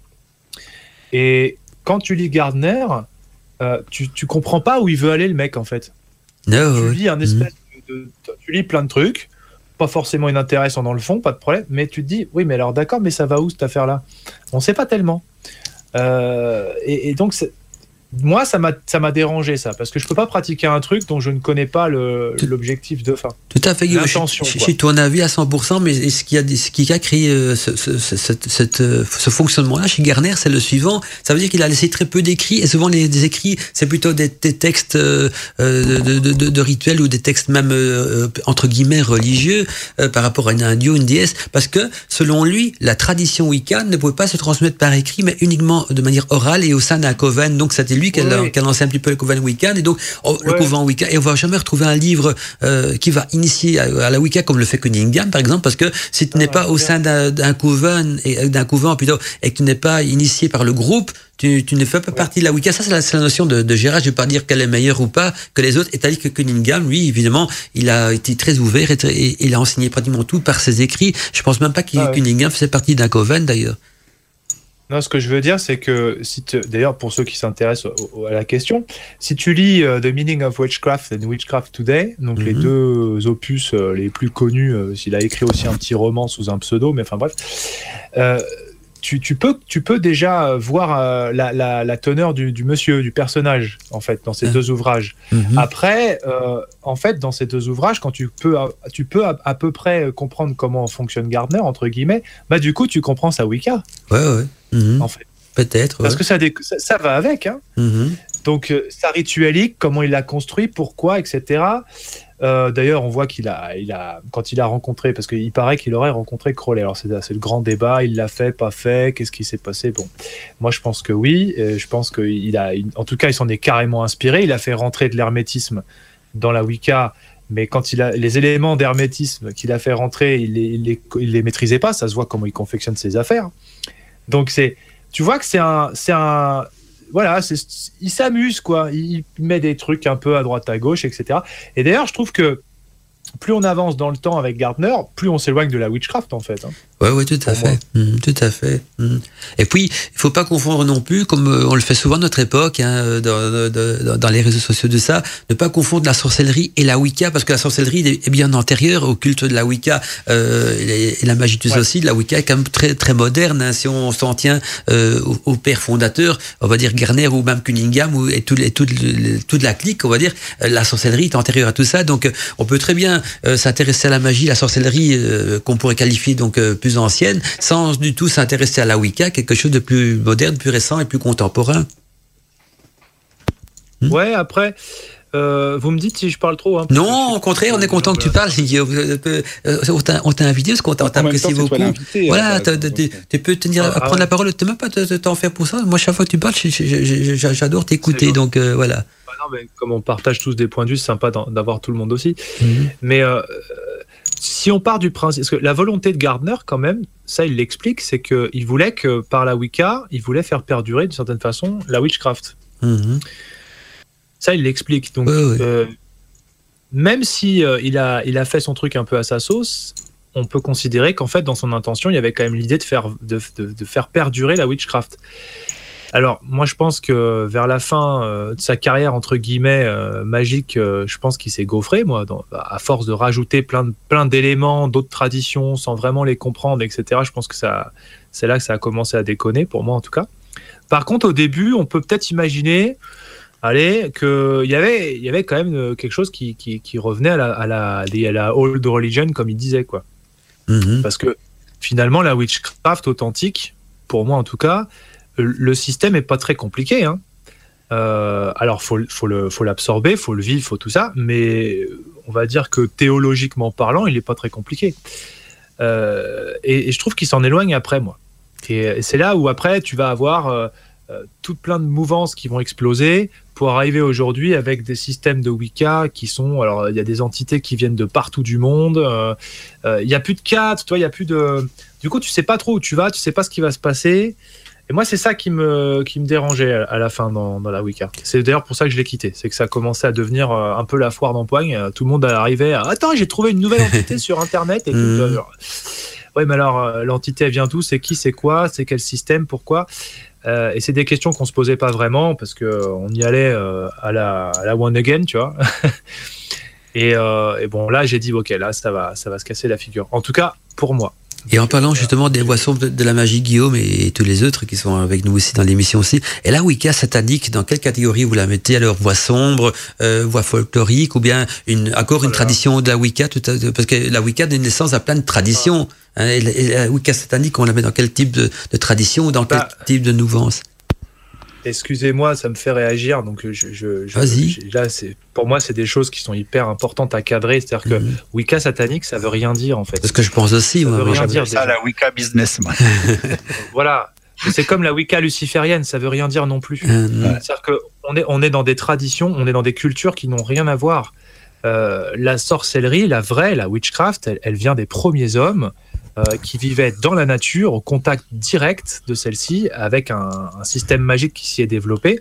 Et quand tu lis Gardner, tu, tu comprends pas où il veut aller le mec en fait. No, Tu lis un espèce de, de- tu lis plein de trucs, pas forcément inintéressants dans le fond, pas de problème, mais tu te dis oui mais alors d'accord mais ça va où cette affaire là On sait pas tellement. Euh, et, et donc moi ça m'a ça m'a dérangé ça parce que je peux pas pratiquer un truc dont je ne connais pas l'objectif de fin. Tout à fait, Guillaume. Je, suis ton avis à 100%, mais ce qui a, ce qui a créé euh, ce, ce, euh, ce fonctionnement-là chez Garner, c'est le suivant. Ça veut dire qu'il a laissé très peu d'écrits, et souvent les, écrits, c'est plutôt des, des textes euh, euh, de, de, de, de rituels ou des textes même, euh, entre guillemets, religieux par rapport à un, un dieu, une déesse, parce que, selon lui, la tradition Wicca ne pouvait pas se transmettre par écrit, mais uniquement de manière orale et au sein d'un coven. Donc, c'était lui qui a, Oui. qui a lancé un petit peu le coven Wiccan, et donc, le couvent Wicca, et on va jamais retrouver un livre euh, qui va initier à, à la Wicca comme le fait Cunningham, par exemple, parce que si tu n'es Ah, pas au sein d'un couvent, et euh, d'un couvent plutôt, et que tu n'es pas initié par le groupe, tu, tu ne fais pas partie de la Wicca. Ça, c'est la, notion de, de Gérard. Je vais pas dire qu'elle est meilleure ou pas que les autres. Et tandis que Cunningham, lui, évidemment, il a été très ouvert et, très- et il a enseigné pratiquement tout par ses écrits. Je pense même pas que Ah. Cunningham faisait partie d'un coven, d'ailleurs. Non, ce que je veux dire, c'est que si d'ailleurs pour ceux qui s'intéressent à la question, si tu lis euh, The Meaning of Witchcraft and Witchcraft Today, donc les Mhm. deux opus euh, les plus connus, euh, s'il a écrit aussi un petit roman sous un pseudo, mais enfin bref, euh, tu, tu peux tu peux déjà voir la, la, la teneur du, du monsieur, du personnage en fait dans ces Ah. deux ouvrages. Mhm. Après, en fait, dans ces deux ouvrages, quand tu peux, tu peux à, à peu près comprendre comment fonctionne Gardner entre guillemets, bah du coup tu comprends sa Wicca Ouais, ouais. Mhm. en fait, Peut-être. parce ouais. que ça, ça, ça va avec. Hein. Mhm. Donc euh, sa rituelique, comment il l'a construit, pourquoi, etc. Euh, D'ailleurs, on voit qu'il a, il a, quand il a rencontré, parce qu'il paraît qu'il aurait rencontré Crowley. Alors c'est le grand débat, il l'a fait, pas fait, qu'est-ce qui s'est passé? Bon, moi je pense que oui. je pense qu'il a, en tout cas, il s'en est carrément inspiré. Il a fait rentrer de l'hermétisme dans la Wicca. Mais quand il a les éléments d'hermétisme qu'il a fait rentrer, il les, il, les, il les maîtrisait pas. Ça se voit comment il confectionne ses affaires. Donc c'est, tu vois que c'est un, c'est un, voilà, il s'amuse quoi. Il met des trucs un peu à droite à gauche, etc. Et d'ailleurs, je trouve que plus on avance dans le temps avec Gardner, plus on s'éloigne de la witchcraft en fait. Hein. Oui, ouais, tout à fait. Mmh, tout à fait. Mmh. Et puis, il faut pas confondre non plus, comme euh, on le fait souvent à notre époque, hein, dans, dans, les réseaux sociaux de ça, ne pas confondre la sorcellerie et la Wicca, parce que la sorcellerie est bien antérieure au culte de la Wicca euh, et, la magie ouais. aussi. La Wicca est quand même très, très moderne. Hein, si on s'en tient euh, au, père fondateur, on va dire Garner ou même Cunningham ou, et tout, les, toute la clique, on va dire, euh, la sorcellerie est antérieure à tout ça. Donc, on peut très bien s'intéresser à la magie, la sorcellerie, qu'on pourrait qualifier donc plus ancienne, sans du tout s'intéresser à la Wicca, quelque chose de plus moderne, plus récent et plus contemporain. Hmm? Ouais, après. Euh, vous me dites si je parle trop. Hein, non, au contraire, on est content que tu parles. Euh, on t'a invité parce qu'on t'apprécie beaucoup. Voilà, tu peux tenir, ah, prendre la parole. Tu même pas t'en faire pour ça. Moi, chaque fois que tu parles, j'adore t'écouter. Donc euh, voilà. Bah non, mais comme on partage tous des points de vue, c'est sympa d'avoir tout le monde aussi. Mhm. Mais si on part du principe, parce que la volonté de Gardner, quand même, ça il l'explique, c'est qu'il voulait que par la Wicca, il voulait faire perdurer d'une certaine façon la witchcraft. Mhm. Ça il l'explique. Donc, euh, même si euh, il, a, il a fait son truc un peu à sa sauce, on peut considérer qu'en fait, dans son intention, il y avait quand même l'idée de faire, de, de faire perdurer la witchcraft. Alors, moi, je pense que vers la fin euh, de sa carrière, entre guillemets, euh, magique, euh, je pense qu'il s'est gaufré, moi, à force de rajouter plein, plein d'éléments, d'autres traditions, sans vraiment les comprendre, etc. Je pense que ça, c'est là que ça a commencé à déconner, pour moi en tout cas. Par contre, au début, on peut peut-être imaginer, allez, qu'il y avait, y avait quand même quelque chose qui, revenait à la, à, la, old religion, comme il disait, quoi. Mm-hmm. Parce que finalement, la witchcraft authentique, pour moi en tout cas, le système est pas très compliqué. Hein. Euh, alors, faut, faut le, faut l'absorber, faut le vivre, faut tout ça, mais on va dire que théologiquement parlant, il est pas très compliqué. Euh, et, je trouve qu'il s'en éloigne après, moi. Et, c'est là où après, tu vas avoir euh, tout plein de mouvances qui vont exploser pour arriver aujourd'hui avec des systèmes de Wicca qui sont, alors il y a des entités qui viennent de partout du monde. Il y a plus de cadre, il y a plus de. Du coup, tu sais pas trop où tu vas, tu sais pas ce qui va se passer. Et moi, c'est ça qui me, qui me dérangeait à la fin dans, dans la Wicca. C'est d'ailleurs pour ça que je l'ai quitté. C'est que ça commençait à devenir euh, un peu la foire d'empoigne. Euh, tout le monde arrivait à Attends, j'ai trouvé une nouvelle entité sur Internet. Et tout. Mmh. Ouais, mais alors, euh, l'entité, elle vient d'où? C'est qui? C'est quoi? C'est quel système? Pourquoi? Euh, Et c'est des questions qu'on se posait pas vraiment parce qu'on y allait euh, à, la, à la one again, tu vois. et, et, bon, là, j'ai dit Ok, là, ça va, ça va se casser la figure. En tout cas, pour moi. Et en parlant justement des sombres de, la magie, Guillaume, et, tous les autres qui sont avec nous aussi dans l'émission aussi, et la Wicca satanique, dans quelle catégorie vous la mettez? Alors, voix sombre, euh, voix folklorique, ou bien une, encore une tradition de la Wicca tout Parce que la Wicca donne naissance à plein de traditions. Hein, et, la, Wicca satanique, on la met dans quel type de, tradition ou dans quel bah, type de mouvance Excusez-moi, ça me fait réagir. Donc, je, je, Vas-y. Là, c'est pour moi, c'est des choses qui sont hyper importantes à cadrer. C'est-à-dire que mhm. Wicca satanique, ça veut rien dire en fait. C'est ce que je pense aussi. Ça moi, veut rien dire. Ça, la Wicca business. voilà. C'est comme la Wicca luciférienne, ça veut rien dire non plus. Euh, C'est-à-dire qu'on est, on est dans des traditions, on est dans des cultures qui n'ont rien à voir. Euh, la sorcellerie, la vraie, la witchcraft, elle, elle vient des premiers hommes euh, qui vivait dans la nature, au contact direct de celle-ci, avec un, un, système magique qui s'y est développé.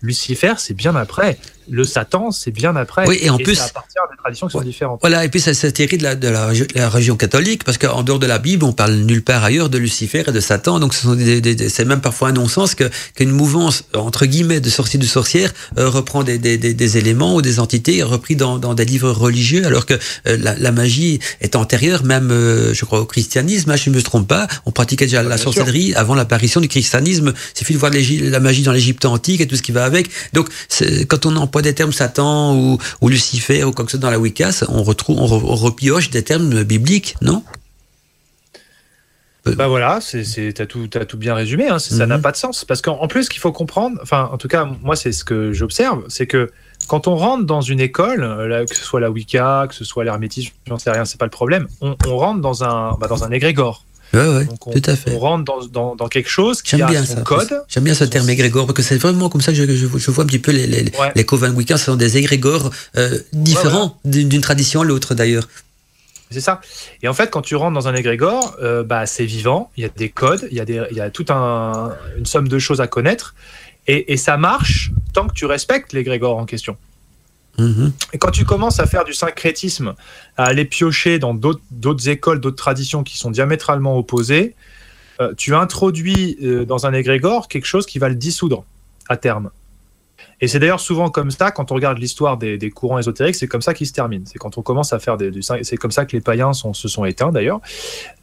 Lucifer, c'est bien après le Satan, c'est bien après. Oui, et en plus, ça appartient à des traditions qui sont différentes. Voilà, et puis ça s'atterrit de, la, de la, la, religion catholique, parce qu'en dehors de la Bible, on parle nulle part ailleurs de Lucifer et de Satan. Donc, c'est même parfois un non-sens qu'une mouvance entre guillemets de sorciers de sorcières euh, reprend des, des, des, éléments ou des entités repris dans, dans des livres religieux, alors que euh, la, la, magie est antérieure, même, euh, je crois, au christianisme. Hein, je ne me trompe pas. On pratiquait déjà la sorcellerie avant l'apparition du christianisme. Il suffit de voir la magie dans l'Égypte antique et tout ce qui va avec. Donc, quand on en pas des termes Satan ou, ou, Lucifer ou ce soit dans la Wicca, on retrouve, on, repioche des termes bibliques, non? Bah voilà, c'est, t'as tout, as tout bien résumé. Hein, ça n'a mhm. pas de sens parce qu'en plus, ce qu'il faut comprendre, enfin, en tout cas, moi, c'est ce que j'observe, c'est que quand on rentre dans une école, euh, que ce soit la Wicca, que ce soit l'hermétisme, j'en sais rien, c'est pas le problème. On, rentre dans un, bah, dans un égrégore. Ouais, ouais, on, tout à fait. On rentre dans, dans, dans quelque chose qui a bien son code. J'aime bien ce terme égrégore, parce que c'est vraiment comme ça que je, je, je, vois un petit peu les, les, ouais. les Coven ce sont des égrégores euh, différents d'une tradition à l'autre d'ailleurs. C'est ça. Et en fait, quand tu rentres dans un égrégore, euh, bah, c'est vivant, il y a des codes, il y a, des, il y a toute un, une somme de choses à connaître. Et, ça marche tant que tu respectes l'égrégore en question. Et quand tu commences à faire du syncrétisme, à aller piocher dans d'autres écoles, d'autres traditions qui sont diamétralement opposées, euh, tu introduis euh, dans un égrégore quelque chose qui va le dissoudre à terme. Et c'est d'ailleurs souvent comme ça, quand on regarde l'histoire des, courants ésotériques, c'est comme ça qu'ils se terminent. C'est quand on commence à faire des, du c'est comme ça que les païens se sont éteints d'ailleurs.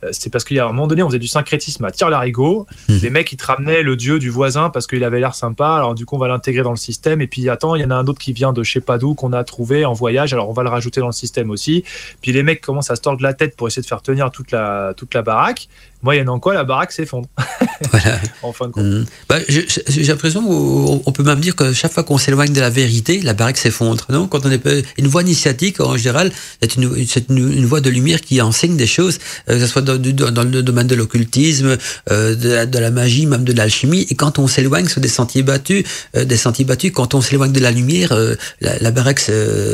Euh, c'est parce qu'il y a un moment donné, on faisait du syncrétisme à tire-larigot. Mmh. Les mecs, ils te ramenaient le dieu du voisin parce qu'il avait l'air sympa. Alors du coup, on va l'intégrer dans le système. Et puis attends, il y en a un autre qui vient de je sais pas d'où qu'on a trouvé en voyage. Alors on va le rajouter dans le système aussi. Puis les mecs commencent à se tordre la tête pour essayer de faire tenir toute la toute la baraque. Moyennant quoi, la baraque s'effondre. Voilà. en fin de compte. Mmh. Bah, j'ai l'impression qu'on peut même dire que chaque fois qu'on s'éloigne de la vérité, la baraque s'effondre. Non? Quand on est une voie initiatique, en général, c'est une, une, une, voie de lumière qui enseigne des choses, euh, que ce soit dans, dans, le domaine de l'occultisme, euh, de, la, de, la, magie, même de l'alchimie. Et quand on s'éloigne sur des sentiers battus, euh, des sentiers battus, quand on s'éloigne de la lumière, la, la, baraque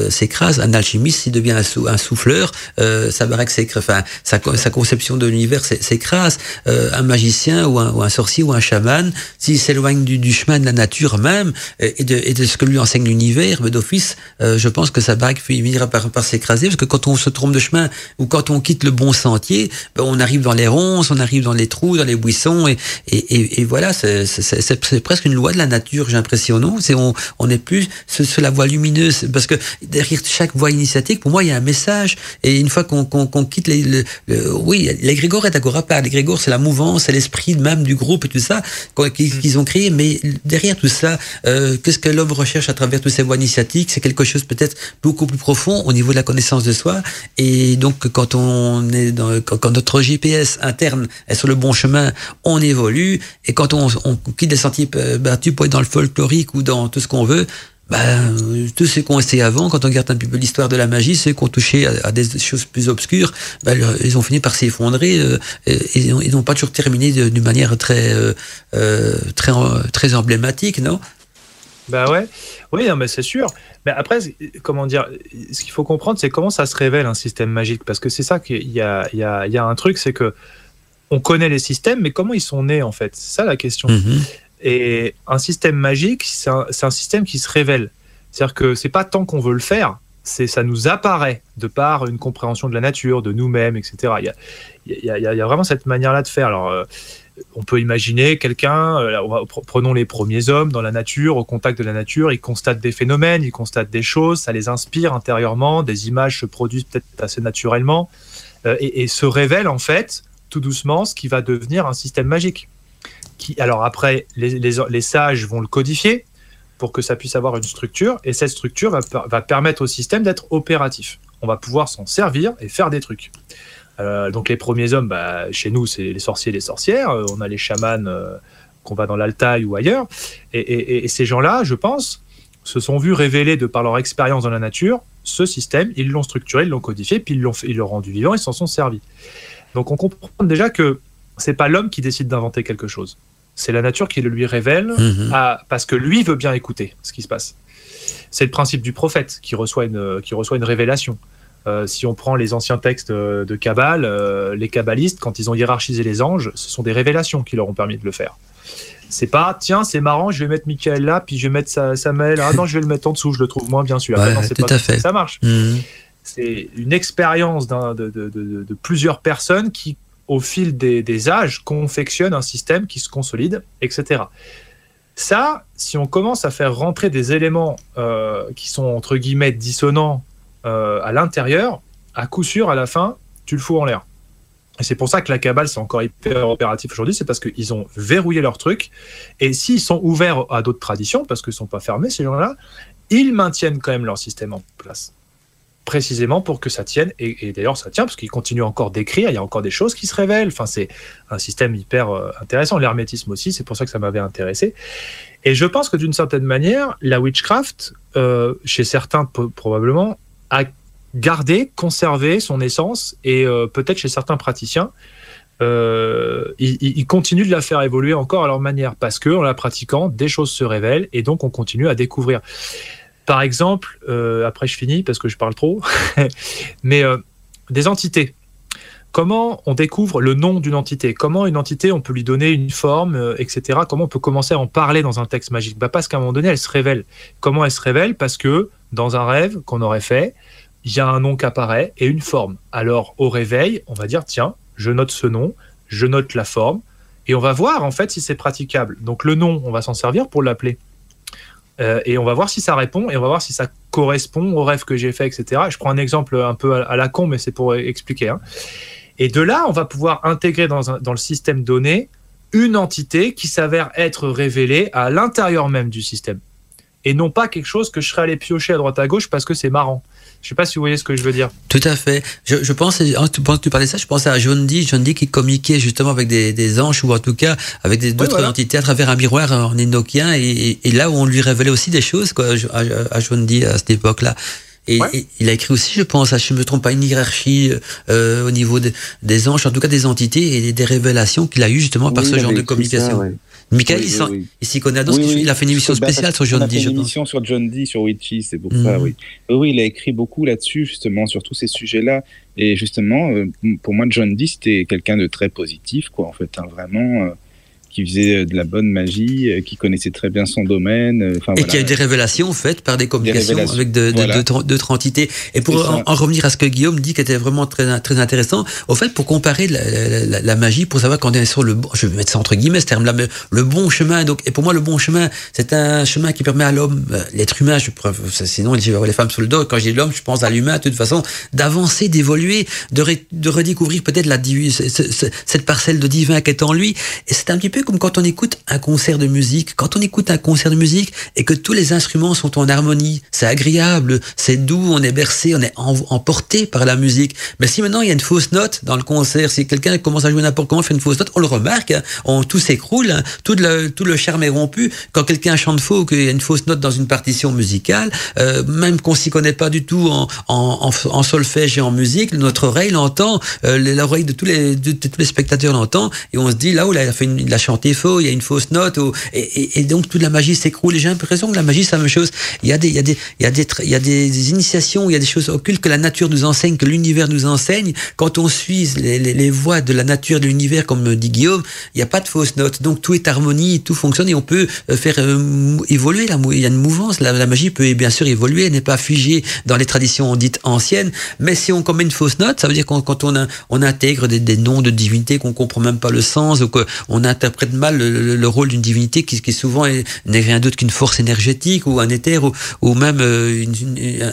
s'écrase. Un alchimiste, il devient un, un souffleur, sa baraque s'écrase. Enfin, sa, sa conception de l'univers s'écrase. un magicien ou un, ou un, sorcier ou un chaman, s'il s'éloigne du, du, chemin de la nature même et de, et de ce que lui enseigne l'univers, mais d'office, euh, je pense que sa bague finira par, par s'écraser, parce que quand on se trompe de chemin ou quand on quitte le bon sentier, ben, on arrive dans les ronces, on arrive dans les trous, dans les buissons, et, et, et, voilà, c'est presque une loi de la nature, j'ai l'impression, non? C'est on, on est plus sur, la voie lumineuse, parce que derrière chaque voie initiatique, pour moi, il y a un message, et une fois qu'on qu'on quitte les, le, oui, l'égrégore est part, l'égrégore c'est la mouvance, c'est l'esprit même du groupe et tout ça qu'ils ont créé, mais derrière tout ça, euh, qu'est-ce que l'homme recherche à travers tous ces voies initiatiques, c'est quelque chose peut-être beaucoup plus profond au niveau de la connaissance de soi. Et donc, quand on est dans, quand, notre GPS interne est sur le bon chemin, on évolue. Et quand on, quitte les sentiers battus pour être dans le folklorique ou dans tout ce qu'on veut, ben, tous ceux qui ont essayé avant, quand on regarde un petit peu l'histoire de la magie, ceux qui ont touché à, des choses plus obscures, ben, ils ont fini par s'effondrer euh, et, ils n'ont pas toujours terminé d'une manière très, euh, très, très emblématique, non? Bah ouais, oui, mais c'est sûr. Mais après, comment dire, ce qu'il faut comprendre, c'est comment ça se révèle un système magique? Parce que c'est ça qu'il y a, il y, a, il y a un truc, c'est que on connaît les systèmes, mais comment ils sont nés en fait? C'est ça la question. Mhm. Et un système magique, c'est un, système qui se révèle. C'est-à-dire que c'est pas tant qu'on veut le faire, c'est ça nous apparaît de par une compréhension de la nature, de nous-mêmes, etc. Il y a, y, a, vraiment cette manière-là de faire. Alors, euh, on peut imaginer quelqu'un, euh, prenons les premiers hommes dans la nature, au contact de la nature, ils constatent des phénomènes, ils constatent des choses, ça les inspire intérieurement, des images se produisent peut-être assez naturellement, euh, et, se révèle en fait, tout doucement, ce qui va devenir un système magique. Alors après, les, sages vont le codifier pour que ça puisse avoir une structure, et cette structure va permettre au système d'être opératif. On va pouvoir s'en servir et faire des trucs. Euh, donc les premiers hommes, bah, chez nous, c'est les sorciers et les sorcières. Euh, on a les chamans euh, qu'on va dans l'Altaï ou ailleurs. Et, ces gens-là, je pense, se sont vus révéler de par leur expérience dans la nature ce système. Ils l'ont structuré, ils l'ont codifié, puis ils l'ont rendu vivant, ils s'en sont servis. Donc on comprend déjà que c'est pas l'homme qui décide d'inventer quelque chose. C'est la nature qui le lui révèle mhm. parce que lui veut bien écouter ce qui se passe. C'est le principe du prophète qui reçoit une, qui reçoit une révélation. Euh, si on prend les anciens textes de Kabbale, euh, les kabbalistes, quand ils ont hiérarchisé les anges, ce sont des révélations qui leur ont permis de le faire. C'est pas, tiens, c'est marrant, je vais mettre Michael là, puis je vais mettre Samuel. Ah non, je vais le mettre en dessous, je le trouve moins bien sûr. tout à fait. Ça marche. Mhm. C'est une expérience de, plusieurs personnes qui, au fil des, âges, confectionnent un système qui se consolide, etc. Ça, si on commence à faire rentrer des éléments euh, qui sont entre guillemets dissonants euh, à l'intérieur, à coup sûr, à la fin, tu le fous en l'air. Et c'est pour ça que la cabale, c'est encore hyper opératif aujourd'hui, c'est parce qu'ils ont verrouillé leur truc. Et s'ils sont ouverts à d'autres traditions, parce qu'ils ne sont pas fermés, ces gens-là, ils maintiennent quand même leur système en place. Précisément pour que ça tienne. Et, d'ailleurs, ça tient, parce qu'ils continuent encore d'écrire, il y a encore des choses qui se révèlent. Enfin, c'est un système hyper euh, intéressant. L'hermétisme aussi, c'est pour ça que ça m'avait intéressé. Et je pense que d'une certaine manière, la witchcraft, euh, chez certains probablement, à garder, conserver son essence et euh, peut-être chez certains praticiens, ils, continuent de la faire évoluer encore à leur manière parce que en la pratiquant, des choses se révèlent et donc on continue à découvrir. Par exemple, euh, après je finis parce que je parle trop, mais des entités comment on découvre le nom d'une entité, comment une entité, on peut lui donner une forme, euh, etc. Comment on peut commencer à en parler dans un texte magique? Bah Parce qu'à un moment donné, elle se révèle. Comment elle se révèle? Parce que dans un rêve qu'on aurait fait, il y a un nom qui apparaît et une forme. Alors au réveil, on va dire, tiens, je note ce nom, je note la forme, et on va voir en fait si c'est praticable. Donc le nom, on va s'en servir pour l'appeler. Euh, et on va voir si ça répond et on va voir si ça correspond au rêve que j'ai fait, etc. Je prends un exemple un peu à, la con, mais c'est pour expliquer. Hein. Et de là, on va pouvoir intégrer dans, dans le système donné une entité qui s'avère être révélée à l'intérieur même du système. Et non pas quelque chose que je serais allé piocher à droite à gauche parce que c'est marrant. Je sais pas si vous voyez ce que je veux dire. Tout à fait. Je, je pense, tu, penses, tu parlais de ça, je pensais à John Dee, John Dee qui communiquait justement avec des, des anges ou en tout cas avec d'autres entités à travers un miroir en enochien et, et, là où on lui révélait aussi des choses quoi, à, à John Dee à cette époque-là. Et, il a écrit aussi, je pense, si je ne me trompe pas, une hiérarchie euh, au niveau des anges, en tout cas des entités et des révélations qu'il a eues justement par ce genre de communication. Michael, il s'y connaît. il a fait une émission spéciale sur John Dee. Il a fait une émission sur John Dee, sur Witchy, c'est pour ça, mhm. oui. Oui, il a écrit beaucoup là-dessus, justement, sur tous ces sujets-là. Et justement, euh, pour moi, John Dee, c'était quelqu'un de très positif, quoi, en fait, hein, vraiment. Qui faisait euh, de la bonne magie, euh, qui connaissait très bien son domaine. Euh, et qui a eu des révélations faites par des communications avec d'autres entités. Et pour en, revenir à ce que Guillaume dit, qui était vraiment très, très intéressant, au fait, pour comparer la, la, magie, pour savoir quand on est sur le bon, je vais mettre ça entre guillemets ce terme-là, mais le bon chemin. Donc, et pour moi, le bon chemin, c'est un chemin qui permet à l'homme, l'être humain, je, sinon les femmes sous le dos. Quand je dis l'homme, je pense à l'humain, de toute façon, d'avancer, d'évoluer, de, de redécouvrir peut-être la, cette parcelle de divin qui est en lui. Et c'est un petit peu comme quand on écoute un concert de musique. Quand on écoute un concert de musique et que tous les instruments sont en harmonie, c'est agréable, c'est doux, on est bercé, on est emporté par la musique. Mais si maintenant il y a une fausse note dans le concert, si quelqu'un commence à jouer n'importe comment, fait une fausse note, on le remarque, hein. on, tout s'écroule, hein. tout, le, tout le charme est rompu. Quand quelqu'un chante faux, qu'il y a une fausse note dans une partition musicale, euh, même qu'on s'y connaît pas du tout en, en, solfège et en musique, notre oreille l'entend, euh, l'oreille de tous les, de, tous les spectateurs l'entend, et on se dit là où il a fait une, il il y a une fausse note, et, donc toute la magie s'écroule. Et j'ai l'impression que la magie, c'est la même chose. Il y a des, il y a des, il y a des, il y a des initiations, il y a des choses occultes que la nature nous enseigne, que l'univers nous enseigne. Quand on suit les, les, voies de la nature, de l'univers, comme dit Guillaume, il n'y a pas de fausse note. Donc tout est harmonie, tout fonctionne et on peut euh, faire euh, évoluer il y a une mouvance. La, magie peut bien sûr évoluer, elle n'est pas figée dans les traditions dites anciennes. Mais si on commet une fausse note, ça veut dire qu'on, quand on, on intègre des, des noms de divinités qu'on comprend même pas le sens ou qu'on interprète mal le, rôle d'une divinité qui, qui souvent n'est rien d'autre qu'une force énergétique ou un éther ou, ou même euh,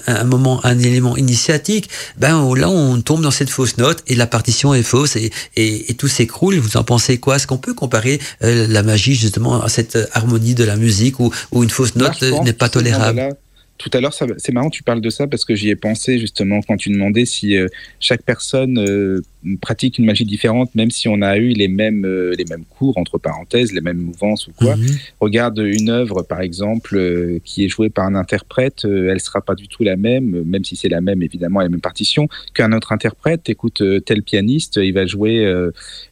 un, moment, un élément initiatique, ben là on tombe dans cette fausse note et la partition est fausse et, et, tout s'écroule. Vous en pensez quoi? Est-ce qu'on peut comparer euh, la magie justement à cette harmonie de la musique où, où une fausse note n'est pas tolérable? Tout à l'heure, c'est marrant, tu parles de ça parce que j'y ai pensé justement quand tu demandais si euh, chaque personne euh, pratique une magie différente, même si on a eu les mêmes, euh, les mêmes cours, entre parenthèses, les mêmes mouvances ou quoi. Mhm. Regarde une œuvre, par exemple, qui est jouée par un interprète, elle sera pas du tout la même, même si c'est la même, évidemment, la même partition, qu'un autre interprète. Écoute, tel pianiste, il va jouer,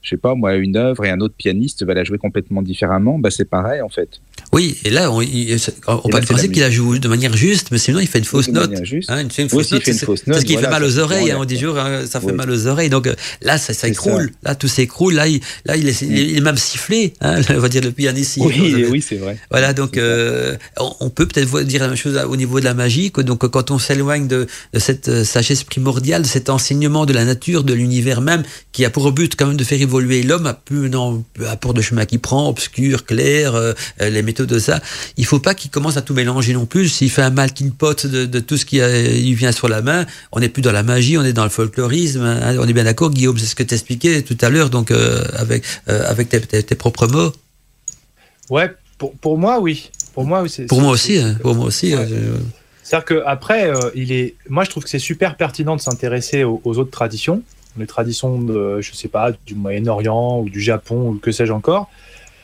je sais pas, moi, une œuvre et un autre pianiste va la jouer complètement différemment. Bah, c'est pareil, en fait. Oui, et là, on, on, peut penser qu'il a joué de manière juste, mais sinon il fait une fausse note. Hein, une, fausse note, c'est ce qui fait mal aux oreilles. Hein, on dit toujours, hein, ça fait mal aux oreilles. Donc euh, là, ça, s'écroule. Là, tout s'écroule. Là, il, là, il est, il est même sifflé. Hein, on va dire le pianiste. Oui, oui, c'est vrai. Voilà, donc euh, on peut peut-être dire la même chose au niveau de la magie. Que, donc quand on s'éloigne de, de, cette euh, sagesse primordiale, de cet enseignement de la nature, de l'univers même, qui a pour but quand même de faire évoluer l'homme à peu, non, peu importe le chemin qu'il prend, obscur, clair, les méthodes de ça. Il faut pas qu'il commence à tout mélanger non plus. S'il fait un mal qu'il pote de, tout ce qui lui vient sur la main, on n'est plus dans la magie, on est dans le folklorisme. Hein. on est bien d'accord, Guillaume, c'est ce que tu expliquais tout à l'heure, donc euh, avec, euh, avec tes, propres mots. Ouais, pour, pour moi, oui. Pour moi, oui, pour, moi aussi, hein. pour moi aussi. Hein, C'est-à-dire qu'après, euh, il est... moi je trouve que c'est super pertinent de s'intéresser aux, aux, autres traditions, les traditions de, je sais pas, du Moyen-Orient ou du Japon ou que sais-je encore,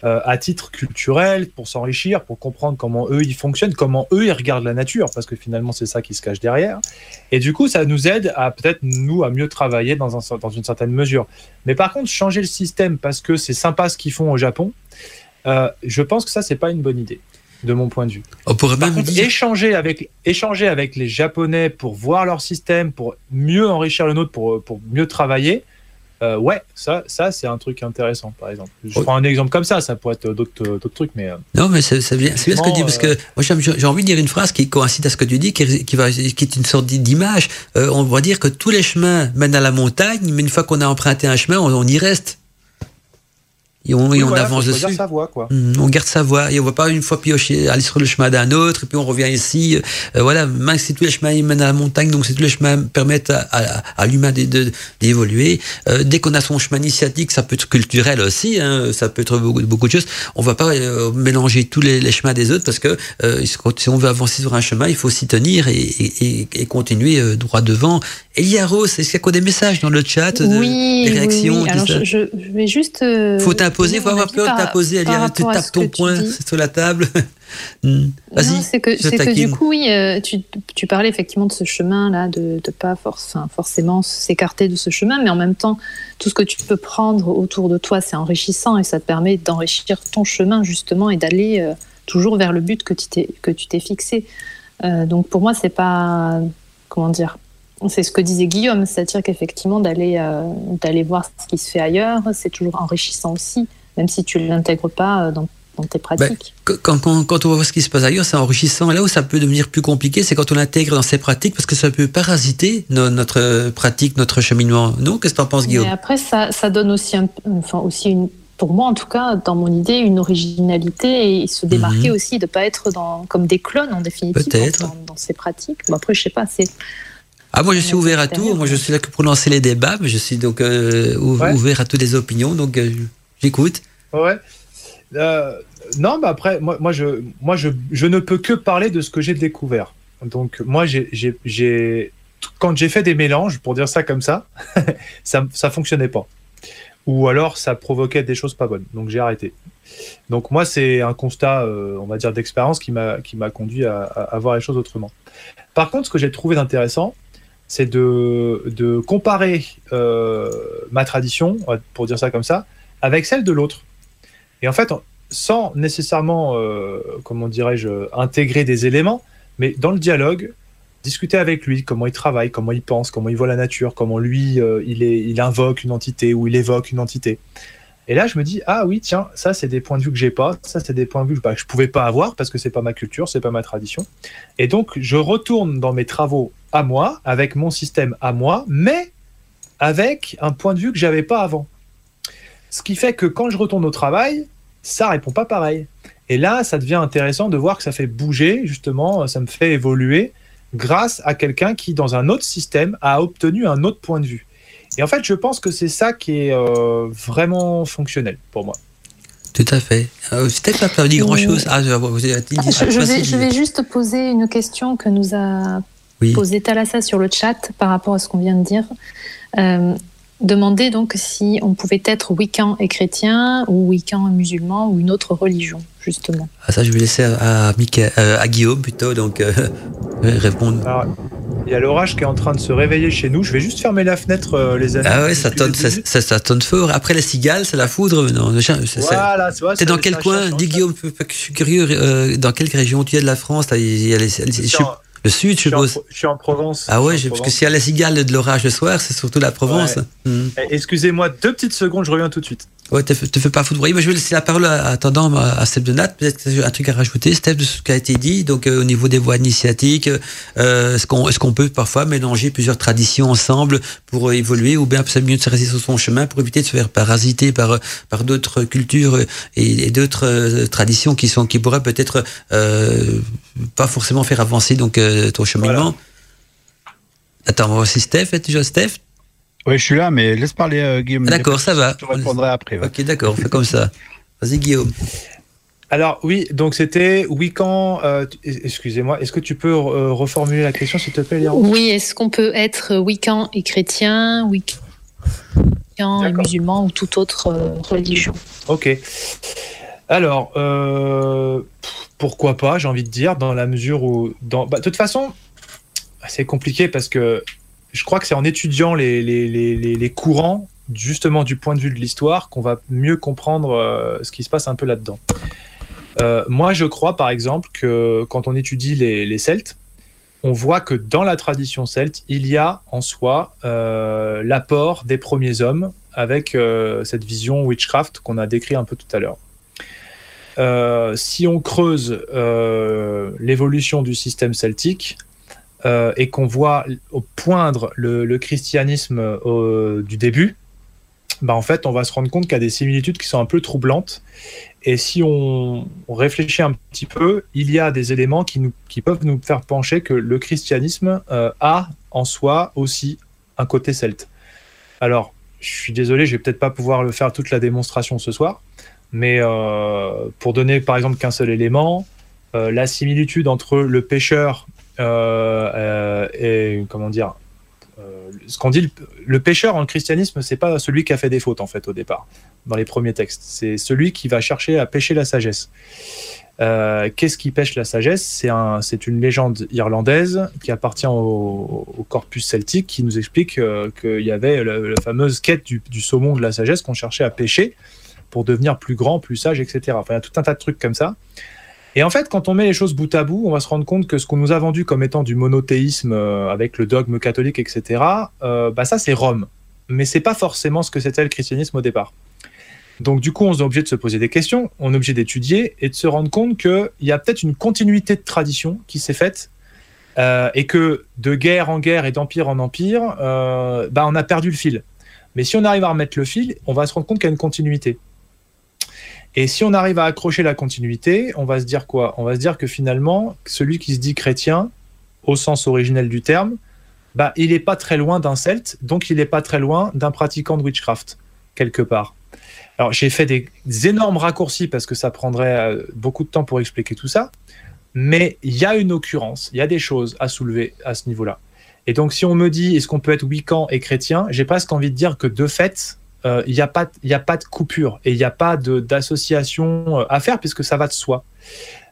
euh, à titre culturel, pour s'enrichir, pour comprendre comment eux ils fonctionnent, comment eux ils regardent la nature, parce que finalement c'est ça qui se cache derrière. Et du coup, ça nous aide à peut-être nous à mieux travailler dans, un, dans une certaine mesure. Mais par contre, changer le système parce que c'est sympa ce qu'ils font au Japon, euh, je pense que ça c'est pas une bonne idée de mon point de vue. On pourrait Par contre, échanger avec, échanger avec les Japonais pour voir leur système, pour mieux enrichir le nôtre, pour, pour mieux travailler, Euh, ouais, ça, ça c'est un truc intéressant, par exemple. Je prends un exemple comme ça, ça pourrait être d'autres, d'autres trucs, mais. Non, mais c'est, bien, c'est bien ce que tu dis, parce que moi, j'ai, envie de dire une phrase qui coïncide à ce que tu dis, qui, qui, va, qui est une sorte d'image. on va dire que tous les chemins mènent à la montagne, mais une fois qu'on a emprunté un chemin, on y reste et on, avance dessus. Sa voix, quoi. Mmh, on garde sa voix et on va pas une fois piocher, aller sur le chemin d'un autre et puis on revient ici. Euh, voilà, même si tous les chemins mènent à la montagne, donc si tous les chemins permettent à, à, l'humain d'évoluer. Euh, dès qu'on a son chemin initiatique, ça peut être culturel aussi, hein, ça peut être beaucoup, beaucoup, de choses. On va pas euh, mélanger tous les, les, chemins des autres parce que si on veut avancer sur un chemin, il faut s'y tenir et, et, et continuer droit devant. Elia Rose, est-ce qu'il y a des messages dans le chat, oui, des réactions oui, Alors je, je, vais juste. faut il faut avoir peur de t'imposer, à tu tapes ton poing sur la table. Hmm. Vas-y. C'est que, que, du coup, oui, euh, tu, tu, parlais effectivement de ce chemin-là, de ne pas forcément s'écarter de ce chemin, mais en même temps, tout ce que tu peux prendre autour de toi, c'est enrichissant et ça te permet d'enrichir ton chemin justement et d'aller euh, toujours vers le but que tu t'es fixé. Euh, donc pour moi, c'est pas. Comment dire c'est ce que disait Guillaume, c'est-à-dire qu'effectivement d'aller d'aller voir ce qui se fait ailleurs, c'est toujours enrichissant aussi même si tu ne l'intègres pas euh, dans, tes ben, pratiques. quand, quand, on voit ce qui se passe ailleurs, c'est enrichissant. Là où ça peut devenir plus compliqué, c'est quand on l'intègre dans ses pratiques, parce que ça peut parasiter notre pratique, notre cheminement. Non Qu'est-ce que tu en penses, Guillaume? Après, ça, ça, donne aussi, un, enfin, aussi une, pour moi en tout cas, dans mon idée, une originalité et se démarquer mhm. aussi, de ne pas être dans, comme des clones en définitive dans, dans, ces pratiques. Bon, après, je sais pas, c'est. Ah, moi, je suis ouvert à tout. Moi, je suis là que pour lancer les débats, mais je suis donc euh, ouvert à toutes les opinions. Donc, euh, j'écoute. Ouais. Euh, non, mais après, moi, moi, je, moi je, je, ne peux que parler de ce que j'ai découvert. Donc, moi, j'ai, quand j'ai fait des mélanges, pour dire ça comme ça, ça ne fonctionnait pas. Ou alors, ça provoquait des choses pas bonnes. Donc, j'ai arrêté. Donc, moi, c'est un constat, euh, on va dire, d'expérience qui m'a conduit à, à, voir les choses autrement. Par contre, ce que j'ai trouvé d'intéressant, c'est de, de, comparer euh, ma tradition, pour dire ça comme ça, avec celle de l'autre. Et en fait, sans nécessairement, euh, comment dirais-je, intégrer des éléments, mais dans le dialogue, discuter avec lui, comment il travaille, comment il pense, comment il voit la nature, comment lui, euh, il, est, il invoque une entité ou il évoque une entité. Et là, je me dis, ah oui, tiens, ça, c'est des points de vue que j'ai pas, ça, c'est des points de vue que bah, je pouvais pas avoir parce que c'est pas ma culture, c'est pas ma tradition. Et donc, je retourne dans mes travaux à moi, avec mon système à moi, mais avec un point de vue que j'avais pas avant. Ce qui fait que quand je retourne au travail, ça répond pas pareil. Et là, ça devient intéressant de voir que ça fait bouger, justement, ça me fait évoluer grâce à quelqu'un qui, dans un autre système, a obtenu un autre point de vue. Et en fait, je pense que c'est ça qui est euh, vraiment fonctionnel pour moi. Tout à fait. Euh, peut-être pas dit grand-chose. Ah, je, je, vais, juste poser une question que nous a posée Thalassa sur le chat par rapport à ce qu'on vient de dire. Euh, demander donc si on pouvait être wiccan et chrétien ou wiccan et musulman ou une autre religion, justement. Ah, ça, je vais laisser à, euh, à Guillaume plutôt, donc euh, répondre. il y a l'orage qui est en train de se réveiller chez nous. Je vais juste fermer la fenêtre, euh, les amis. Ah ouais, ça tonne, ça, ça, tonne fort. Après la cigale, c'est la foudre. Non, voilà, T'es dans quel coin? Dis Guillaume, je suis curieux. dans quelle région tu es de la France? Il y a les, le sud, je suppose. Je suis en Provence. Ah ouais, parce que s'il y a la cigale de l'orage le soir, c'est surtout la Provence. Hmm. Eh, excusez-moi deux petites secondes, je reviens tout de suite. Ouais, te, te fais pas foudroyer. Moi, je vais laisser la parole à, attendant à Steph de Nat. Peut-être un truc à rajouter, Steph, de ce qui a été dit. Donc, euh, au niveau des voies initiatiques, euh, est-ce qu'on est qu'on peut parfois mélanger plusieurs traditions ensemble pour euh, évoluer ou bien c'est mieux de se rester sur son chemin pour éviter de se faire parasiter par, par d'autres cultures et, d'autres traditions qui, sont, qui pourraient peut-être pas forcément faire avancer donc, ton cheminement? Attends, on va voir si Steph est déjà Steph. Oui, je suis là, mais laisse parler euh, Guillaume. D'accord, ça va. Je répondrai après. Ok, d'accord, on fait comme ça. Vas-y, Guillaume. Alors oui, donc c'était Wiccan. Euh, excusez-moi, est-ce que tu peux euh, reformuler la question, s'il te plaît, Léon? Oui, est-ce qu'on peut être Wiccan et chrétien, Wiccan et musulman ou toute autre religion? Ok. Alors, pourquoi pas, j'ai envie de dire, dans la mesure où... Dans... Bah, de toute façon, c'est compliqué parce que je crois que c'est en étudiant les, les, les, courants, justement du point de vue de l'histoire, qu'on va mieux comprendre euh, ce qui se passe un peu là-dedans. Euh, moi, je crois, par exemple, que quand on étudie les, Celtes, on voit que dans la tradition celte, il y a en soi euh, l'apport des premiers hommes avec cette vision witchcraft qu'on a décrit un peu tout à l'heure. Si on creuse l'évolution du système celtique et qu'on voit poindre le, christianisme du début, bah en fait, on va se rendre compte qu'il y a des similitudes qui sont un peu troublantes. Et si on, réfléchit un petit peu, il y a des éléments qui, nous, qui peuvent nous faire pencher que le christianisme a en soi aussi un côté celte. Alors, je suis désolé, je vais peut-être pas pouvoir le faire toute la démonstration ce soir, mais euh, pour donner par exemple qu'un seul élément, euh, la similitude entre le pêcheur euh, et comment dire, ce qu'on dit, le, pêcheur en christianisme, c'est pas celui qui a fait des fautes en fait au départ, dans les premiers textes, c'est celui qui va chercher à pêcher la sagesse. Euh, qu'est-ce qui pêche la sagesse? C'est un, une légende irlandaise qui appartient au, corpus celtique qui nous explique euh, qu'il y avait la, fameuse quête du, saumon de la sagesse qu'on cherchait à pêcher pour devenir plus grand, plus sage, etc. Enfin, il y a tout un tas de trucs comme ça. Et en fait, quand on met les choses bout à bout, on va se rendre compte que ce qu'on nous a vendu comme étant du monothéisme euh, avec le dogme catholique, etc., bah ça c'est Rome. Mais c'est pas forcément ce que c'était le christianisme au départ. Donc du coup, on est obligé de se poser des questions, on est obligé d'étudier et de se rendre compte qu'il y a peut-être une continuité de tradition qui s'est faite euh, et que de guerre en guerre et d'empire en empire, euh, bah, on a perdu le fil. Mais si on arrive à remettre le fil, on va se rendre compte qu'il y a une continuité. Et si on arrive à accrocher la continuité, on va se dire quoi? On va se dire que finalement, celui qui se dit chrétien, au sens originel du terme, bah, il n'est pas très loin d'un celte, donc il n'est pas très loin d'un pratiquant de witchcraft, quelque part. Alors j'ai fait des, énormes raccourcis parce que ça prendrait euh, beaucoup de temps pour expliquer tout ça, mais il y a une occurrence, il y a des choses à soulever à ce niveau-là. Et donc si on me dit est-ce qu'on peut être wiccan et chrétien, j'ai presque envie de dire que de fait, il n'y a, pas, a pas de coupure et il n'y a pas d'association euh, à faire puisque ça va de soi.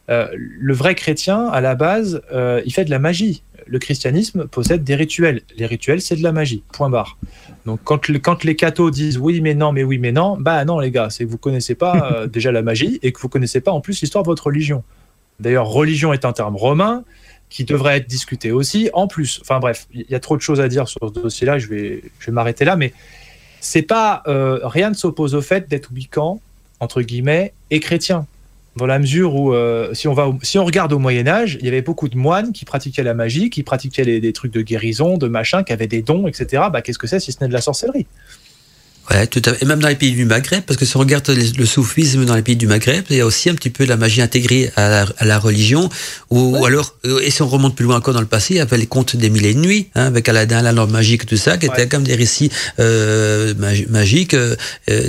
le vrai chrétien, à la base, il fait de la magie le christianisme possède des rituels. Les rituels, c'est de la magie. Point barre. Donc quand, quand les cathos disent oui mais non mais oui mais non, bah non les gars, c'est que vous connaissez pas euh, déjà la magie et que vous connaissez pas en plus l'histoire de votre religion. D'ailleurs, religion est un terme romain qui devrait être discuté aussi. En plus, enfin bref, il y a trop de choses à dire sur ce dossier-là. Je vais, je vais m'arrêter là, mais c'est pas euh, rien ne s'oppose au fait d'être wiccan entre guillemets et chrétien dans la mesure où, euh, si, on va si on regarde au Moyen Âge, il y avait beaucoup de moines qui pratiquaient la magie, qui pratiquaient des trucs de guérison, de machin, qui avaient des dons, etc. Bah, Qu'est-ce que c'est si ce n'est de la sorcellerie? Ouais, tout à fait. Et même dans les pays du Maghreb, parce que si on regarde le soufisme dans les pays du Maghreb, il y a aussi un petit peu de la magie intégrée à la, religion. Ou, alors, euh, et si on remonte plus loin encore dans le passé, il y avait les contes des mille et une nuits, hein, avec Aladdin, la lampe magique, tout ça, qui étaient comme des récits euh, magiques. Euh,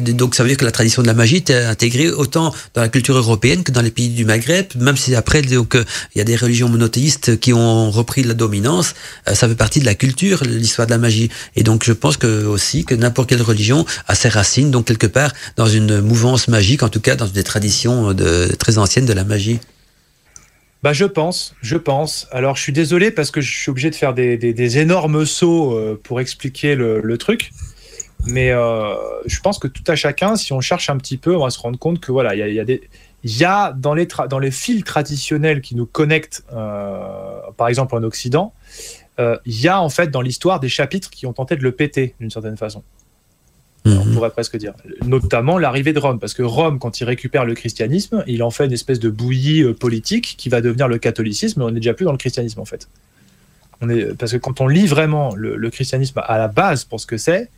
donc ça veut dire que la tradition de la magie était intégrée autant dans la culture européenne que dans les pays du Maghreb, même si après, donc, il y a des religions monothéistes qui ont repris la dominance, ça fait partie de la culture, l'histoire de la magie. Et donc je pense que aussi que n'importe quelle religion à ses racines, donc quelque part dans une mouvance magique, en tout cas dans des traditions de, très anciennes de la magie. Bah je pense, je pense. Alors je suis désolé parce que je suis obligé de faire des, énormes sauts euh, pour expliquer le, truc. Mais euh, je pense que tout à chacun, si on cherche un petit peu, on va se rendre compte que voilà, il y a, des, il y a dans les, dans fils traditionnels qui nous connectent, euh, par exemple en Occident, il y a en fait dans l'histoire des chapitres qui ont tenté de le péter d'une certaine façon on mhm. pourrait presque dire. Notamment l'arrivée de Rome, parce que Rome, quand il récupère le christianisme, il en fait une espèce de bouillie euh, politique qui va devenir le catholicisme, on n'est déjà plus dans le christianisme en fait. On est, parce que quand on lit vraiment le christianisme à la base pour ce que c'est,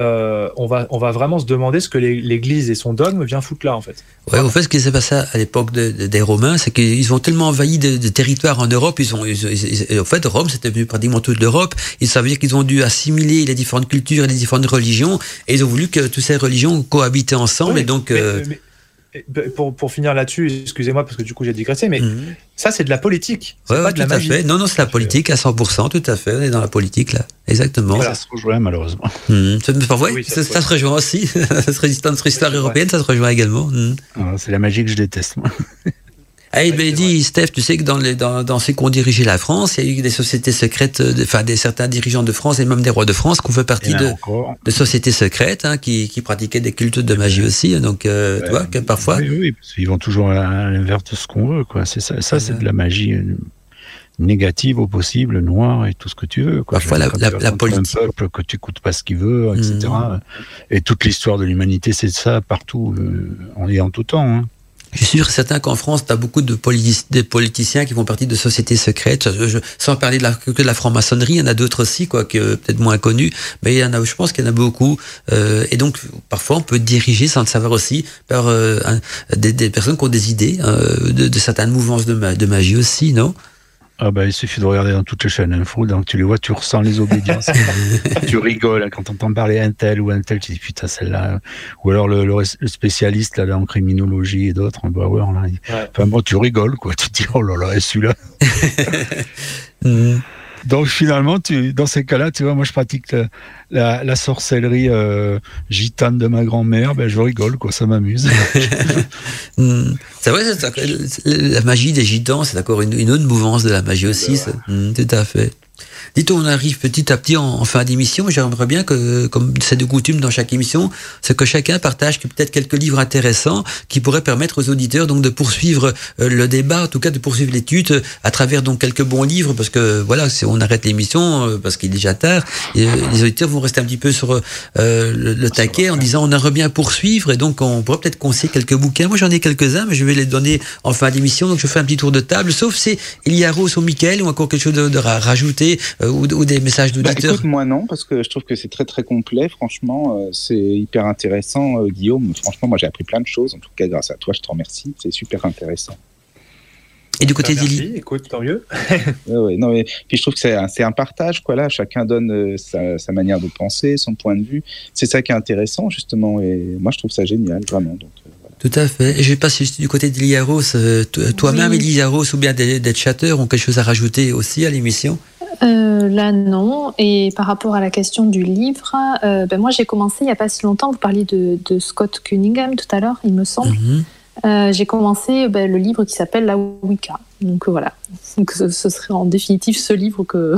euh, on, va, on va vraiment se demander ce que l'Église et son dogme vient foutre là, en fait. Ouais, en fait, ce qui s'est passé à l'époque des Romains, c'est qu'ils ont tellement envahi de, territoires en Europe, ils ont, en fait, Rome, c'était venu pratiquement toute l'Europe, ça veut dire qu'ils ont dû assimiler les différentes cultures et les différentes religions, et ils ont voulu que toutes ces religions cohabitaient ensemble, et donc... Euh, pour, pour finir là-dessus, excusez-moi parce que du coup j'ai digressé, mais mhm. ça c'est de la politique. Ouais, pas de la magie. Fait. Non, non, c'est la politique à 100%, tout à fait. On est dans la politique là, exactement. Ça se rejoint malheureusement. Mmh. Ça, ça, se rejoint aussi. ça se dans notre histoire européenne, ça se rejoint également. Mhm. Ah, c'est la magie que je déteste moi. Il m'a dit, Steph, tu sais que dans, les, dans, dans ceux qui ont dirigé la France, il y a eu des sociétés secrètes, enfin des certains dirigeants de France et même des rois de France qui ont fait partie de, de, sociétés secrètes hein, qui, qui, pratiquaient des cultes de magie aussi. Donc, euh, tu vois, que parfois. Oui, oui, parce qu'ils vont toujours à l'inverse de ce qu'on veut, quoi. C'est ça, ça c'est de la magie. négative au possible, noire et tout ce que tu veux. Quoi. Parfois, la, la, politique. Un peuple que tu écoutes pas ce qu'il veut, etc. Mmh. Et toute l'histoire de l'humanité, c'est ça partout, on est en tout temps. Hein. Je suis sûr certain qu'en France, tu as beaucoup de, politiciens qui font partie de sociétés secrètes. Sans parler de la, que de la franc-maçonnerie, il y en a d'autres aussi, quoi, que peut-être moins connus, mais il y en a, je pense qu'il y en a beaucoup. Euh, et donc, parfois, on peut diriger sans le savoir aussi par euh, des, personnes qui ont des idées euh, de, certaines mouvances de magie aussi, non? Ah bah, il suffit de regarder dans toutes les chaînes info, donc tu les vois, tu ressens les obédiences. tu rigoles hein, quand tu entends parler un tel ou un tel, tu dis putain celle-là. Ou alors le, le, spécialiste là, en criminologie et d'autres, en Bauer, là. Enfin bon, tu rigoles quoi, tu te dis oh là là, celui-là. Mm. Donc finalement, tu, dans ces cas-là, tu vois, moi je pratique la, la, sorcellerie euh, gitane de ma grand-mère, ben je rigole, quoi, ça m'amuse. Hmm. c'est vrai, la magie des gitans, c'est encore une, une, autre mouvance de la magie aussi, hmm, tout à fait. Dites, on arrive petit à petit en, fin d'émission. J'aimerais bien que, comme c'est de coutume dans chaque émission, c'est que chacun partage peut-être quelques livres intéressants qui pourraient permettre aux auditeurs donc de poursuivre euh, le débat, en tout cas de poursuivre l'étude euh, à travers donc quelques bons livres, parce que voilà, si on arrête l'émission euh, parce qu'il est déjà tard, les auditeurs vont rester un petit peu sur le, taquet en disant on aimerait bien poursuivre, et donc on pourrait peut-être conseiller quelques bouquins. Moi j'en ai quelques-uns, mais je vais les donner en fin d'émission. Donc je fais un petit tour de table, sauf si il y a Rose ou Mickaël ou encore quelque chose de, de rajouter euh, ou, des messages bah, d'auditeurs Moi non, parce que je trouve que c'est très très complet. Franchement, euh, c'est hyper intéressant, euh, Guillaume. Franchement, moi j'ai appris plein de choses. En tout cas, grâce à toi, je te remercie. C'est super intéressant. Et du côté bah, d'Ili Écoute, tant mieux. ouais, non, mais, puis je trouve que c'est un, un, partage, quoi. Là, chacun donne sa, sa, manière de penser, son point de vue. C'est ça qui est intéressant, justement. Et moi, je trouve ça génial, vraiment. Donc, tout à fait. Et je passe du côté d'Iliaros. Toi-même, oui. ou bien des, des chatteurs ont quelque chose à rajouter aussi à l'émission euh, là, non. Et par rapport à la question du livre, euh, ben moi j'ai commencé il n'y a pas si longtemps. Vous parliez de, de Scott Cunningham tout à l'heure, il me semble. Mhm. Euh, j'ai commencé ben, le livre qui s'appelle La Wicca. Donc voilà. Donc, ce, ce serait en définitive ce livre que,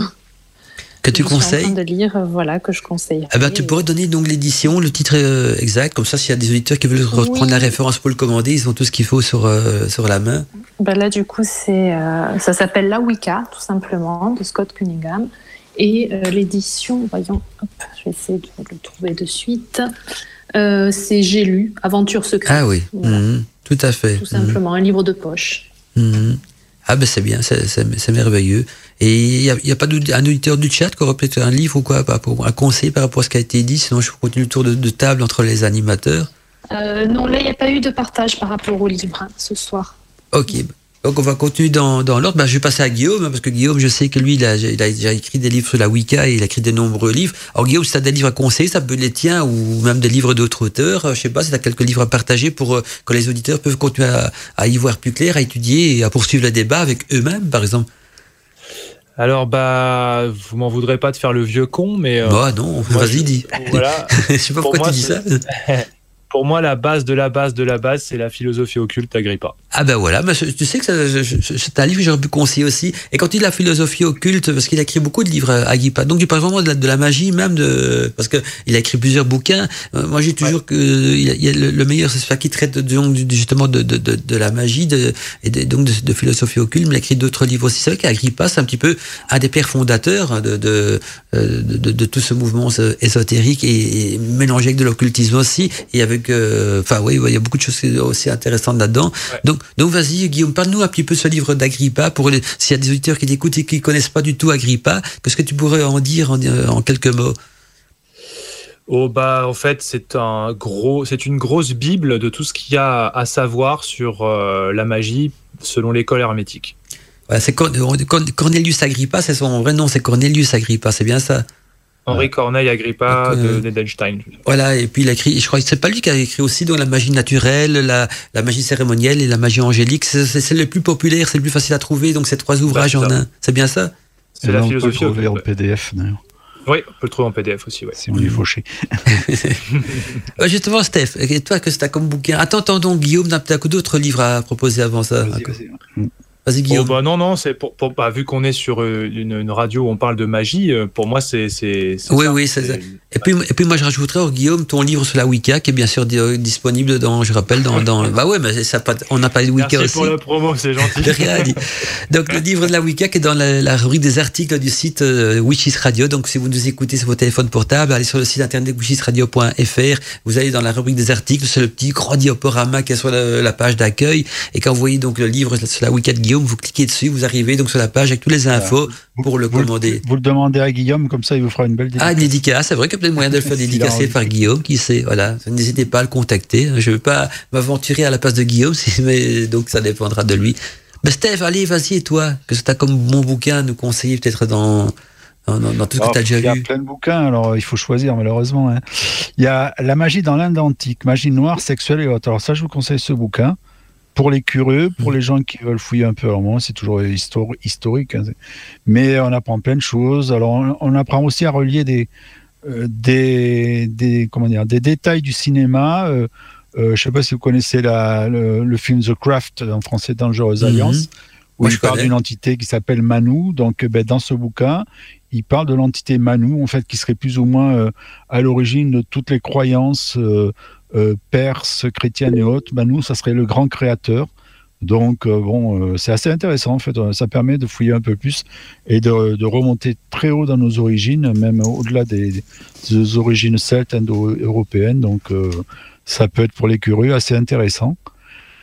que tu conseilles. En train de lire, euh, voilà, que je conseille. Eh ben, tu pourrais donner donc l'édition, le titre euh, exact, comme ça, s'il y a des auditeurs qui veulent reprendre la référence pour le commander, ils ont tout ce qu'il faut sur, euh, sur la main. Ben là, du coup, c'est, ça s'appelle La Wicca, tout simplement, de Scott Cunningham. Et l'édition, voyons, je vais essayer de le trouver de suite. c'est J'ai lu, Aventure secrète. Ah oui, mhm. tout à fait. Tout simplement, un livre de poche. Mhm. Ah ben c'est bien, c'est merveilleux. Et il n'y a, a, pas un auditeur du chat qui aurait peut-être un livre ou quoi, un conseil par rapport à ce qui a été dit, sinon je continue le tour de, table entre les animateurs. Euh, non, là il n'y a pas eu de partage par rapport au livre hein, ce soir. Ok, donc on va continuer dans, dans l'ordre. Ben, je vais passer à Guillaume, hein, parce que Guillaume, je sais que lui, il a, il a déjà écrit des livres sur la Wicca et il a écrit de nombreux livres. Alors Guillaume, si tu as des livres à conseiller, ça peut être les tiens ou même des livres d'autres auteurs. Euh, je sais pas si tu as quelques livres à partager pour euh, que les auditeurs peuvent continuer à, à, y voir plus clair, à étudier et à poursuivre le débat avec eux-mêmes, par exemple. Alors, bah, vous m'en voudrez pas de faire le vieux con, mais. Euh, bah non, vas-y, dis. Voilà. je sais pas pourquoi tu dis ça. pour moi, la base de la base de la base, c'est la philosophie occulte d'Agrippa. Ah ben voilà, tu sais que c'est un livre que j'aurais pu conseiller aussi. Et quand il dit la philosophie occulte, parce qu'il a écrit beaucoup de livres, euh, Agrippa, donc il parle vraiment de la, de la magie, même de... Parce qu'il a écrit plusieurs bouquins. Euh, moi, j'ai toujours que il y a le, meilleur, c'est celui qui traite de, justement de, de, de, la magie de, et donc de, philosophie occulte, mais il a écrit d'autres livres aussi. C'est vrai qu'Agrippa, c'est un petit peu un des pères fondateurs de, de, de, tout ce mouvement ésotérique et, et mélangé avec de l'occultisme aussi. Et avec enfin oui, il y a beaucoup de choses aussi intéressantes là-dedans. Donc, donc vas-y, Guillaume, parle-nous un petit peu ce livre d'Agrippa pour s'il y a des auditeurs qui t'écoutent et qui ne connaissent pas du tout Agrippa, qu'est-ce que tu pourrais en dire en, quelques mots? Oh bah en fait c'est un gros c'est une grosse bible de tout ce qu'il y a à savoir sur euh, la magie selon l'école hermétique. c'est Cornelius Agrippa, c'est son vrai nom, c'est Cornelius Agrippa, c'est bien ça? Henri Corneille Agrippa de Nedenstein. Voilà, et puis il a écrit, je crois que c'est pas lui qui a écrit aussi donc la magie naturelle, la, la magie cérémonielle et la magie angélique. C'est le plus populaire, c'est le plus facile à trouver, donc ces trois ouvrages en un. C'est bien ça? C'est la philosophie. On peut le trouver en PDF d'ailleurs. Oui, on peut le trouver en PDF aussi. Ouais. Si on est fauché. Justement, Steph, et toi, que c'est comme bouquin Attends, attends donc, Guillaume, n'a peut-être d'autres livres à proposer avant ça. Vas-y, vas-y. Vas-y, Oh, Guillaume. bah non, non, c'est pour, pour- bah, vu qu'on est sur euh, une, une radio où on parle de magie, euh, pour moi, c'est. Oui, ça. oui, c'est ça. Et puis, et puis moi, je rajouterais, oh, Guillaume, ton livre sur la Wicca, qui est bien sûr euh, disponible dans, je rappelle, dans. dans bah ouais, mais ça, on n'a pas de Wicca Merci aussi. pour la promo, c'est gentil. De rien dit. Donc, le livre de la Wicca qui est dans la, la rubrique des articles du site euh, Witches Radio. Donc, si vous nous écoutez sur vos téléphones portables, allez sur le site internet witchesradio.fr. Vous allez dans la rubrique des articles. C'est le petit grand diaporama qui est sur la, la page d'accueil. Et quand vous voyez donc le livre sur la Wicca de Guillaume, vous cliquez dessus, vous arrivez donc sur la page avec toutes les infos pour le Vous- commander. Vous le demandez à Guillaume, comme ça il vous fera une belle dédicace. Ah, une dédicace, c'est vrai qu'il y a peut-être moyen de le faire dédicacer par Guillaume, qui sait, voilà. N'hésitez pas à le contacter. Je ne veux pas m'aventurer à la place de Guillaume, mais donc ça dépendra de lui. Mais Steph, allez, vas-y, et toi, que tu as comme bon bouquin à nous conseiller peut-être dans, dans, dans- dans tout ce que tu as déjà il y a plein de bouquins, alors il faut choisir malheureusement. hein. Il y a La magie dans l'Inde antique, magie noire, sexuelle et autres. Alors ça, je vous conseille ce bouquin. Pour les curieux, pour les gens qui veulent fouiller un peu, alors moi c'est toujours histori- historique, hein, mais on apprend plein de choses. Alors on, on apprend aussi à relier des, euh, des, des, comment dire, des détails du cinéma. Euh, euh, je sais pas si vous connaissez la, le, le film The Craft, en français Dangerous Mhm. Alliance, où Moi, il parle d'une entité qui s'appelle Manu. Donc, ben, dans ce bouquin, il parle de l'entité Manu, en fait, qui serait plus ou moins à l'origine de toutes les croyances euh, perses, chrétiennes et autres. Manu, ça serait le grand créateur. Donc, euh, bon, euh, c'est assez intéressant, en fait. Euh, Ça permet de fouiller un peu plus et de, remonter très haut dans nos origines, même au-delà des, origines celtes indo-européennes. Donc, ça peut être pour les curieux assez intéressant.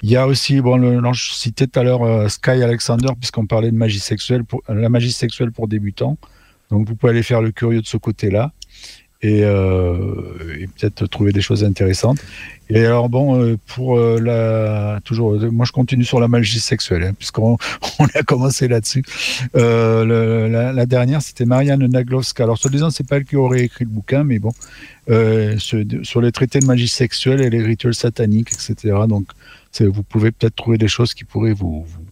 Il y a aussi, bon, le, non, je citais tout à l'heure Sky Alexander, puisqu'on parlait de magie sexuelle, pour, la magie sexuelle pour débutants. Donc, vous pouvez aller faire le curieux de ce côté-là et, euh, et peut-être trouver des choses intéressantes. Et alors, bon, euh, pour euh, la. Toujours, moi, je continue sur la magie sexuelle, hein, puisqu'on on a commencé là-dessus. Euh, le- la, la dernière, c'était Marianne Naglowska. Alors, soi-disant, c'est pas elle qui aurait écrit le bouquin, mais bon, euh, sur, sur les traités de magie sexuelle et les rituels sataniques, etc. Donc, vous pouvez peut-être trouver des choses qui pourraient vous, vous,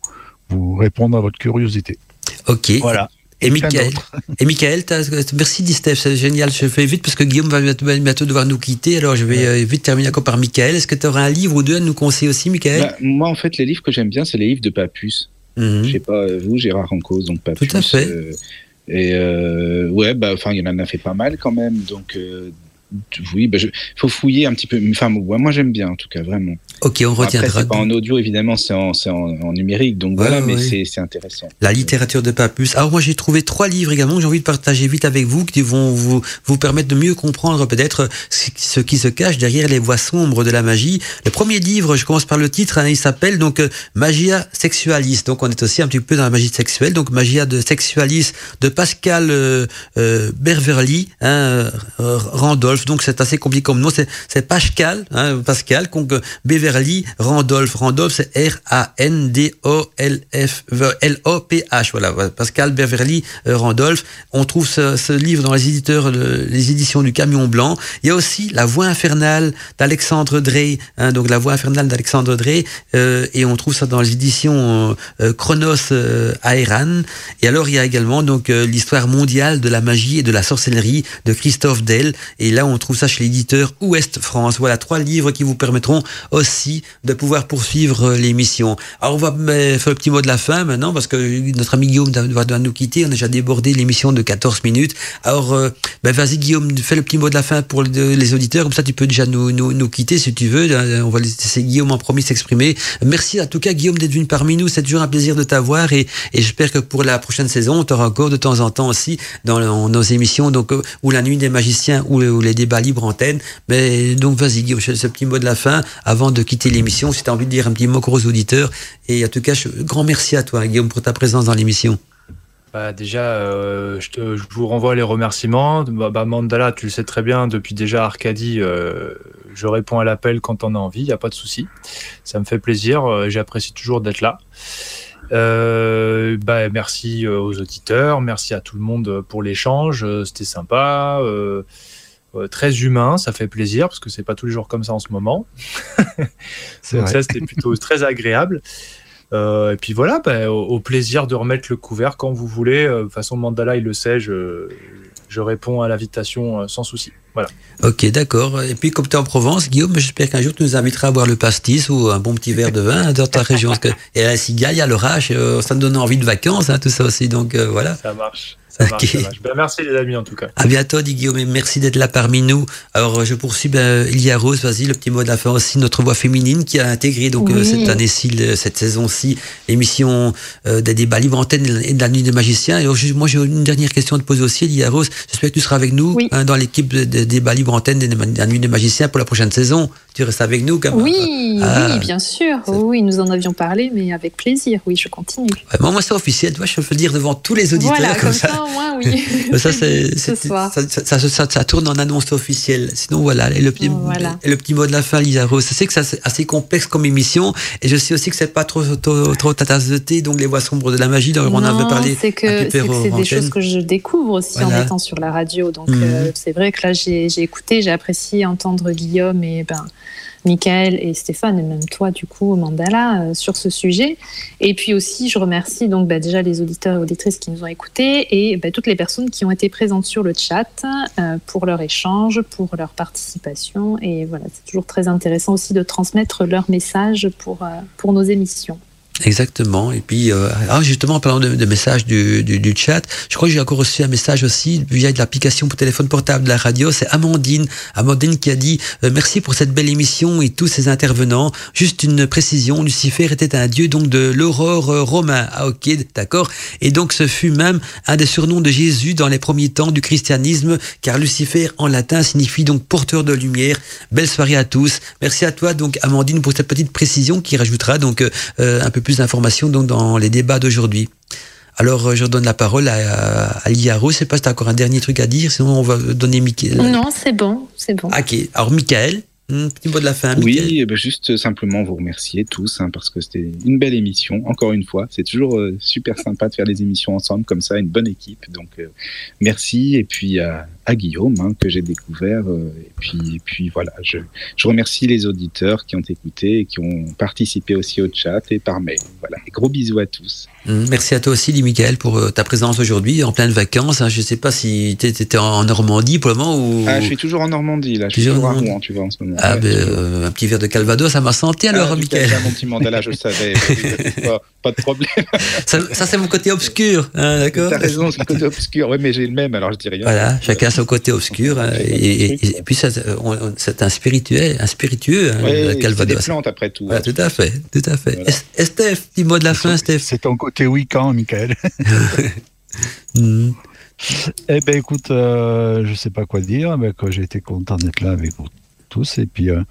vous répondre à votre curiosité. Ok. Voilà. Et Michael, et merci dit Steph, c'est génial. Je fais vite parce que Guillaume va bientôt, devoir nous quitter. Alors je vais euh, vite terminer encore par Michael. Est-ce que tu auras un livre ou deux à nous conseiller aussi, Michael? Bah, moi, en fait, les livres que j'aime bien, c'est les livres de Papus. Mhm. Je sais pas, euh, vous, Gérard en cause, donc Papus. Tout à fait. euh, et euh, ouais, bah, enfin, il y en a fait pas mal quand même. Donc, euh, oui, bah, je, faut fouiller un petit peu. Enfin, moi, j'aime bien, en tout cas, vraiment. Ok, on Après, retiendra. c'est pas en audio, évidemment, c'est en, en, en numérique. Donc Ouais, voilà, mais ouais. c'est c'est intéressant. La littérature de Papus. Alors moi j'ai trouvé trois livres également que j'ai envie de partager vite avec vous qui vont vous, vous permettre de mieux comprendre peut-être ce qui se cache derrière les voies sombres de la magie. Le premier livre, je commence par le titre, hein, il s'appelle donc euh, Magia Sexualis. Donc on est aussi un petit peu dans la magie sexuelle. Donc Magia de Sexualis de Pascal euh, euh, Berverly, hein, euh, Donc c'est assez compliqué comme nom. C'est Pascal, hein, Pascal, donc euh, Beverly Randolph. Randolph c'est R-A-N-D-O-L-F-L-O-P-H. Voilà, Pascal Beverly euh, Randolph. On trouve ce, ce livre dans les éditeurs, le- les éditions du Camion Blanc. Il y a aussi La Voix infernale d'Alexandre Drey. Hein, donc La Voix infernale d'Alexandre Drey. euh, et on trouve ça dans les éditions euh, euh, Chronos euh. Et alors il y a également donc l'histoire mondiale de la magie et de la sorcellerie de Christophe Dell. Et là on trouve ça chez l'éditeur Ouest France. Voilà trois livres qui vous permettront aussi de pouvoir poursuivre euh, l'émission. Alors on va euh, faire le petit mot de la fin maintenant parce que notre ami Guillaume doit nous quitter. On a déjà débordé l'émission de 14 minutes. Alors euh, ben vas-y Guillaume, fais le petit mot de la fin pour le- les auditeurs. Comme ça tu peux déjà nous, nous, quitter si tu veux. Euh, On va laisser Guillaume en premier s'exprimer. Merci en tout cas Guillaume d'être venu parmi nous. C'est toujours un plaisir de t'avoir et, j'espère que pour la prochaine saison, on t'aura encore de temps en temps aussi dans nos émissions donc euh, ou la nuit des magiciens ou les débats libres antenne. Mais donc vas-y Guillaume, ce petit mot de la fin avant de quitter l'émission. Si tu as envie de dire un petit mot aux auditeurs et en tout cas, grand merci à toi Guillaume pour ta présence dans l'émission. Bah, déjà, euh, je, vous renvoie les remerciements. Bah, bah, Mandala, tu le sais très bien, depuis déjà Arcadie, euh, je réponds à l'appel quand on a envie, il n'y a pas de souci. Ça me fait plaisir, euh, j'apprécie toujours d'être là. Bah, merci aux auditeurs, merci à tout le monde pour l'échange, c'était sympa, très humain, ça fait plaisir parce que c'est pas tous les jours comme ça en ce moment. C'est Donc ça, c'était plutôt très agréable. Euh, et puis voilà, bah, au, au plaisir de remettre le couvert quand vous voulez. Euh, De toute façon, Mandala, il le sait, je, je réponds à l'invitation sans souci. Voilà. Ok, d'accord. Et puis, comme tu es en Provence, Guillaume, j'espère qu'un jour tu nous inviteras à boire le pastis ou un bon petit verre de vin dans ta région. Parce que, et à la cigale, il y a l'orage, ça me donne envie de vacances, hein, tout ça aussi. Donc voilà. Ça marche. Ça marche, ça marche. Ben, merci les amis en tout cas. À bientôt, dit Guillaume, et merci d'être là parmi nous. Alors je poursuis, ben, Ilia Rose, vas-y, le petit mot de la fin aussi, notre voix féminine qui a intégré donc Oui. cette année-ci, cette saison-ci, l'émission euh, des débats libres antenne et de la nuit des magiciens. Et alors, je- moi j'ai une dernière question à te poser aussi, Ilia Rose. J'espère que tu seras avec nous Oui. hein, dans l'équipe des de débats libres antenne et de la nuit des magiciens pour la prochaine saison. Tu restes avec nous quand même. Oui, Ah. oui, bien sûr. Oui, nous en avions parlé, mais avec plaisir. Oui, je continue. Ouais, moi, moi c'est officiel, tu vois, je peux le dire devant tous les auditeurs voilà, comme comme ça. Moins, oui. Ça, c'est, Ce ça, ça, ça, ça- ça tourne en annonce officielle. Sinon, voilà. Et le petit, Voilà. et le petit mot de la fin, Lisa Rose. Je sais que c'est assez- complexe comme émission. Et je sais aussi que c'est pas trop, trop, trop ta tasse de thé. Donc, les voix sombres de la magie, dont on avait parlé. c'est que c'est des choses que je découvre aussi en étant sur la radio. Donc Mhm. euh, c'est vrai que là j'ai j'ai écouté, j'ai apprécié entendre Guillaume et ben Michael et Stéphane et même toi du coup Mandala euh, sur ce sujet. Et puis aussi je remercie donc bah, déjà les auditeurs et auditrices qui nous ont écoutés et bah, toutes les personnes qui ont été présentes sur le chat euh, pour leur échange, pour leur participation et voilà c'est toujours très intéressant aussi de transmettre leurs messages pour euh, pour nos émissions. Exactement. Et puis, euh, ah, justement, en parlant de, de messages du, du, du chat, je crois que j'ai encore reçu un message aussi via l'application pour téléphone portable de la radio. C'est Amandine. Amandine qui a dit euh, Merci pour cette belle émission et tous ces intervenants. Juste une précision Lucifer était un dieu donc de l'aurore euh, romain. Ah, ok, d'accord. Et donc, ce fut même un des surnoms de Jésus dans les premiers temps du christianisme, car Lucifer en latin signifie donc porteur de lumière. Belle soirée à tous. Merci à toi, donc, Amandine, pour cette petite précision qui rajoutera donc euh, un peu plus d'informations donc, dans les débats d'aujourd'hui. Alors, euh, je donne la parole à, à Liaro. Je sais pas si tu as encore un dernier truc à dire, sinon on va donner Michael. Non, c'est bon, c'est bon. Ok, alors Michael, hmm, petit mot de la fin. Michael. Oui, eh ben, juste simplement vous remercier tous hein, parce que c'était une belle émission. Encore une fois, c'est toujours euh, super sympa de faire des émissions ensemble comme ça, une bonne équipe. Donc euh, merci et puis à, à Guillaume hein, que j'ai découvert euh, et puis et puis voilà, je, je remercie les auditeurs qui ont écouté et qui ont participé aussi au chat et par mail. Voilà, et gros bisous à tous. Hmm, Merci à toi aussi, Lee Michael, pour euh, ta présence aujourd'hui en pleine vacances. hein. Je sais pas si tu étais en Normandie pour le moment ou. Ah, je suis toujours en Normandie là, je suis Toujours à. Rouen, tu vois en ce moment. Ah, Ouais, ben, euh, un petit verre de Calvados, ça m'a senti alors, Ah, Michael. Michael, mon petit mandala, je le savais. pas, pas de problème. Ça, ça, c'est mon côté obscur, hein, d'accord? T'as raison, c'est le côté obscur. Oui, mais j'ai le même, alors je dis rien. Voilà, chacun son côté obscur. hein, et, et- et puis, c'est un spirituel, un spiritueux, hein, le c'est des Calvados. plantes après tout. Voilà, tout à fait, tout à fait. Voilà. Es- Esteph, petit mot de la fin, Steph. C'est ton côté week-end, Michael. Hmm. Eh ben écoute, euh, je sais pas quoi dire, mais que j'ai été content d'être là avec vous tous. Et puis, euh,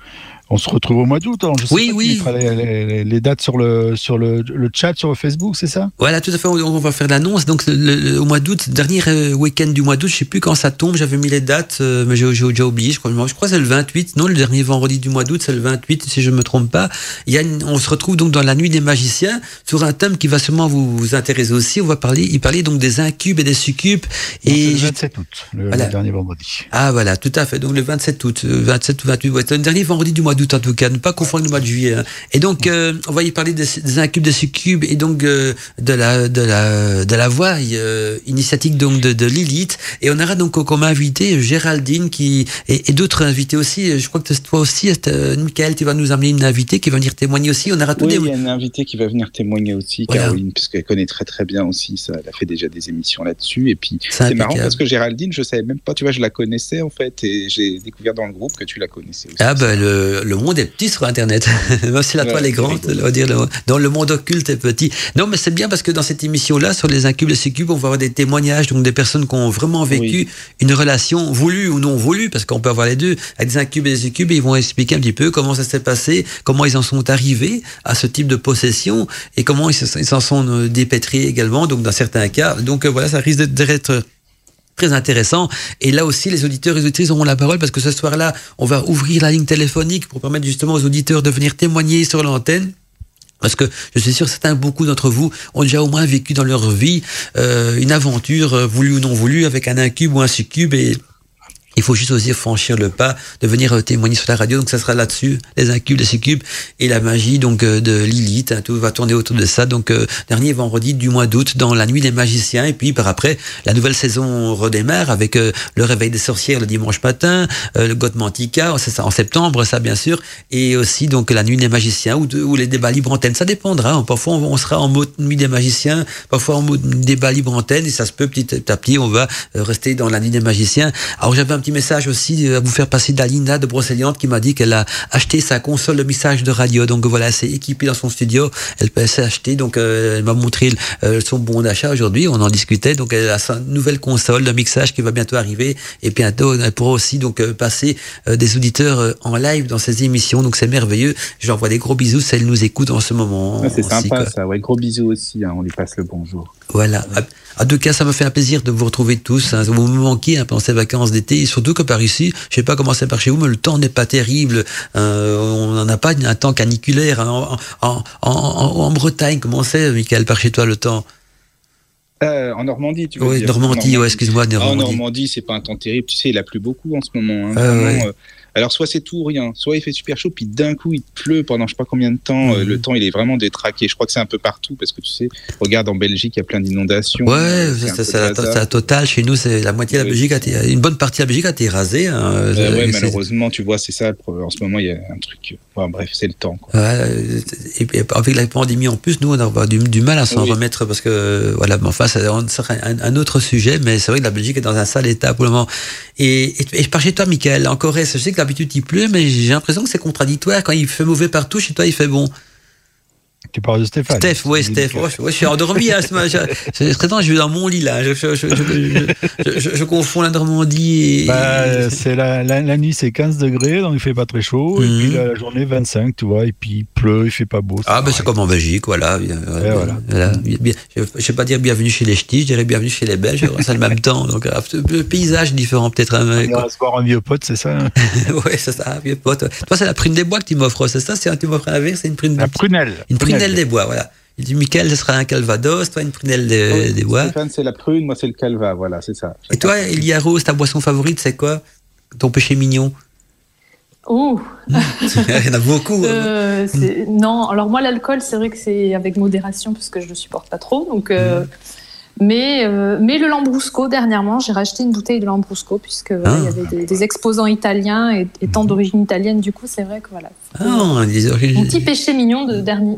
on se retrouve au mois d'août. alors Je sais Oui, pas, oui. Les, les- les dates sur le, sur le, le chat sur Facebook, c'est ça? Voilà, tout à fait. On, on va faire l'annonce. Donc, le- le- au mois d'août, dernier euh, week-end du mois d'août, je sais plus quand ça tombe. J'avais mis les dates, euh, mais j'ai j'ai déjà oublié. Je crois, je crois que c'est le 28. Non, le dernier vendredi du mois d'août, c'est le 28, si je me trompe pas. Il y a une- on se retrouve donc dans la nuit des magiciens sur un thème qui va sûrement vous, vous intéresser aussi. On va parler, y parler donc des incubes et des succubes. Et le je- 27 août, le, Voilà. dernier vendredi. Ah voilà, tout à fait. Donc le 27 août, euh, 27 ou 28, ouais, c'est le dernier vendredi du mois d'août en tout cas, ne pas confondre le mois de juillet. hein. Et donc euh, on va y parler des, des incubes, des succubes et donc euh, de la de la de la voix euh, initiatique donc de, de Lilith. Et on aura donc comme invité Géraldine qui et, et d'autres invités aussi. Je crois que toi aussi, Michael, tu vas nous amener une invitée qui va venir témoigner aussi. On aura tous Oui, des il y a une invitée qui va venir témoigner aussi, Voilà. Caroline, puisqu'elle connaît très très bien aussi. Ça, elle a fait déjà des émissions là-dessus. Et puis, C'est marrant parce que Géraldine, je savais même pas, tu vois, je la connaissais en fait, et j'ai découvert dans le groupe que tu la connaissais aussi. Ah ben le, le monde est petit sur Internet. Même si la Ouais, toile est grande, on va dire, le- dans le monde occulte est petit. Non, mais c'est bien parce que dans cette émission-là, sur les incubes et succubes, on va avoir des témoignages, donc des personnes qui ont vraiment vécu Oui. une relation voulue ou non voulue, parce qu'on peut avoir les deux, avec des incubes et des succubes, et ils vont expliquer un petit peu comment ça s'est passé, comment ils en sont arrivés à ce type de possession, et comment ils se- ils s'en sont euh, dépêtrés également, donc dans certains cas. Donc euh, voilà, ça risque d'être très intéressant. Et là aussi, les auditeurs et les auditrices auront la parole parce que ce soir-là, on va ouvrir la ligne téléphonique pour permettre justement aux auditeurs de venir témoigner sur l'antenne. Parce que je suis sûr, certains, beaucoup d'entre vous ont déjà au moins vécu dans leur vie euh, une aventure, euh, voulue ou non voulue, avec un incube ou un succube. Et il faut juste aussi franchir le pas, de venir euh, témoigner sur la radio. Donc ça sera là-dessus, les incubes, les succubes et la magie donc euh, de Lilith. Hein, tout va tourner autour de ça. Donc euh, dernier vendredi du mois d'août dans la nuit des magiciens. Et puis par après, la nouvelle saison redémarre avec le réveil des sorcières le dimanche matin, le Godmantica, c'est ça en septembre, ça bien sûr, et aussi donc la nuit des magiciens ou, les débats libre antenne. Ça dépendra. Hein. Parfois on sera en mode nuit des magiciens, parfois en mode débat libre antenne, et ça se peut petit à petit, on va rester dans la nuit des magiciens. Alors j'avais petit message aussi à vous faire passer d'Alina de Brocéliande qui m'a dit qu'elle a acheté sa console de mixage de radio. Donc voilà, c'est équipé dans son studio. Elle s'est acheter, donc euh, elle m'a montré euh, son bon d'achat aujourd'hui. On en discutait. Donc elle a sa nouvelle console de mixage qui va bientôt arriver. Et bientôt, elle pourra aussi donc euh, passer des auditeurs en live dans ses émissions. Donc c'est merveilleux. Je leur envoie des gros bisous si elle nous écoute en ce moment. Ah, c'est sympa ça. Ouais, gros bisous aussi. Hein. On lui passe le bonjour. Voilà. En tout cas, ça me fait un plaisir de vous retrouver tous. Hein. Vous me manquez hein, pendant ces vacances d'été, et surtout que par ici, je sais pas comment c'est par chez vous, mais le temps n'est pas terrible. Euh, on n'en a pas un temps caniculaire. Hein. En, en, en, Bretagne, comment c'est, Michael, par chez toi, le temps? Euh, en Normandie, tu veux oui, dire Normandie, Normandie. ouais, excuse-moi. Normandie. En Normandie, c'est pas un temps terrible. Tu sais, il a plu beaucoup en ce moment. Hein, ah, ouais. Euh, alors soit c'est tout ou rien, soit il fait super chaud, puis d'un coup il pleut pendant je sais pas combien de temps. Euh, le mhm. temps il est vraiment détraqué. Je crois que c'est un peu partout parce que tu sais, regarde en Belgique il y a plein d'inondations. Ouais, c'est la, totale. Chez nous c'est la moitié de la Belgique, a été, une bonne partie de la Belgique a été rasée. Hein. Euh, ouais, malheureusement tu vois c'est ça. En ce moment il y a un truc. bref c'est le temps. Quoi. Ouais, et, avec la pandémie en plus, nous on a du, du mal à s'en remettre parce que voilà, enfin c'est un, un, autre sujet, mais c'est vrai que la Belgique est dans un sale état pour le moment. Et, et, et par chez toi, Michael, en Corée, je sais que d'habitude il pleut, mais j'ai l'impression que c'est contradictoire. Quand il fait mauvais partout, chez toi, il fait bon. Tu parles de Stéphane. Steph, oui, Steph. je suis endormi. Hein, c'est très je vais dans mon lit là. Je, je, confonds la Normandie et. Bah, c'est la, la, nuit, c'est 15 degrés, donc il fait pas très chaud. Et puis mhm. la, journée, 25, tu vois. Et puis il pleut, il fait pas beau. Ah, ben c'est comme en Belgique, voilà. voilà. je sais pas dire bienvenue chez les ch'tis, je dirais bienvenue chez les Belges. C'est le même temps. Donc, le paysage différent peut-être. Hein, on va se voir un vieux pote, c'est ça hein Oui, c'est ça, un vieux pote. Toi, c'est la prune des bois que tu m'offres, c'est ça tu m'offres un verre, c'est une prune. La prunelle. Une prunelle des bois, voilà. Il dit, Michael, ce sera un calvados, toi, une prunelle des bois. Stéphane, c'est la prune, moi, c'est le calva, voilà, c'est ça. Et toi, Elia Rose, ta boisson favorite, c'est quoi? Ton péché mignon? Oh Il y en a beaucoup. Hein. Euh, non, alors moi, l'alcool, c'est vrai que c'est avec modération, parce que je ne le supporte pas trop. Donc, euh, mm. mais, euh, mais le Lambrusco, dernièrement, j'ai racheté une bouteille de Lambrusco, puisque il y ah. avait des, exposants italiens et étant d'origine italienne, du coup, c'est vrai que voilà. Ah, mon petit péché mignon de dernier,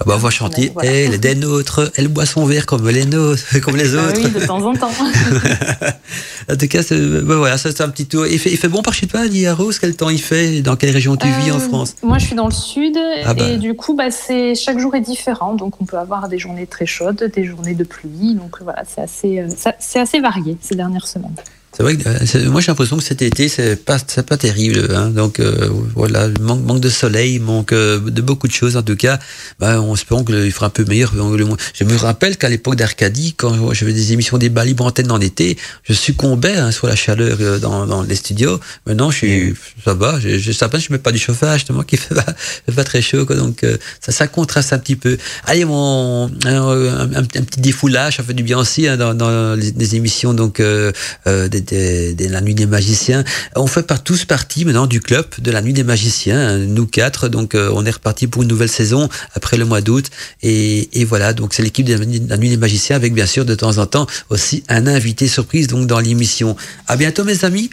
ah bah, on va chanter, elle est des nôtres, elle boit son verre comme les nôtres, comme les ah autres. oui, de temps en temps. en tout cas, bah voilà, ça c'est un petit tour. Il fait, il fait bon par chez toi, Rose Quel temps il fait? Dans quelle région tu vis en euh, France? Moi, je suis dans le sud ah bah. et du coup, bah, c'est chaque jour est différent. Donc, on peut avoir des journées très chaudes, des journées de pluie. Donc voilà, c'est assez, euh, c'est assez varié ces dernières semaines. C'est vrai que euh, moi j'ai l'impression que cet été c'est pas c'est pas terrible hein. donc euh, voilà manque manque de soleil manque euh, de beaucoup de choses en tout cas. Bah, on espère qu'il fera un peu meilleur je me rappelle qu'à l'époque d'Arcadie quand j'avais des émissions des libre antenne en été je succombais hein, sur la chaleur dans, dans les studios. Maintenant je suis ça va je, je sais pas je mets pas du chauffage moi qui fait pas, fait pas très chaud quoi, donc ça ça contraste un petit peu. Allez mon un, petit défoulage ça fait du bien aussi hein, dans, dans les, émissions donc des de la Nuit des Magiciens. On fait par, tous partie maintenant du club de la Nuit des Magiciens, hein, nous quatre. Donc euh, on est reparti pour une nouvelle saison après le mois d'août. Et, voilà, donc c'est l'équipe de la Nuit des Magiciens avec bien sûr de temps en temps aussi un invité surprise donc dans l'émission. À bientôt mes amis.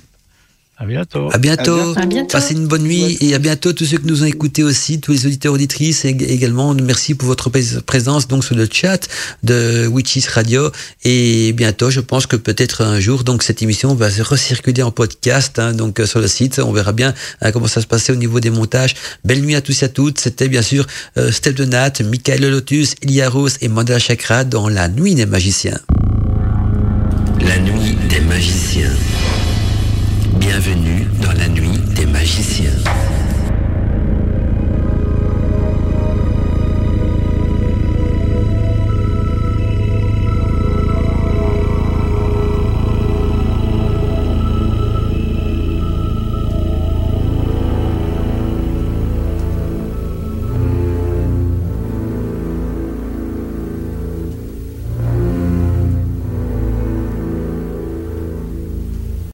À bientôt. À bientôt. Passez une bonne nuit et à bientôt tous ceux qui nous ont écoutés aussi, tous les auditeurs auditrices et également. Merci pour votre présence donc sur le chat de Witches Radio et bientôt, je pense que peut-être un jour donc cette émission va se recirculer en podcast hein, donc sur le site. On verra bien hein, comment ça se passait au niveau des montages. Belle nuit à tous et à toutes. C'était bien sûr euh, Steph de Nat, Michael Lotus, Ilia Rose et Mandela Chakra dans la nuit des magiciens. La nuit des magiciens. Bienvenue dans la nuit des magiciens.